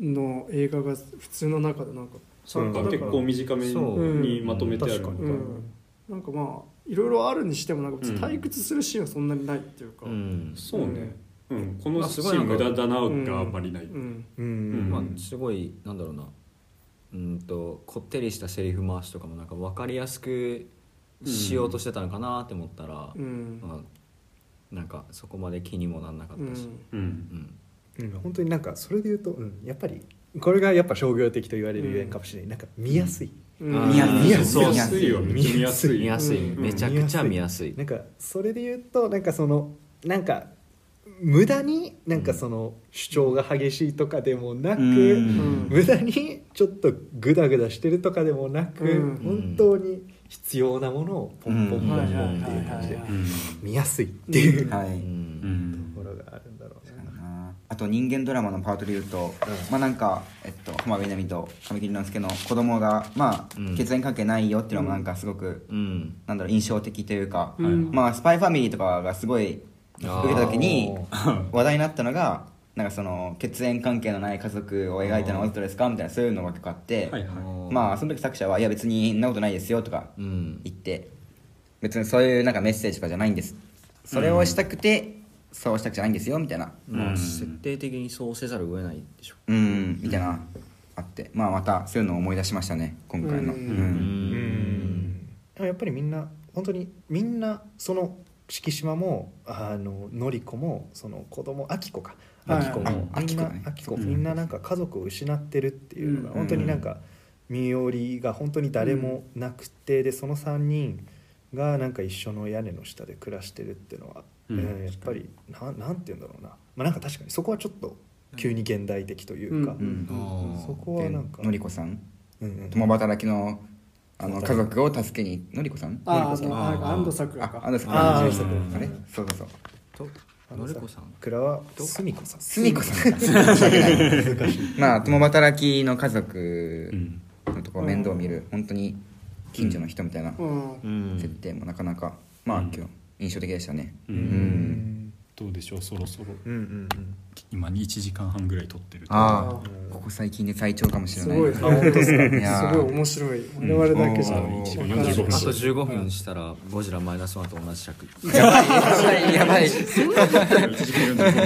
の映画が普通の中でなんかそうかだから結構短めにまとめてあるのかうん、なんかまあいろいろあるにしてもなんか退屈するシーンはそんなにないっていうか、うん。そうね、うん、このまあシーン無駄だながあんまりない、うん。うん。うん。まあすごいなんだろうな。うんとこってりしたセリフ回しとかもなんか分かりやすくしようとしてたのかなって思ったら、うん。まあ、なんかそこまで気にもなんなかったし、うん。うん。うん、本当になんかそれで言うと、うん、やっぱりこれがやっぱ商業的と言われるゆえんかもしれない、なんか見やすい、うん。見や見やすい見やすい。見やすい。見やすい、うん。めちゃくちゃ見やすい、なんかそれで言うとなんかそのなんか無駄になんかその主張が激しいとかでもなく、うん。無駄にちょっとグダグダしてるとかでもなく、うん。本当に必要なものをポンポンポンポンっていう感じで見やすいっていうとはい、うん。うんころがあるんだろうね。あと人間ドラマのパートで言うと、まあなんか、えっと、浜辺美波と神木隆之介の子供がまあ、うん。血縁関係ないよっていうのもなんかすごく、うん。なんだろう印象的というか、うん。まあスパイファミリーとかがすごい受けた時に話題になったのがなんかその血縁関係のない家族を描いたのはわざとですかみたいなそういうのが結構あって、はいはい。まあその時作者はいや別にそんなことないですよとかうん。言って別にそういうなんかメッセージとかじゃないんです。それをしたくて、そうしたくじゃないんですよみたいな。まあ、うん。設定的にそうせざるを得ないでしょ。うんみたいな、あって。まあまたそういうのを思い出しましたね今回の。ううん。ん、うんやっぱりみんな本当にみんなその敷島もあののりこもその子供あきこか。はいあきこも。あみんなあきこみんななんか家族を失ってるっていうのがうん。本当になんか身寄りが本当に誰もなくてでその3人がなんか一緒の屋根の下で暮らしてるっていうのは、うん。うんやっぱりなんなんて言うんだろうな。まあなんか確かにそこはちょっと急に現代的というか、うんうんそこはなんかでのりこさん？うんうん。共働きのあの家族を助けにのりこさん？ああのりこさん。あの安藤サクラあかあのさあーあれそううん。そうそう。とのりこさん。蔵はすみこさん。すみこさんか申し訳ないまあ共働きの家族うん。のとこ面倒見る。本当に近所の人みたいな設定もなかなかまあうん。今日印象的でしたね。ううんんどうでしょうそろそろ。うんうんうん。今1時間半ぐらい撮ってるあああ。ここ最近で最長かもしれない。すごい。あ本当です すごい面白い。我々だけじゃうん。わから45ない。分あと15分したらゴジラマイナスワンと同じ尺。やばいやばい。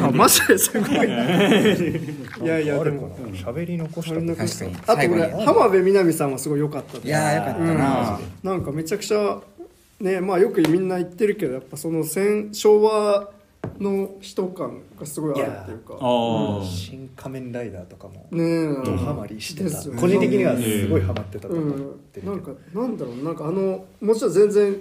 あマジですごい。な いやいやでも。な喋り残した。あれと確かに。残したあと最後に。俺浜辺美波さんはすごい良かったです。いやーよかったな。なんかめちゃくちゃねまあよくみんな言ってるけどやっぱその戦昭和の人感がすごいあるっていうか。新仮面ライダーとかもねえ。ドハマりしてた。個人的にはすごいハマってたと思ってう。ん、るけどなんかなんだろう。なんかあのもちろん全然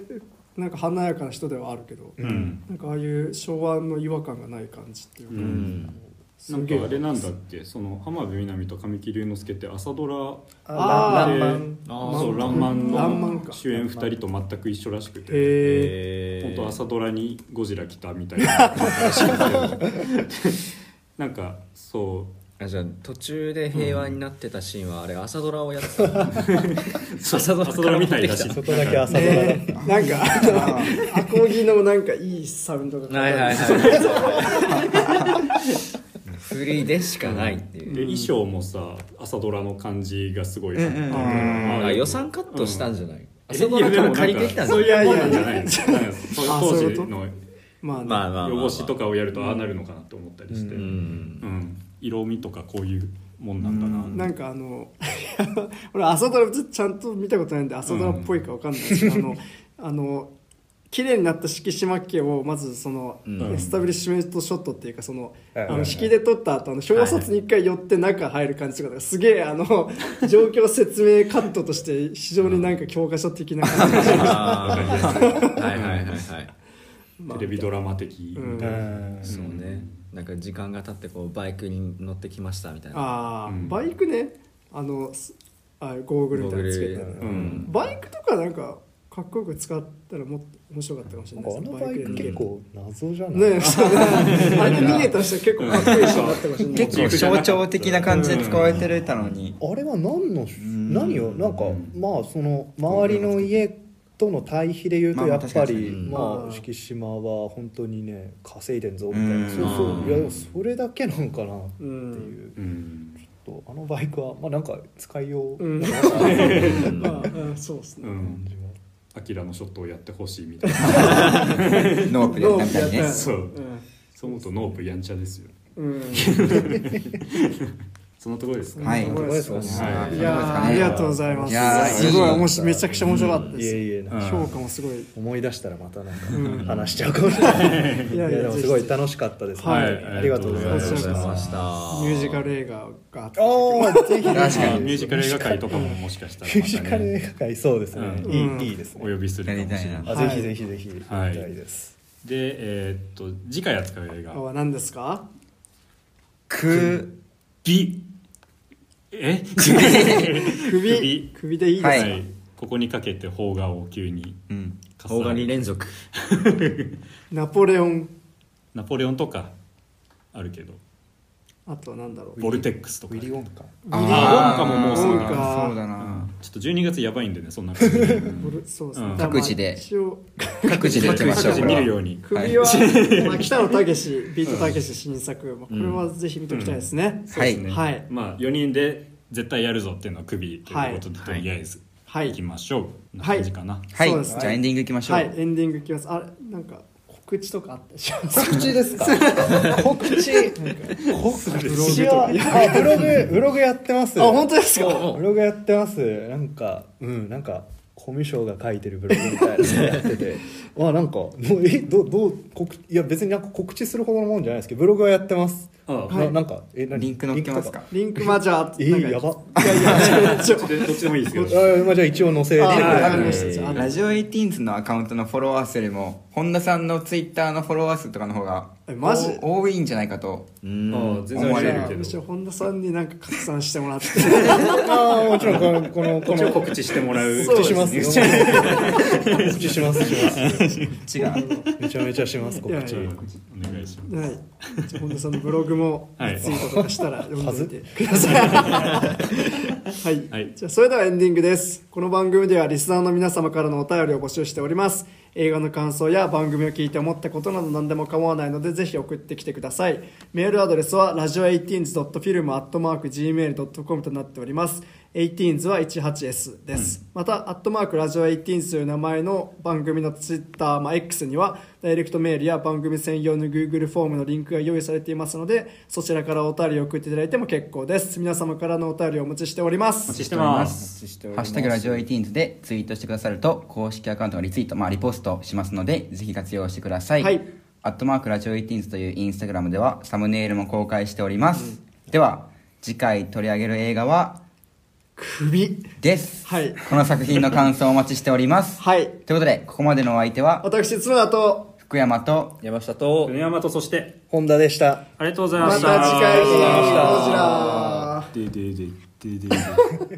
なんか華やかな人ではあるけど、うん。なんかああいう昭和の違和感がない感じっていうか、うん。すなんかあれなんだっけ？その浜辺美波と神木隆之介って朝ドラあーランマン。あー。そう「らんまん」の主演2人と全く一緒らしくて。本当朝ドラにゴジラ来たみたいな。なんかそう。あじゃあ途中で平和になってたシーンはあれ朝ドラをやってた。朝ドラ朝ドラみたいだしそこだけ朝ドラえ。なんか あのアコギのなんかいいサウンドが。はいはいはいフリーでしかないっていう。で衣装もさ朝ドラの感じがすごい。うんうんうんああ予算カットしたんじゃない、え朝ドラから借りてきたんじゃない？そういうもんなんじゃない。当時のまあね、まあまあ汚しとかをやるとああなるのかなって思ったりして、ううん。ん色味とかこういうもんなんだな、なんかあの 俺朝ドラちゃんと見たことないんで朝ドラっぽいかわかんないですけど、あのあの綺麗になった敷島家をまずその、うん。エスタブリッシュメントショットっていうかその,、あの引きで撮った後あの表札に一回寄って中入る感じとかがすげえあの状況説明カットとして非常になんか教科書的な感じがしま はいはいはいはい。テレビドラマ的。みたそうね。なんか時間が経ってこうバイクに乗ってきましたみたいな。ああ、うん。バイクね。あのすあゴーグルみたいなのつけてゴーグル。うん。バイクとかなんかかっこよく使ったらもっと面白かったかもしれなないあのバイク結構謎じゃない？ね。あれ逃げた人は結構かっこいい人だったかもしれない。結構象徴的な感じで使われてるたのに。あれは何のん。何を？なんかまあその周りの家との対比で言うとまあまあやっぱりまうん。あ敷島は本当にね稼いでんぞみたいな。うん。そうそう。いやでもそれだけなんかなってういう。ん。うん。ちょっとあのバイクはまあなんか使いよう。うん。なのかなっていうまあうん。そうですね、うん。感じはアキラのショットをやってほしいみたいな。ノープでやったみたいにね。そう。そう思うとノープやんちゃですよ。うん、うんそのところですか？ねはい。すかね。はい。い。やーありがとうございます。いやーすごいいい面白い。めちゃくちゃ面白かったです、いえいえ。うん。評価もすごい。思い出したらまたなんうん。か話しちゃうかもしれない。いやいやでもすごいぜ楽しかったです。はい。ありがとうございましありがとうございたました。ひミュージカル映画があった。おーぜひ。確かにミュージカル映画界とかももしかしたらミュージカル映画界そうですね。うん。いい,、うんいいですね。お呼びするかもしれない。やりたいな。あ、はい。ぜひぜひ。ぜひやりたい。です、でえーっと次回扱う映画。は何ですか？くビえ？首 首。でいいですか、はい。ここにかけて邦画を急にうん。邦画2連続。ナポレオン。ナポレオンとかあるけど。あとは何だろう。ボルテックスとか。ウィリー・ウォンカ。あー。ウォンカももうすぐウォンカそうだなちょっと12月やばいんでねそんな感じで。ボルそうですね、うん。各自で。各自で行きましょう。各自見るように。首は、まあ、北野武ビートたけし新作、まあ、これはぜひ見ておきたいですね、そうですね、はい。まあ4人で絶対やるぞっていうのは首ということで、はい。とりあえずはい。いきましょう、はいな感じかな。はい。そうですじゃあエンディングいきましょう。はい。エンディングいきます。あれなんか告知とかあったでしょ告知ですか？告知。告知はあブログブログやってます。あ本当ですか？ブログやってます。なんかうんなんかコミュ障が書いてるブログみたいなのやっててまあなんかもうえどどう告いや別になんか告知するほどのもんじゃないですけどブログはやってます。あななんかえ何？リンク載ってますか？リンクまあじゃあえなんかやば。いやいやちょ どっちでどっちでもいいですけどあまあじゃあ一応載せて。ラジオエイティーンズのアカウントのフォロワー数よりも本田さんのツイッターのフォロワー数とかの方がえマジ？お多いんじゃないかと。うん。ああ全然ありじえるけゃあむしろど本田さんになんか拡散してもらって。ああもちろんこのこのこの告知してもらう。告知しますよ。告知しますします違う。めちゃめちゃします告知。お願いします。はい。じゃあ本田さんのブログもはい。ツイートとかしたら読んでみてください。はい、はい。じゃあそれではエンディングです。この番組ではリスナーの皆様からのお便りを募集しております。映画の感想や番組を聞いて思ったことなど何でも構わないのでぜひ送ってきてください。メールアドレスはラジオ 18s.film.gmail.com となっております 18s は 18s です、またアットマークラジオ 18s という名前の番組のツイッター、まあ、X にはダイレクトメールや番組専用の Google フォームのリンクが用意されていますのでそちらからお便りを送っていただいても結構です。皆様からのお便りをお待ちしておりまお待ちす。してます。ハッシュタグラジオエイティーンズでツイートしてくださると公式アカウントがリツイート、まあ、リポストしますのでぜひ活用してください、はい。アットマークラジオエイティーンズというインスタグラムではサムネイルも公開しております、では次回取り上げる映画は首。です、はい。この作品の感想をお待ちしております。はい。ということでここまでのお相手は私角田と福山と山下と米山とそして本田でした。ありがとうございまた。ました次回にありがとうございました。こちら。でででででで